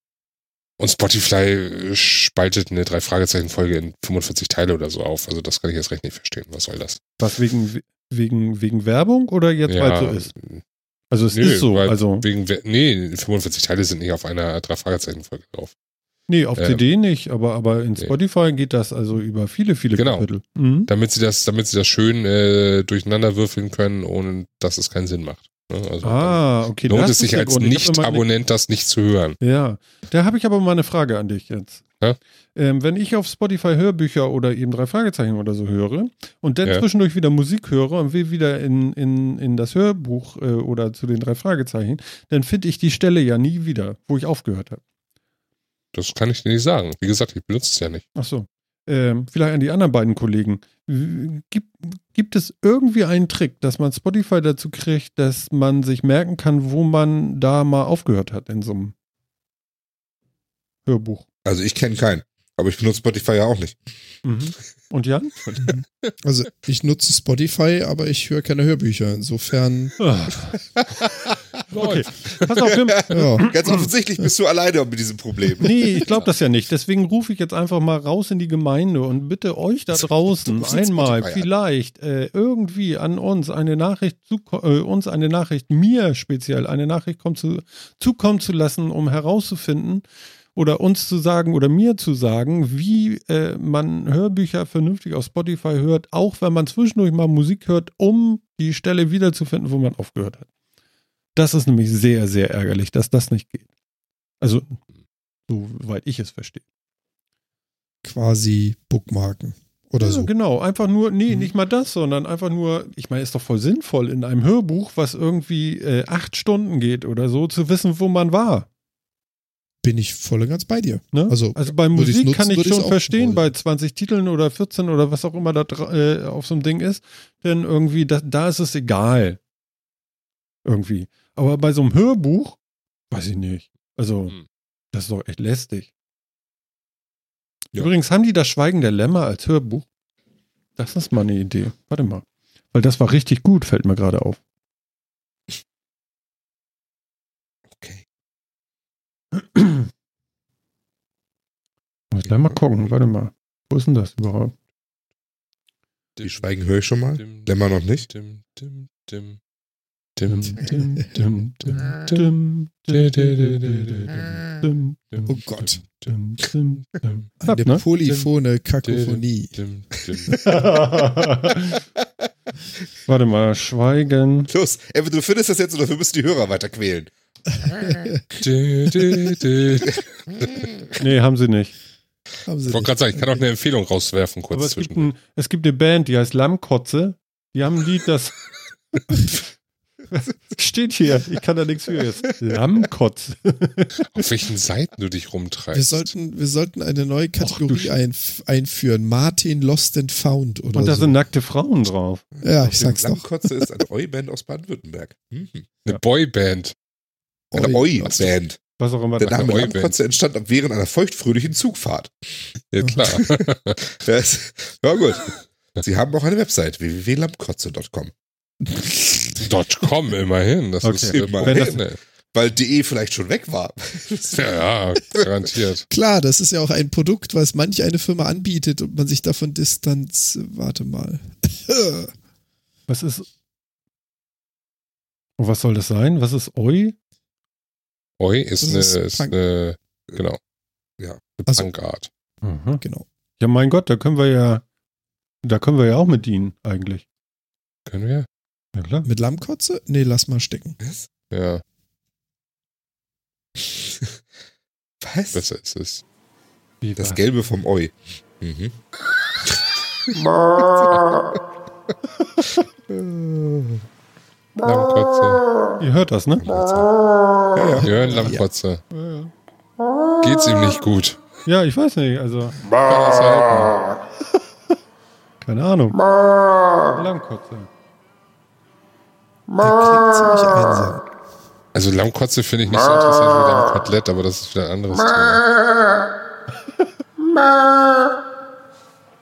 Und Spotify spaltet eine Drei-Fragezeichen-Folge in 45 Teile oder so auf. Also das kann ich jetzt recht nicht verstehen. Was soll das? Was wegen, wegen, wegen Werbung oder jetzt, weil es so ist? Also es Nö, ist so. Also, Wegen, We- nee, 45 Teile sind nicht auf einer Drei-Fragezeichen-Folge drauf. nee, auf ähm, CD nicht, aber, aber in nee. Spotify geht das also über viele, viele Genau. Kapitel. Mhm. Damit sie das, damit sie das schön äh, durcheinander würfeln können, ohne dass es keinen Sinn macht. Ne? Also Ah, okay. lohnt es sich als Nicht-Abonnent, das nicht zu hören. Ja, da habe ich aber mal eine Frage an dich jetzt. Ja? Ähm, wenn ich auf Spotify Hörbücher oder eben drei Fragezeichen oder so höre und dann Ja. zwischendurch wieder Musik höre und will wieder in, in, in das Hörbuch äh, oder zu den drei Fragezeichen, dann finde ich die Stelle ja nie wieder, wo ich aufgehört habe. Das kann ich dir nicht sagen. Wie gesagt, ich benutze es ja nicht. Ach so. Ähm, vielleicht an die anderen beiden Kollegen. Gibt, gibt es irgendwie einen Trick, dass man Spotify dazu kriegt, dass man sich merken kann, wo man da mal aufgehört hat in so einem Hörbuch? Also ich kenne keinen. Aber ich benutze Spotify ja auch nicht. Mhm. Und Jan? [LAUGHS] Also ich nutze Spotify, aber ich höre keine Hörbücher. Insofern, Ah. [LAUGHS] Okay. Pass auf, wir, [LAUGHS] ja. Ganz offensichtlich bist du alleine mit diesem Problem. nee, ich glaube das ja nicht. Deswegen rufe ich jetzt einfach mal raus in die Gemeinde und bitte euch da draußen einmal Spotify an. vielleicht äh, irgendwie an uns eine Nachricht zu, äh, uns eine Nachricht mir speziell eine Nachricht kommt zu, zukommen zu lassen, um herauszufinden oder uns zu sagen oder mir zu sagen, wie äh, man Hörbücher vernünftig auf Spotify hört, auch wenn man zwischendurch mal Musik hört, um die Stelle wiederzufinden, wo man aufgehört hat. Das ist nämlich sehr, sehr ärgerlich, dass das nicht geht. Also, soweit ich es verstehe. quasi Bookmarken oder ja, so. genau. Einfach nur, nee, Mhm. nicht mal das, sondern einfach nur, ich meine, ist doch voll sinnvoll, in einem Hörbuch, was irgendwie äh, acht Stunden geht oder so, zu wissen, wo man war. Bin ich voll und ganz bei dir. Ne? Also, also bei Musik nutzen, kann ich schon verstehen, wollen. bei 20 Titeln oder 14 oder was auch immer da äh, auf so einem Ding ist, denn irgendwie, da, da ist es egal. Irgendwie. Aber bei so einem Hörbuch, weiß ich nicht. Also, Hm. das ist doch echt lästig. Ja. Übrigens haben die das Schweigen der Lämmer als Hörbuch. Das ist mal eine Idee. Warte mal. Weil das war richtig gut, fällt mir gerade auf. Muss ich gleich mal gucken. Warte mal. Wo ist denn das überhaupt? Die Schweigen höre ich schon mal. Lämmer noch nicht. dim, dim, dim. Oh Gott. Eine ne? polyphone Kakophonie. Warte mal, Schweigen. Los, entweder du findest das jetzt oder wir müssen die Hörer weiter quälen. Nee, haben sie nicht. Haben sie Ich wollte gerade sagen, ich kann auch eine Empfehlung rauswerfen, kurz Aber es gibt, zwischen. ein, es gibt eine Band, die heißt Lammkotze. Die haben ein Lied, das [LAUGHS] steht hier. Ich kann da nichts für jetzt. Lammkotze. Auf welchen Seiten du dich Wir rumtreibst. sollten, wir sollten eine neue Kategorie Sch- einf einführen. Martin Lost and Found oder Und da so. sind nackte Frauen drauf. ja, ich sag's doch. Lammkotze ist eine Oi-Band aus Baden-Württemberg. Mhm. Eine Boyband. Eine Oi. Oi-Band. Was auch immer. Der Name. Lammkotze entstand während einer feuchtfröhlichen Zugfahrt. Ja, klar. [LAUGHS] Ja gut. Sie haben auch eine Website, www.lammkotze.com. .com immerhin. Das Okay. ist Immerhin. Das, Weil DE vielleicht schon weg war. ja, garantiert. [LAUGHS] Klar, das ist ja auch ein Produkt, was manch eine Firma anbietet und man sich davon distanz. Warte mal. [LAUGHS] Was ist. Und was soll das sein? Was ist Oi? Oi ist eine, ist ist eine, genau. Ja. Eine Also- Punkart. Aha. Genau. Ja, mein Gott, da können wir ja. Da können wir ja auch mit dienen, eigentlich. Können wir? Ja, klar. Mit Lammkotze? Nee, lass mal stecken. Was? Ja, [LAUGHS] Was? besser ist es. Wie Das Gelbe vom Oi. Mhm. [LAUGHS] [LAUGHS] Lammkotze. Ihr hört das, ne? Ja, ja. Jörn Lammkotze. Geht's ihm nicht gut. Ja, ich weiß nicht. Also, keine Ahnung. Lammkotze. Der klingt ziemlich einsam. Also Lammkotze finde ich nicht so interessant wie Lammkotelett, aber das ist wieder ein anderes Thema.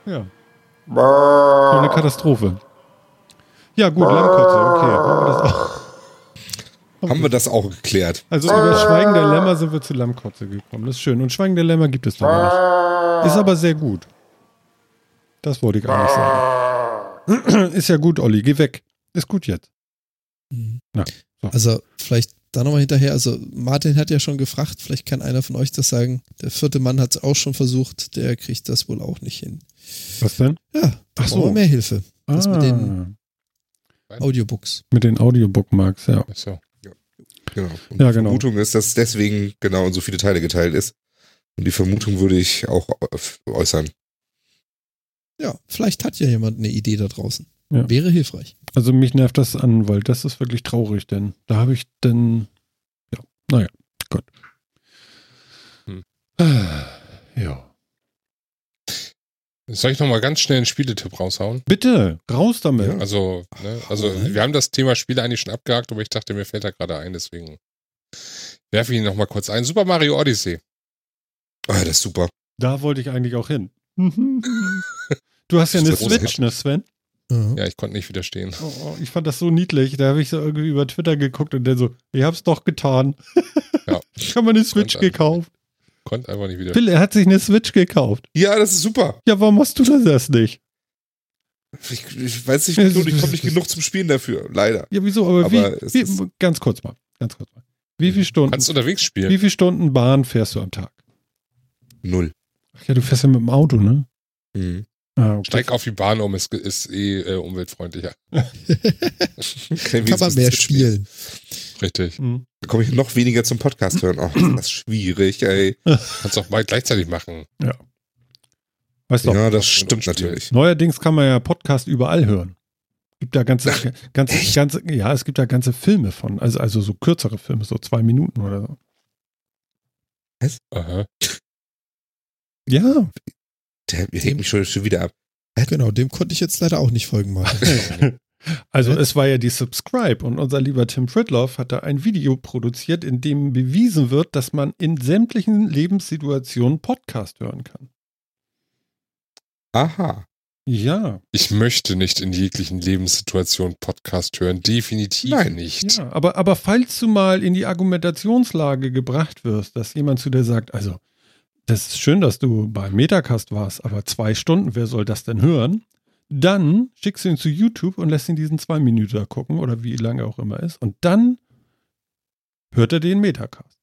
Ja. So eine Katastrophe. Ja, gut, Lammkotze, okay. Haben wir das auch. [LAUGHS] Haben wir das auch geklärt? Also über Schweigen der Lämmer sind wir zu Lammkotze gekommen. Das ist schön. Und Schweigen der Lämmer gibt es noch nicht. Ist aber sehr gut. Das wollte ich eigentlich sagen. [CLEARS THROAT] Ist ja gut, Olli. Geh weg. Ist gut jetzt. Mhm. Ja, so. Also vielleicht da nochmal hinterher. Also Martin hat ja schon gefragt, vielleicht kann einer von euch das sagen. Der vierte Mann hat es auch schon versucht, der kriegt das wohl auch nicht hin. Was denn? Ja, Ach Ach so. so. mehr Hilfe. Das ah, mit den Audiobooks. mit den Audiobookmarks, ja. Achso. Genau. Und Ja, die genau. Vermutung ist, dass es deswegen genau in so viele Teile geteilt ist. Und die Vermutung würde ich auch äußern. Ja, vielleicht hat ja jemand eine Idee da draußen. Ja. Wäre hilfreich. Also mich nervt das an, weil das ist wirklich traurig, denn da habe ich dann, ja, naja, Gott. Hm. Ja. Soll ich nochmal ganz schnell einen Spieletipp raushauen? Bitte, raus damit. Ja. Also, ne, also rein. wir haben das Thema Spiele eigentlich schon abgehakt, aber ich dachte, mir fällt da gerade ein, deswegen werfe ich ihn nochmal kurz ein. Super Mario Odyssey. Ah, das ist super. Da wollte ich eigentlich auch hin. [LAUGHS] Du hast ja eine Switch, ne, Sven? Ja. Ja, ich konnte nicht widerstehen. Oh, oh, ich fand das so niedlich. Da habe ich so irgendwie über Twitter geguckt und der so, ich hab's doch getan. Ja. [LAUGHS] Ich habe mir eine Switch gekauft. Konnte einfach nicht widerstehen. Phil, er hat sich eine Switch gekauft. Ja, das ist super. Ja, warum machst du das nicht? Ich, ich weiß nicht, wieso, ich komme nicht genug zum Spielen dafür. Leider. Ja, wieso? Aber, Aber wie, wie, ganz kurz mal, ganz kurz mal. Wie viele Stunden, Kannst unterwegs spielen. wie viele Stunden Bahn fährst du am Tag? Null. Ach ja, du fährst ja mit dem Auto, ne? Mhm. Ah, okay. Steig auf die Bahn um, ist, ist eh äh, umweltfreundlicher. [LAUGHS] Kann man mehr spielen. Richtig. Hm. Da komme ich noch weniger zum Podcast hören. Ach, das ist schwierig, ey. [LAUGHS] Kannst auch mal gleichzeitig machen. Weißt du, Ja, das Und stimmt natürlich. neuerdings kann man ja Podcast überall hören. Gibt da ganze, ganze, ganze, ja, es gibt da ganze Filme von, also, also so kürzere Filme, so zwei Minuten oder so. Aha. Ja, Der hängt mich schon, schon wieder ab. Genau, dem konnte ich jetzt leider auch nicht folgen, Martin. [LAUGHS] Also es war ja die Subscribe und unser lieber Tim Fritloff hat da ein Video produziert, in dem bewiesen wird, dass man in sämtlichen Lebenssituationen Podcast hören kann. Aha. Ja, Ich möchte nicht in jeglichen Lebenssituationen Podcast hören. Definitiv Nein. nicht. ja aber, aber falls du mal in die Argumentationslage gebracht wirst, dass jemand zu dir sagt, also das ist schön, dass du bei Metacast warst, aber zwei Stunden, wer soll das denn hören? Dann schickst du ihn zu YouTube und lässt ihn diesen zwei Minuten gucken oder wie lange auch immer ist. Und dann hört er den Metacast.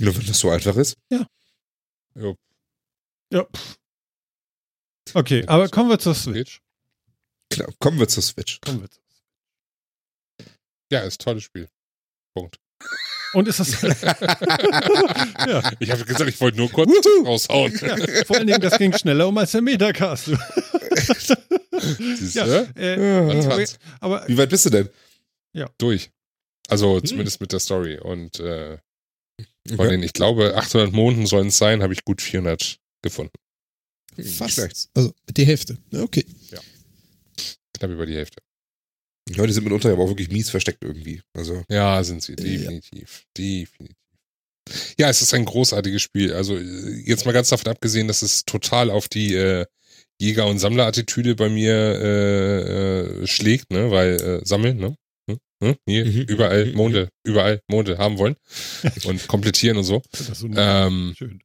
Nur wenn das so einfach ist. Ja. Ja. pff. Okay, aber kommen wir zur Switch. Klar, kommen wir zur Switch. Kommen wir zur Ja, ist ein tolles Spiel. Punkt. Und ist das. [LAUGHS] ja. Ich habe gesagt, ich wollte nur kurz raushauen. ja, vor allen Dingen, das ging schneller um als der Metacast. [LAUGHS] Siehst ja, äh, aber, Wie weit bist du denn? durch. Also Hm. zumindest mit der Story. Und äh, von Okay. den, ich glaube, 800 Monden sollen es sein, habe ich gut 400 gefunden. Fast. Also die Hälfte. Ja, Okay. Knapp über die Hälfte. Ja, die sind mitunter aber auch wirklich mies versteckt irgendwie. Also, Ja, sind sie. Definitiv. Definitiv. Ja, es ist ein großartiges Spiel. Also jetzt mal ganz davon abgesehen, dass es total auf die äh, Jäger- und Sammlerattitüde bei mir äh, äh, schlägt, ne? Weil äh, sammeln, ne? Hm? Hm? Hier, Mhm. überall. Monde, überall Monde haben wollen [LAUGHS] und komplettieren und so. das so Ähm, schön.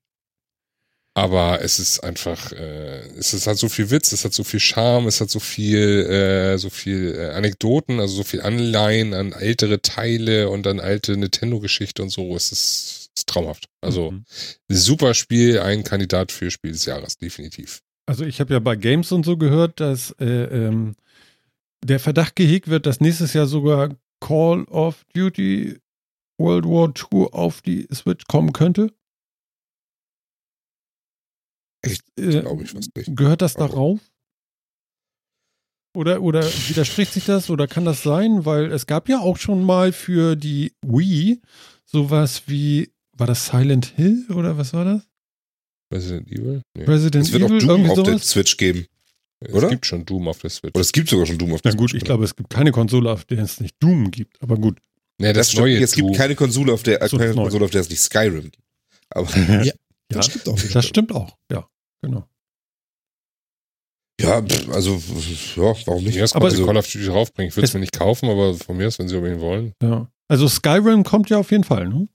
Aber es ist einfach, äh, es ist, hat so viel Witz, es hat so viel Charme, es hat so viel, äh, so viel äh, Anekdoten, also so viel Anleihen an ältere Teile und an alte Nintendo-Geschichte und so. Es ist, ist traumhaft. Also Mhm. super Spiel, ein Kandidat für Spiel des Jahres, definitiv. Also ich habe ja bei Games und so gehört, dass äh, ähm, der Verdacht gehegt wird, dass nächstes Jahr sogar Call of Duty World War II auf die Switch kommen könnte. Echt? Äh, glaube ich fast nicht. Gehört das Aber- darauf? Oder, oder widerspricht sich das oder kann das sein? Weil es gab ja auch schon mal für die Wii sowas wie, war das Silent Hill oder was war das? Resident Evil? Nee. Resident es wird auch Evil, Doom irgendwie auf der? Switch geben. es oder? gibt schon Doom auf der Switch. Oder es gibt sogar schon Doom auf der Na gut, Switch. ich glaube, es gibt keine Konsole, auf der es nicht Doom gibt. Aber gut. nee, das das, neue Es gibt Doom. keine Konsole, auf der, So, keine. Konsole, auf der es nicht Skyrim gibt. Aber [LAUGHS] Ja, Das stimmt auch das stimmt auch. Ja, genau. ja, also, ja, warum nicht? Ja, das Aber aber so- Call of Duty draufbringen. Ich würde es Es- mir nicht kaufen, aber von mir aus, wenn sie unbedingt wollen, Ja. Also Skyrim kommt ja auf jeden Fall, ne?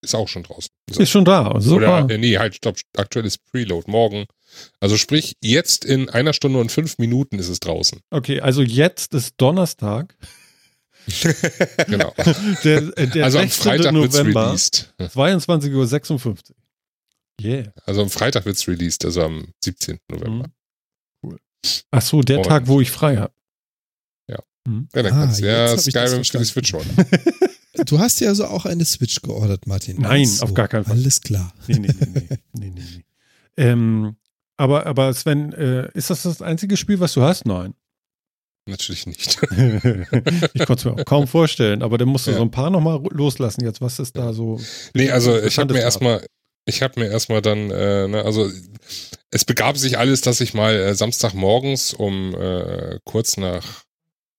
ist auch schon draußen. Ist schon da. Super. Oder, äh, nee, halt, stopp, aktuelles Preload, morgen. Also sprich, jetzt in einer Stunde und fünf Minuten ist es draußen. Okay, also jetzt ist Donnerstag. [LAUGHS] Genau. Der, äh, der also am 16. Freitag wird's November, released. 22.56 Uhr. Yeah. Also am Freitag wird's released, also am 17. November. Mhm. Cool. Ach so, der Und- Tag, wo ich frei habe. Ja. Mhm. Ja, dann Ah, kannst du ja Skyrim für die. Switch holen. Du hast ja also auch eine Switch geordert, Martin. Nein, Ach so, auf gar keinen Fall. Alles klar. Nee, nee, nee, nee. [LAUGHS] nee, nee, nee. Ähm, aber, aber Sven, äh, ist das das einzige Spiel, was du hast? Nein. Natürlich nicht. [LAUGHS] ich konnte es mir auch kaum vorstellen, aber dann musst du Ja. so ein paar nochmal loslassen jetzt. Was ist da so? Nee, also ich habe mir erstmal, ich habe mir erstmal dann, äh, ne, also es begab sich alles, dass ich mal äh, Samstagmorgens um äh, kurz nach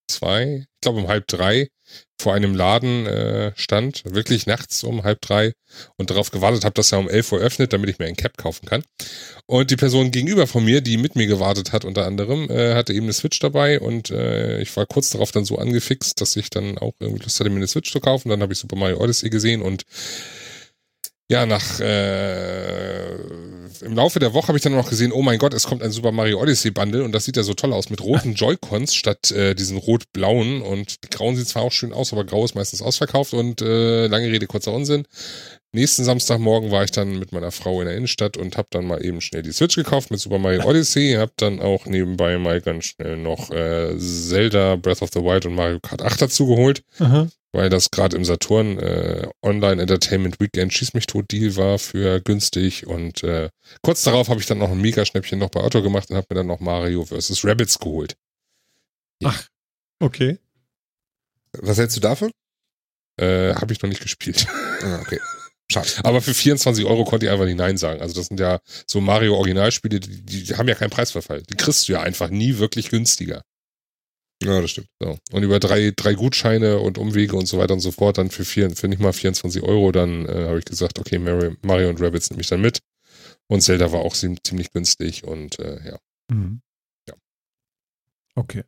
zwei, ich glaube um halb drei, vor einem Laden äh, stand, wirklich nachts um halb drei und darauf gewartet habe, dass er um elf Uhr öffnet, damit ich mir ein Cap kaufen kann. Und die Person gegenüber von mir, die mit mir gewartet hat, unter anderem, äh, hatte eben eine Switch dabei und äh, ich war kurz darauf dann so angefixt, dass ich dann auch irgendwie Lust hatte, mir eine Switch zu kaufen. Dann habe ich Super Mario Odyssey gesehen und ja, nach äh, im Laufe der Woche habe ich dann noch gesehen, oh mein Gott, es kommt ein Super Mario Odyssey Bundle und das sieht ja so toll aus mit roten [LAUGHS] Joy-Cons statt äh, diesen rot-blauen und die grauen sieht zwar auch schön aus, aber grau ist meistens ausverkauft und äh, lange Rede kurzer Unsinn. Nächsten Samstagmorgen war ich dann mit meiner Frau in der Innenstadt und habe dann mal eben schnell die Switch gekauft mit Super Mario Odyssey, habe dann auch nebenbei mal ganz schnell noch äh, Zelda Breath of the Wild und Mario Kart 8 dazu geholt Aha. Weil das gerade im Saturn äh, Online Entertainment Weekend Schieß mich tot Deal war für günstig und äh, kurz darauf habe ich dann noch ein Mega-Schnäppchen noch bei Otto gemacht und habe mir dann noch Mario vs. Rabbits geholt. Okay. Was hältst du davon? Äh, habe ich noch nicht gespielt. Ah, okay. [LAUGHS] Schade. Aber für 24 Euro konnte ich einfach nicht Nein sagen. Also das sind ja so Mario Originalspiele, die, die haben ja keinen Preisverfall. Die kriegst du ja einfach nie wirklich günstiger. Ja, das stimmt. So. Und über drei, drei Gutscheine und Umwege und so weiter und so fort, dann für, vier, für nicht mal 24 Euro, dann äh, habe ich gesagt, okay, Mario, Mario und Rabbits nehme ich dann mit. Und Zelda war auch ziem- ziemlich günstig und äh, ja. Mhm. Ja. Okay.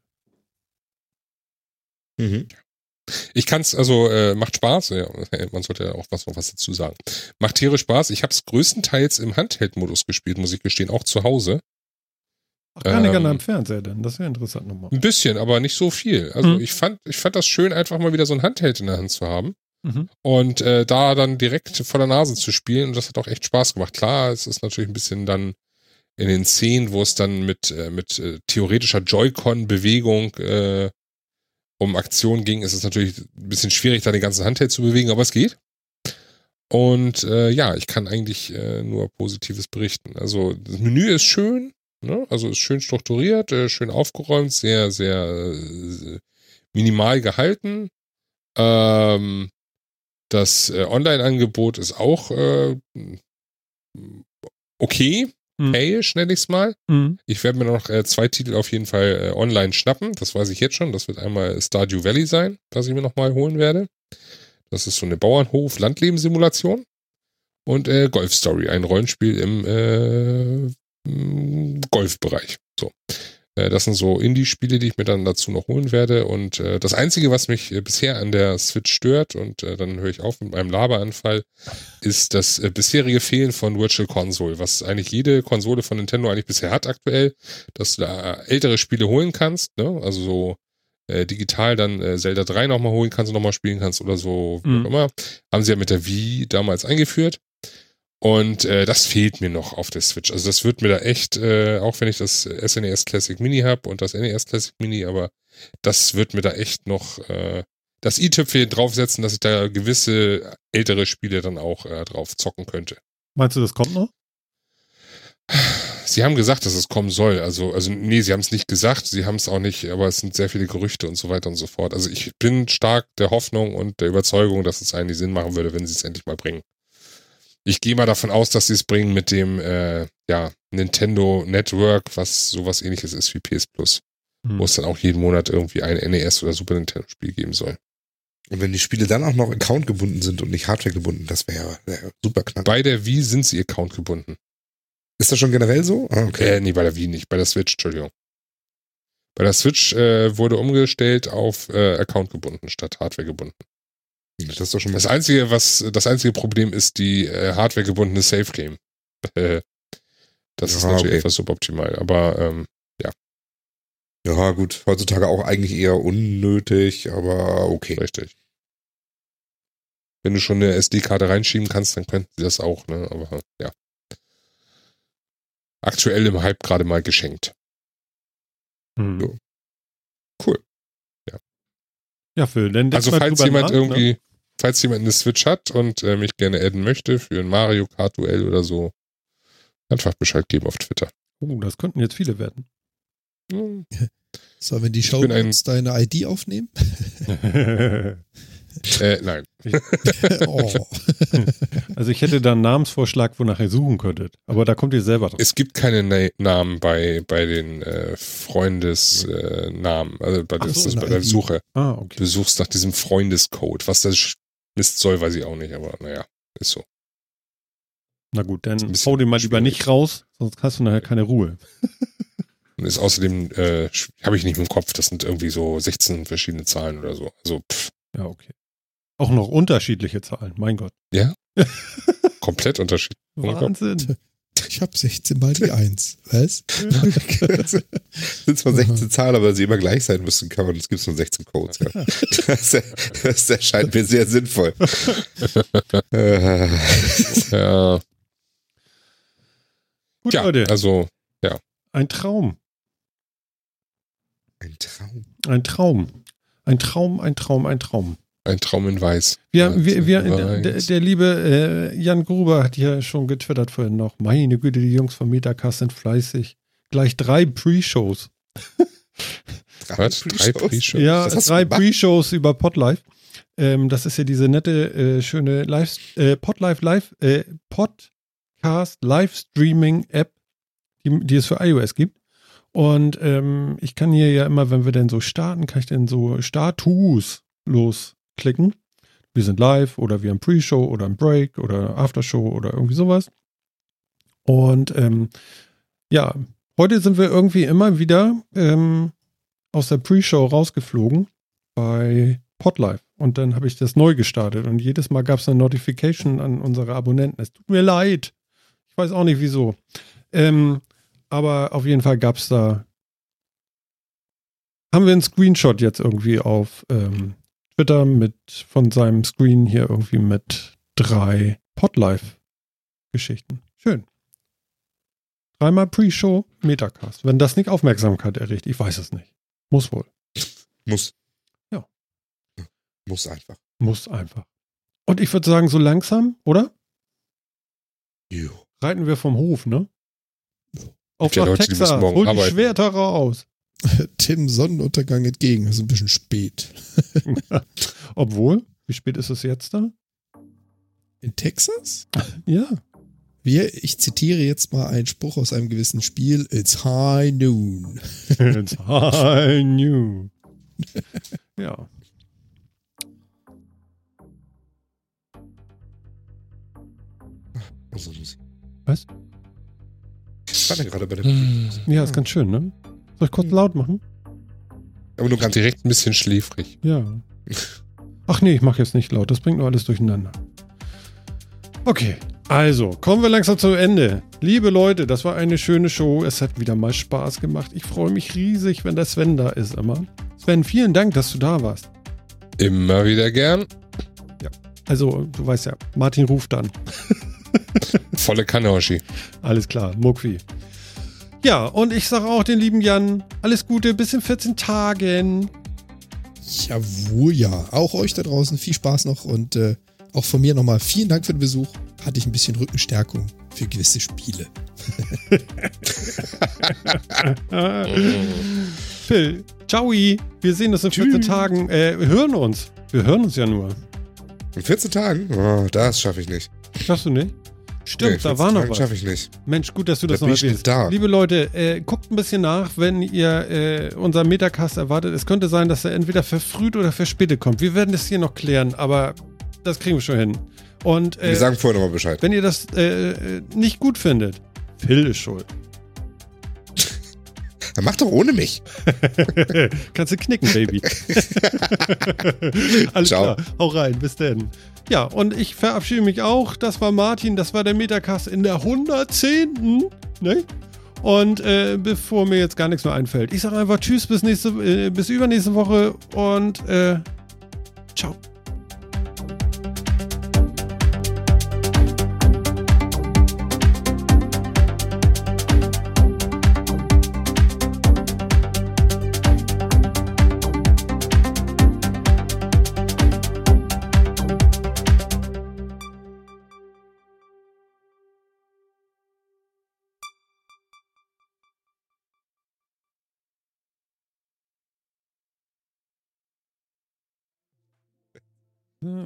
Mhm. Ich kann's, also äh, macht Spaß, ja, [LAUGHS] man sollte ja auch was noch was dazu sagen. Macht tierisch Spaß. Ich habe es größtenteils im Handheld-Modus gespielt, muss ich gestehen, auch zu Hause. Ach, gar nicht Ähm, an einem Fernseher denn. Das wäre interessant nochmal. Ein bisschen, aber nicht so viel. Also Hm. ich fand, ich fand das schön, einfach mal wieder so ein Handheld in der Hand zu haben Mhm. und äh, da dann direkt vor der Nase zu spielen. Und das hat auch echt Spaß gemacht. Klar, es ist natürlich ein bisschen dann in den Szenen, wo es dann mit, äh, mit äh, theoretischer Joy-Con-Bewegung äh, um Aktion ging, ist es natürlich ein bisschen schwierig, da den ganzen Handheld zu bewegen, aber es geht. Und äh, ja, ich kann eigentlich äh, nur Positives berichten. Also das Menü ist schön, ne? also ist schön strukturiert, äh, schön aufgeräumt, sehr, sehr äh, minimal gehalten. Ähm, das äh, Online-Angebot ist auch äh, okay, Mhm. okayisch, nenne ich es mal. Mhm. Ich werde mir noch äh, zwei Titel auf jeden Fall äh, online schnappen. Das weiß ich jetzt schon. Das wird einmal Stardew Valley sein, was ich mir nochmal holen werde. Das ist so eine Bauernhof-Landlebenssimulation. Und äh, Golf Story, ein Rollenspiel im äh, Golfbereich. So. Äh, das sind so Indie-Spiele, die ich mir dann dazu noch holen werde. Und äh, das Einzige, was mich äh, bisher an der Switch stört, und äh, dann höre ich auf mit meinem Laberanfall, ist das äh, bisherige Fehlen von Virtual Console, was eigentlich jede Konsole von Nintendo eigentlich bisher hat aktuell, dass du da ältere Spiele holen kannst, ne? also so äh, digital dann äh, Zelda 3 nochmal holen kannst und nochmal spielen kannst oder so, wie Mhm. auch immer. Haben sie ja mit der Wii damals eingeführt. Und äh, das fehlt mir noch auf der Switch. Also das wird mir da echt, äh, auch wenn ich das SNES Classic Mini habe und das NES Classic Mini, aber das wird mir da echt noch äh, das i-Tüpfchen draufsetzen, dass ich da gewisse ältere Spiele dann auch äh, drauf zocken könnte. Meinst du, das kommt noch? Sie haben gesagt, dass es kommen soll. Also, also nee, sie haben es nicht gesagt, sie haben es auch nicht, aber es sind sehr viele Gerüchte und so weiter und so fort. Also ich bin stark der Hoffnung und der Überzeugung, dass es eigentlich Sinn machen würde, wenn sie es endlich mal bringen. Ich gehe mal davon aus, dass sie es bringen mit dem äh, ja, Nintendo Network, was sowas ähnliches ist wie PS Plus, Hm. wo es dann auch jeden Monat irgendwie ein NES oder Super Nintendo Spiel geben soll. Und wenn die Spiele dann auch noch Account gebunden sind und nicht Hardware gebunden, das wäre wär super knapp. Bei der Wii sind sie Account gebunden. Ist das schon generell so? Ah, okay. Äh, nee, bei der Wii nicht, bei der Switch, Entschuldigung. Bei der Switch äh, wurde umgestellt auf äh, Account gebunden statt Hardware gebunden. Das ist doch schon mal. Das einzige, was das einzige Problem ist die äh, Hardware gebundene Safe Game. Äh, [LAUGHS] das ist Ja, natürlich okay. etwas suboptimal, aber ähm, ja, gut. Heutzutage auch eigentlich eher unnötig, aber okay. richtig. Wenn du schon eine SD-Karte reinschieben kannst, dann könnten sie das auch, ne? Aber ja. Aktuell im Hype gerade mal geschenkt. Hm. So. Cool. Ja, Phil, dann denk Also mal falls jemand nach, ne? Falls jemand eine Switch hat und äh, mich gerne adden möchte für ein Mario Kart Duell oder so, einfach Bescheid geben auf Twitter. Oh, das könnten jetzt viele werden. Hm, [LAUGHS] Sollen wir die Show uns deine ID aufnehmen? [LAUGHS] [LAUGHS] Äh, nein. oh. also ich hätte da einen Namensvorschlag, wonach ihr suchen könntet. Aber da kommt ihr selber drauf. Es gibt keine Na Namen bei, bei den äh, Freundesnamen. Äh, also bei, das so, ist bei der ID. Suche. Ah, okay. Du suchst nach diesem Freundescode. Was das Mist soll, weiß ich auch nicht, aber naja, ist so. Na gut, dann hau den mal lieber schwierig. nicht raus, sonst hast du nachher keine Ruhe. [LAUGHS] Und ist außerdem, äh, habe ich nicht im Kopf, das sind irgendwie so 16 verschiedene Zahlen oder so. Also pff, Ja, okay. Auch noch unterschiedliche Zahlen, mein Gott. [LAUGHS] komplett unterschiedlich. Wahnsinn. Ich habe 16 mal die 1. Was? sind zwar 16 Zahlen, aber sie immer gleich sein müssen, kann man, es gibt nur 16 Codes. Ja. Das, das erscheint mir sehr sinnvoll. [LAUGHS] Ja, Gut, ja Leute, also ein Traum. ein Traum. Ein Traum. Ein Traum, ein Traum, ein Traum. Ein Traum in Weiß. Wir, Ja, wir, wir, weiß. der, der liebe äh, Jan Gruber hat hier schon getwittert vorhin noch. Meine Güte, die Jungs von Metacast sind fleißig. Gleich drei Pre-Shows. [LAUGHS] Was? Drei Pre-Shows? Ja, hast du drei? Pre-Shows über Podlife. Ähm, das ist ja diese nette, äh, schöne Live, äh, Podlife Live, äh, Podcast Livestreaming-App, die, die es für iOS gibt. Und ähm, ich kann hier ja immer, wenn wir denn so starten, kann ich dann so Status losklicken. Wir sind live oder wir haben Pre-Show oder ein Break oder Aftershow oder irgendwie sowas. Und ähm, ja, heute sind wir irgendwie immer wieder ähm, aus der Pre-Show rausgeflogen bei Podlife. Und dann habe ich das neu gestartet und jedes Mal gab es eine Notification an unsere Abonnenten. Es tut mir leid. Ich weiß auch nicht wieso. Ähm, aber auf jeden Fall gab es da. Haben wir einen Screenshot jetzt irgendwie auf ähm, Twitter mit von seinem Screen hier irgendwie mit drei Podlife-Geschichten. Schön. Dreimal Pre-Show, Metacast. Wenn das nicht Aufmerksamkeit erregt, ich weiß es nicht. Muss wohl. Muss. Ja. Muss einfach. Muss einfach. Und ich würde sagen, so langsam, oder? Jo. Reiten wir vom Hof, ne? Auf nach Texas, hol die. Schwerter raus. [LAUGHS] Tim Sonnenuntergang entgegen. Das ist ein bisschen spät. [LAUGHS] Obwohl, wie spät ist es jetzt da? In Texas? Ja. Wir, ich zitiere jetzt mal einen Spruch aus einem gewissen Spiel. It's high noon. [LAUGHS] It's high new. Ja. Also. Was? Ich war gerade bei der Hm. Ja, ist ganz schön, ne? Soll ich kurz laut machen? Aber nur ganz Direkt ein bisschen schläfrig. Ja. Ach nee, ich mache jetzt nicht laut. Das bringt nur alles durcheinander. Okay, also kommen wir langsam zum Ende. Liebe Leute, das war eine schöne Show. Es hat wieder mal Spaß gemacht. Ich freue mich riesig, wenn der Sven da ist immer. Sven, vielen Dank, dass du da warst. Immer wieder gern. Also, du weißt ja, Martin ruft dann. Volle Kanne, Hoshi. Alles klar, Muckwi. Ja, und ich sage auch den lieben Jan, alles Gute bis in 14 Tagen. Jawohl, ja. Auch euch da draußen viel Spaß noch und äh, auch von mir nochmal vielen Dank für den Besuch. Hatte ich ein bisschen Rückenstärkung für gewisse Spiele. [LAUGHS] Phil, ciao. Wir sehen uns in 14 Tagen. Äh, wir hören uns. Wir hören uns ja nur. In 14 Tagen? Oh, das schaffe ich nicht. Schaffst du nicht? Stimmt, Nee, da 14 war noch was. schaffe ich nicht. Mensch, gut, dass du das Da noch erwähnst. da. Liebe Leute, äh, guckt ein bisschen nach, wenn ihr äh, unseren Metacast erwartet. Es könnte sein, dass er entweder verfrüht oder verspätet kommt. Wir werden das hier noch klären, aber das kriegen wir schon hin. Und äh, Wir sagen vorher nochmal Bescheid. wenn ihr das äh, äh, nicht gut findet, Phil ist schuld. [LAUGHS] Dann mach doch ohne mich. [LAUGHS] Kannst du knicken, Baby. [LAUGHS] Alles Ciao. klar, hau rein, bis denn. Ja, und ich verabschiede mich auch. Das war Martin, das war der Metacast in der 110. Ne? Und äh, bevor mir jetzt gar nichts mehr einfällt, ich sage einfach Tschüss bis nächste, äh, bis übernächste Woche und äh, ciao.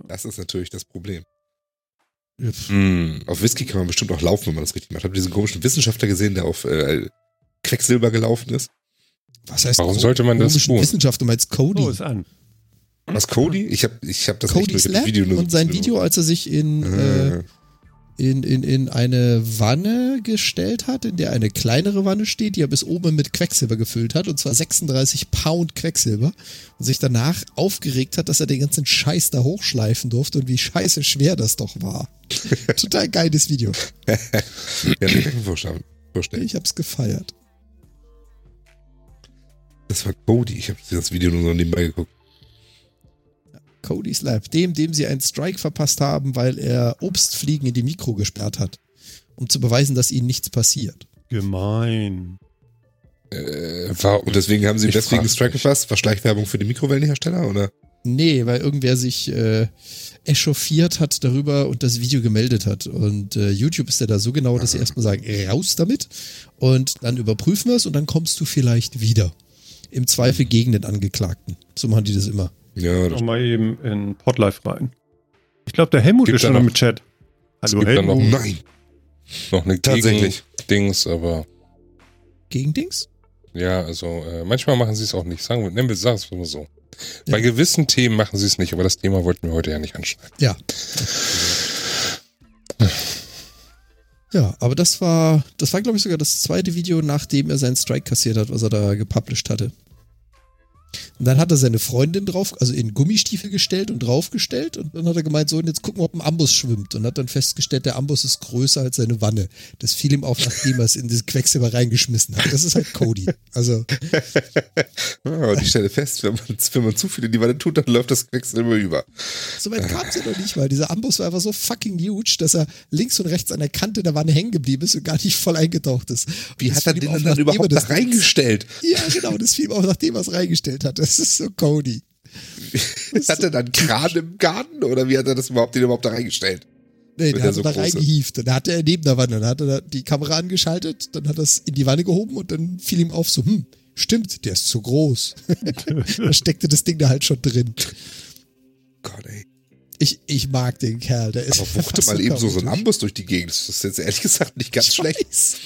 Das ist natürlich das Problem. Hm. Auf Whisky kann man bestimmt auch laufen, wenn man das richtig macht. Habt ihr diesen komischen Wissenschaftler gesehen, der auf äh, Quecksilber gelaufen ist? Was heißt Warum sollte man das komischen tun? Wissenschaft, du meinst Cody. So ist an. Was, Cody? Ich habe ich hab das Cody's nicht Video nur und sein Video, als er sich in, äh, Äh, in, in, in eine Wanne gestellt hat, in der eine kleinere Wanne steht, die er bis oben mit Quecksilber gefüllt hat, und zwar 36 Pound Quecksilber, und sich danach aufgeregt hat, dass er den ganzen Scheiß da hochschleifen durfte und wie scheiße schwer das doch war. [LAUGHS] Total geiles Video. [LAUGHS] ja, vorstellen. Ich hab's gefeiert. Das war Cody. Ich habe das Video nur so nebenbei geguckt. Cody's Lab, dem, dem sie einen Strike verpasst haben, weil er Obstfliegen in die Mikro gesperrt hat, um zu beweisen, dass ihnen nichts passiert. Gemein. Äh, Und deswegen haben sie Ich deswegen frag Strike gefasst? War Schleichwerbung für die Mikrowellenhersteller? Oder? Nee, weil irgendwer sich äh, echauffiert hat darüber und das Video gemeldet hat. Und äh, YouTube ist ja da so genau, dass sie erstmal sagen, raus damit. Und dann überprüfen wir es und dann kommst du vielleicht wieder. Im Zweifel gegen den Angeklagten. So machen die das immer. Ja, das Noch mal eben in Podlife rein. Ich glaube, der Helmut Gibt ist schon noch- im Chat. es Hallo gibt da noch, Helmut. Nein. noch eine Tatsächlich. Dings, aber Gegen Dings? ja, also äh, manchmal machen sie es auch nicht. Sagen wir, nennen wir sagen es mal so. Bei gewissen Themen machen sie es nicht, aber das Thema wollten wir heute ja nicht anschneiden. Ja. Ja, aber das war, das war, glaube ich, sogar das zweite Video, nachdem er seinen Strike kassiert hat, was er da gepublished hatte. Und dann hat er seine Freundin drauf, also in Gummistiefel gestellt und draufgestellt. Und dann hat er gemeint, so, und jetzt gucken wir, ob ein Ambus schwimmt. Und hat dann festgestellt, der Ambus ist größer als seine Wanne. Das fiel ihm auf, nachdem er es in das Quecksilber reingeschmissen hat. Das ist halt Cody. Also, [LAUGHS] Ja, ich stelle fest, wenn man, wenn man zu viel in die Wanne tut, dann läuft das Quecksilber über. so weit kam es ja noch nicht, weil dieser Ambus war einfach so fucking huge, dass er links und rechts an der Kante der Wanne hängen geblieben ist und gar nicht voll eingetaucht ist. Wie Das hat er den auf, denn dann er überhaupt da das- reingestellt? Ja, genau, das fiel ihm auch, nachdem er es reingestellt hat. Das ist so Cody. [LAUGHS] Hat er dann Kran im Garten oder wie hat er das überhaupt, den überhaupt da reingestellt? Nee, der hat so er da groß ist. reingehieft. Dann hat er neben der Wanne, dann hat er da die Kamera angeschaltet, dann hat er es in die Wanne gehoben und dann fiel ihm auf so, hm, stimmt, der ist zu groß. [LAUGHS] da steckte das Ding da halt schon drin. Gott, ey. Ich, ich mag den Kerl, der ist Aber wuchte mal eben so, so ein. Ambus durch die Gegend. Das ist jetzt ehrlich gesagt nicht ganz Ich schlecht. weiß.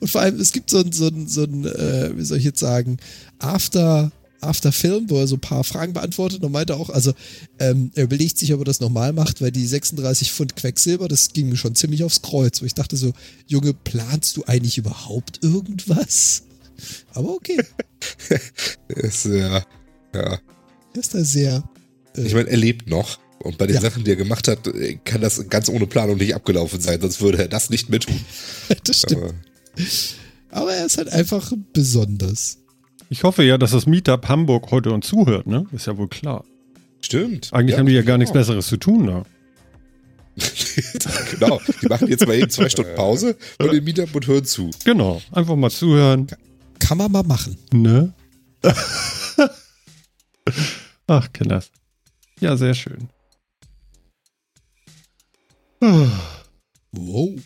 Und vor allem, es gibt so ein, so ein, so ein äh, wie soll ich jetzt sagen, After, After Film, wo er so ein paar Fragen beantwortet und meinte auch, also ähm, er überlegt sich, ob er das nochmal macht, weil die 36 Pfund Quecksilber, das ging mir schon ziemlich aufs Kreuz, wo ich dachte so, Junge, planst du eigentlich überhaupt irgendwas? Aber okay, [LAUGHS] Ist, ja, ja. er ist da sehr, Ich meine, er lebt noch. Und bei den Ja. Sachen, die er gemacht hat, kann das ganz ohne Planung nicht abgelaufen sein, sonst würde er das nicht mit [LAUGHS] das stimmt. Aber Aber er ist halt einfach besonders. Ich hoffe ja, dass das Meetup Hamburg heute uns zuhört, ne? Ist ja wohl klar. stimmt. Eigentlich haben die ja gar nichts genau. Besseres zu tun da. [LAUGHS] genau. Die machen jetzt mal eben zwei Stunden Pause von dem Meetup und hören zu. Genau. Einfach mal zuhören. Kann man mal machen. Ne? [LAUGHS] Ach, Kinders. Ja, sehr schön. Wow.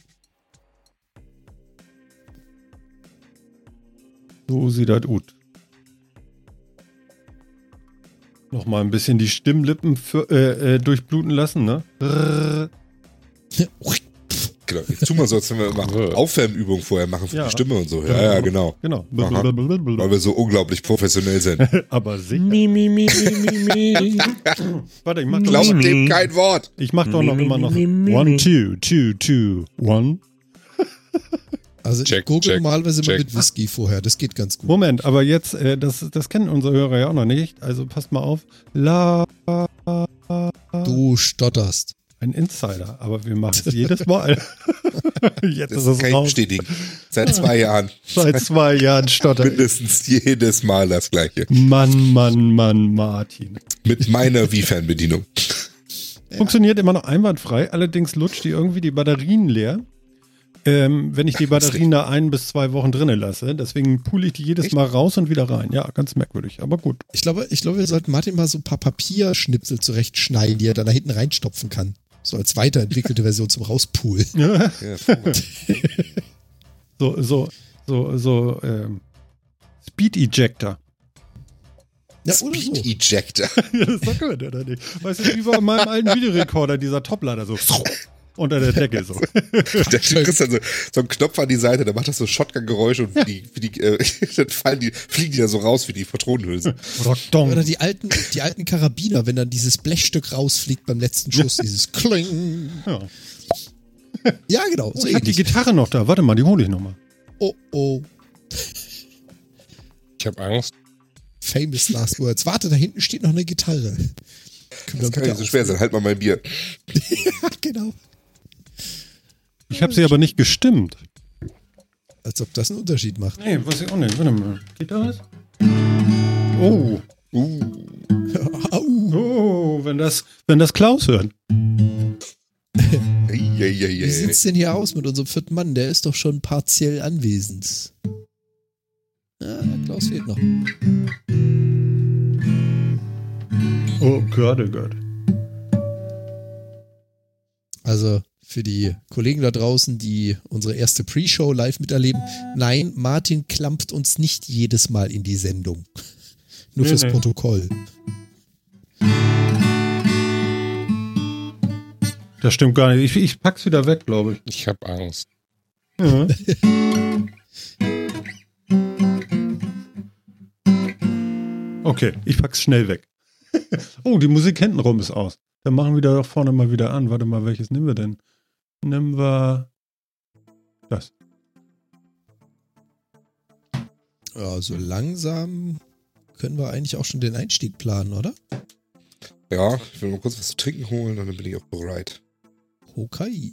So sieht das aus. Nochmal ein bisschen die Stimmlippen für, äh, äh, durchbluten lassen, ne? Genau. Jetzt tun wir so, als wenn wir immer Aufwärmübungen vorher machen für Ja. die Stimme und so. Ja, ja, genau. Genau. Aha. Weil wir so unglaublich professionell sind. [LAUGHS] Aber sicher. Mi, mi, mi, mi, mi. [LAUGHS] Warte, ich mach doch, Glaubt dem kein Wort. ich mach doch noch immer noch. One, two, two, two, one. [LAUGHS] Also Check, ich gurgle check, normalerweise immer check. mit Whisky vorher. Das geht ganz gut. Moment, aber jetzt, äh, das, das kennen unsere Hörer ja auch noch nicht. Also passt mal auf. La, Du stotterst. ein Insider, aber wir machen es jedes Mal. [LAUGHS] jetzt Das ist es kein raus. Bestätigen. Seit zwei Jahren. Seit zwei Jahren stotter ich. Mindestens jedes Mal das gleiche. Mann, Mann, Mann, Martin. Mit meiner Wii-Fernbedienung. Funktioniert immer noch einwandfrei, allerdings lutscht die irgendwie die Batterien leer. Ähm, wenn ich die Batterien da ein bis zwei Wochen drinnen lasse. Deswegen pule ich die jedes Echt? Mal raus und wieder rein. Ja, ganz merkwürdig, aber gut. Ich glaube, ich glaube, wir sollten Martin mal so ein paar Papierschnipsel zurechtschneiden, die er dann da hinten reinstopfen kann. So als weiterentwickelte Version zum Rauspulen. [LAUGHS] Ja, [LAUGHS] so, so, so, so, ähm, Speed Ejector. Ja, oder so. Speed Ejector. [LAUGHS] Ja, das ist doch gut, oder nicht? Weißt du, wie bei meinem alten Videorekorder, dieser Toplader so unter der Decke so. [LAUGHS] Da kriegst dann so, so einen Knopf an die Seite, da macht das so Shotgun-Geräusche und wie die, wie die, äh, [LAUGHS] dann fallen die, fliegen die da so raus wie die Patronenhülsen. Oder die alten, die alten Karabiner, wenn dann dieses Blechstück rausfliegt beim letzten Schuss, dieses Kling. Ja. Ja, genau. So Ich hab die. Gitarre noch da. Warte mal, die hole ich noch mal. Oh, oh. Ich habe Angst. Famous last words. Warte, da hinten steht noch eine Gitarre. Können wir Das kann nicht so schwer sein. Halt mal mein Bier. auf- [LAUGHS] genau. Ich habe sie aber nicht gestimmt. Als ob das einen Unterschied macht. Nee, weiß ich auch nicht. Warte mal. Geht das? Oh. [LAUGHS] Uh. Oh, wenn das, wenn das Klaus ei, [LAUGHS] Wie sieht's denn hier aus mit unserem vierten Mann? Der ist doch schon partiell anwesend. Ja, Klaus fehlt noch. Oh Gott, oh Gott. Also für die Kollegen da draußen, die unsere erste Pre-Show live miterleben. Nein, Martin klampt uns nicht jedes Mal in die Sendung. Nur Nee, fürs nee. Protokoll. Das stimmt gar nicht. Ich, ich pack's wieder weg, glaube ich. Ich habe Angst. Ja. [LAUGHS] Okay, ich pack's schnell weg. [LAUGHS] Oh, die Musik hintenrum ist aus. Dann machen wir da doch vorne mal wieder an. Warte mal, welches nehmen wir denn? Nehmen wir das. Ja, so langsam können wir eigentlich auch schon den Einstieg planen, oder? Ja, ich will mal kurz was zu trinken holen und dann bin ich auch bereit. Okay.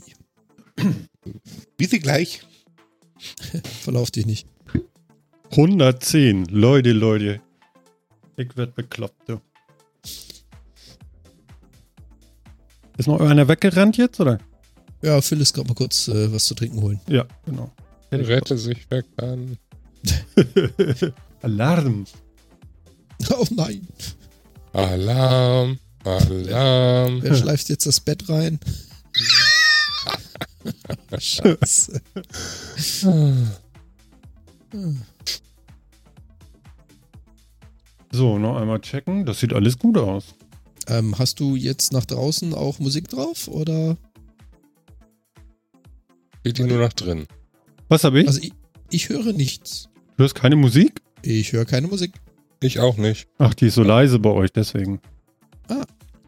Bis [CLEARS THROAT] gleich. [LAUGHS] Verlauf dich nicht. 110. Leute, Leute. Ich werd bekloppt, du. Ist noch einer weggerannt jetzt, oder? Ja, Phil ist gerade mal kurz äh, was zu trinken holen. Ja, genau. Rette sich weg an. [LAUGHS] Alarm. [LAUGHS] Oh nein. Alarm, Alarm. Wer schleift jetzt das Bett rein? [LAUGHS] Scheiße. So, noch einmal checken. Das sieht alles gut aus. Ähm, hast du jetzt nach draußen auch Musik drauf? Oder? Geht die nur noch drin. Was habe ich? Also ich, ich höre nichts. du hörst keine Musik? Ich höre keine Musik. Ich auch nicht. Ach, die ist so leise bei euch, deswegen. Ah.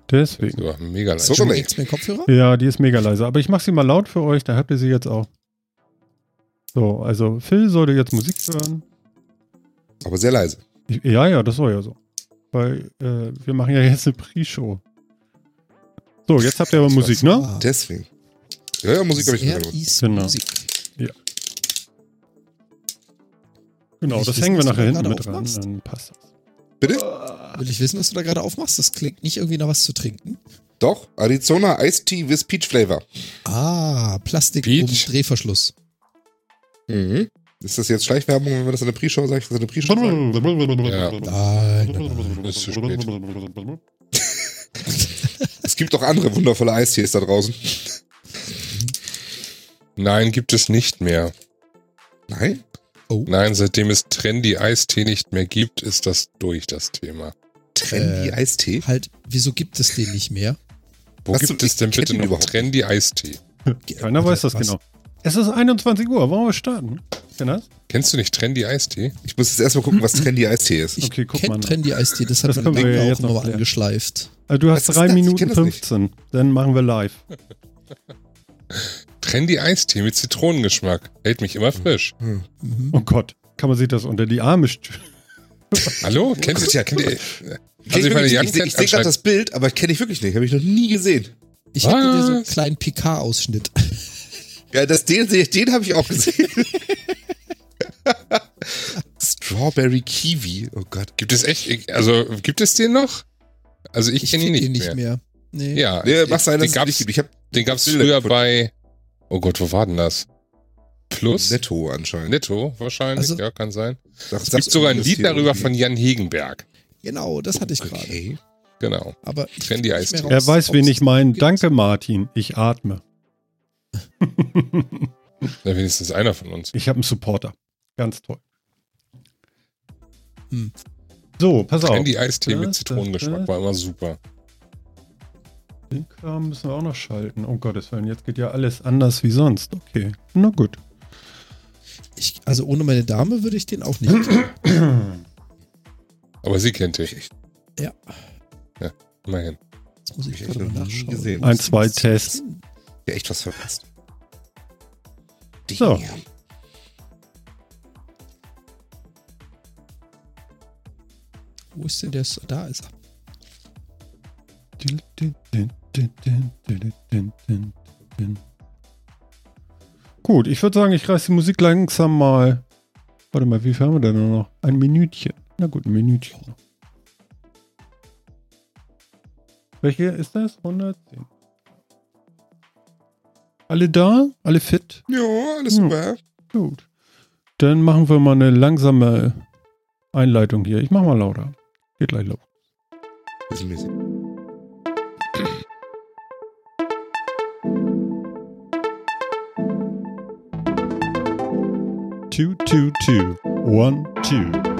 Deswegen. So, mega leid. So. Nichts mehr Kopfhörer? Ja, die ist mega leise. Aber ich mache sie mal laut für euch, da habt ihr sie jetzt auch. So, also Phil sollte jetzt Musik hören. Aber sehr leise. Ich, ja, ja, das soll ja so. Weil äh, wir machen ja jetzt eine Pre-Show. So, jetzt habt ihr aber Musik, ne? Ah, Deswegen. Ja, ja, Musik habe ich easy Genau. Musik. Genau, Will ich das wissen, hängen wir nachher hinten mit dran. aufmachst? Dann passt das. Bitte? Will ich wissen, was du da gerade aufmachst? Das klingt nicht irgendwie nach was zu trinken. Doch, Arizona Iced Tea with Peach Flavor. Ah, Plastik Peach. um Drehverschluss. Mhm. Ist das jetzt Schleichwerbung, wenn wir das in der Pre-Show sagen? Ich das in der Pre-Show sagen? Ja. Nein, nein, nein. Ist zu spät. [LAUGHS] Es gibt auch andere wundervolle Eistees da draußen. Nein, gibt es nicht mehr. Nein? Nein, seitdem es Trendy Eistee nicht mehr gibt, ist das durch das Thema. Trendy Äh, Eistee? Halt, wieso gibt es den nicht mehr? Wo Hast du- gibt es ich denn bitte den noch überhaupt Trendy Eistee? Keiner weiß das Was? genau. Es ist 21 Uhr, wollen wir starten? Das? Kennst du nicht Trendy Eistee? Ich muss jetzt erstmal gucken, was Trendy Eistee ist. Ich Okay, guck mal. Trendy Eistee, das hat Das wir Menge ja auch jetzt noch angeschleift. Also du hast Was ist 3 das? Ich Minuten kenn das nicht. 15. Dann machen wir live. [LAUGHS] Trendy Eistee mit Zitronengeschmack. Hält mich immer frisch. Mhm. Oh Gott, kann man sich das unter die Arme stü- [LAUGHS] Hallo? Kennst du? Ja, Kennt ihr? Kenn Also ich meine, ich sehe kennt ich seh gerade das Bild, aber kenne ich wirklich nicht. Habe ich noch nie gesehen. Ich habe dir so einen kleinen Picard-Ausschnitt. [LAUGHS] Ja, das, den, sehe ich- den habe ich auch gesehen. [LAUGHS] Strawberry Kiwi. Oh Gott. Gibt es echt, also gibt es den noch? Also ich, Ich kenne ihn nicht, ihn nicht mehr. mehr. Nee. Ja, Nee, mach sein, den gab's, nicht. Ich habe den gab's früher bei, oh Gott, wo war denn das? Plus? Netto anscheinend. Netto wahrscheinlich, Also- ja, kann sein. Sag- Es gibt sogar ein das Lied darüber von Jan Hegenberg. Genau, das hatte ich gerade. Okay. Genau. Aber ich Trendy Eistee. raus, Er weiß, wen ich meine. Danke, Martin. Ich atme. [LAUGHS] Na, wenigstens einer von uns. Ich habe einen Supporter. Ganz toll. Hm. So, pass auf. Trendy Eistee Das, mit das, Zitronengeschmack das. war immer super. Den Kram müssen wir auch noch schalten. Um Gottes Willen, jetzt geht ja alles anders wie sonst. Okay, na gut. Ich, also ohne meine Dame würde ich den auch nicht. Aber sie kennt dich. ja, Immerhin. das muss ich ich gerade nachschauen. gesehen. Ein, zwei Tests. Ja, echt was verpasst. So. Wo ist denn der? Da ist er. Gut, ich würde sagen, ich reiße die Musik langsam mal. Warte mal, wie viel haben wir denn noch? Ein Minütchen. Na gut, ein Minütchen. Welche ist das? 110. Alle da? Alle fit? Ja, alles Hm. super. Gut. Dann machen wir mal eine langsame Einleitung hier. Ich mach mal lauter. Geht gleich los. Bisschen mäßig. Two two two one two.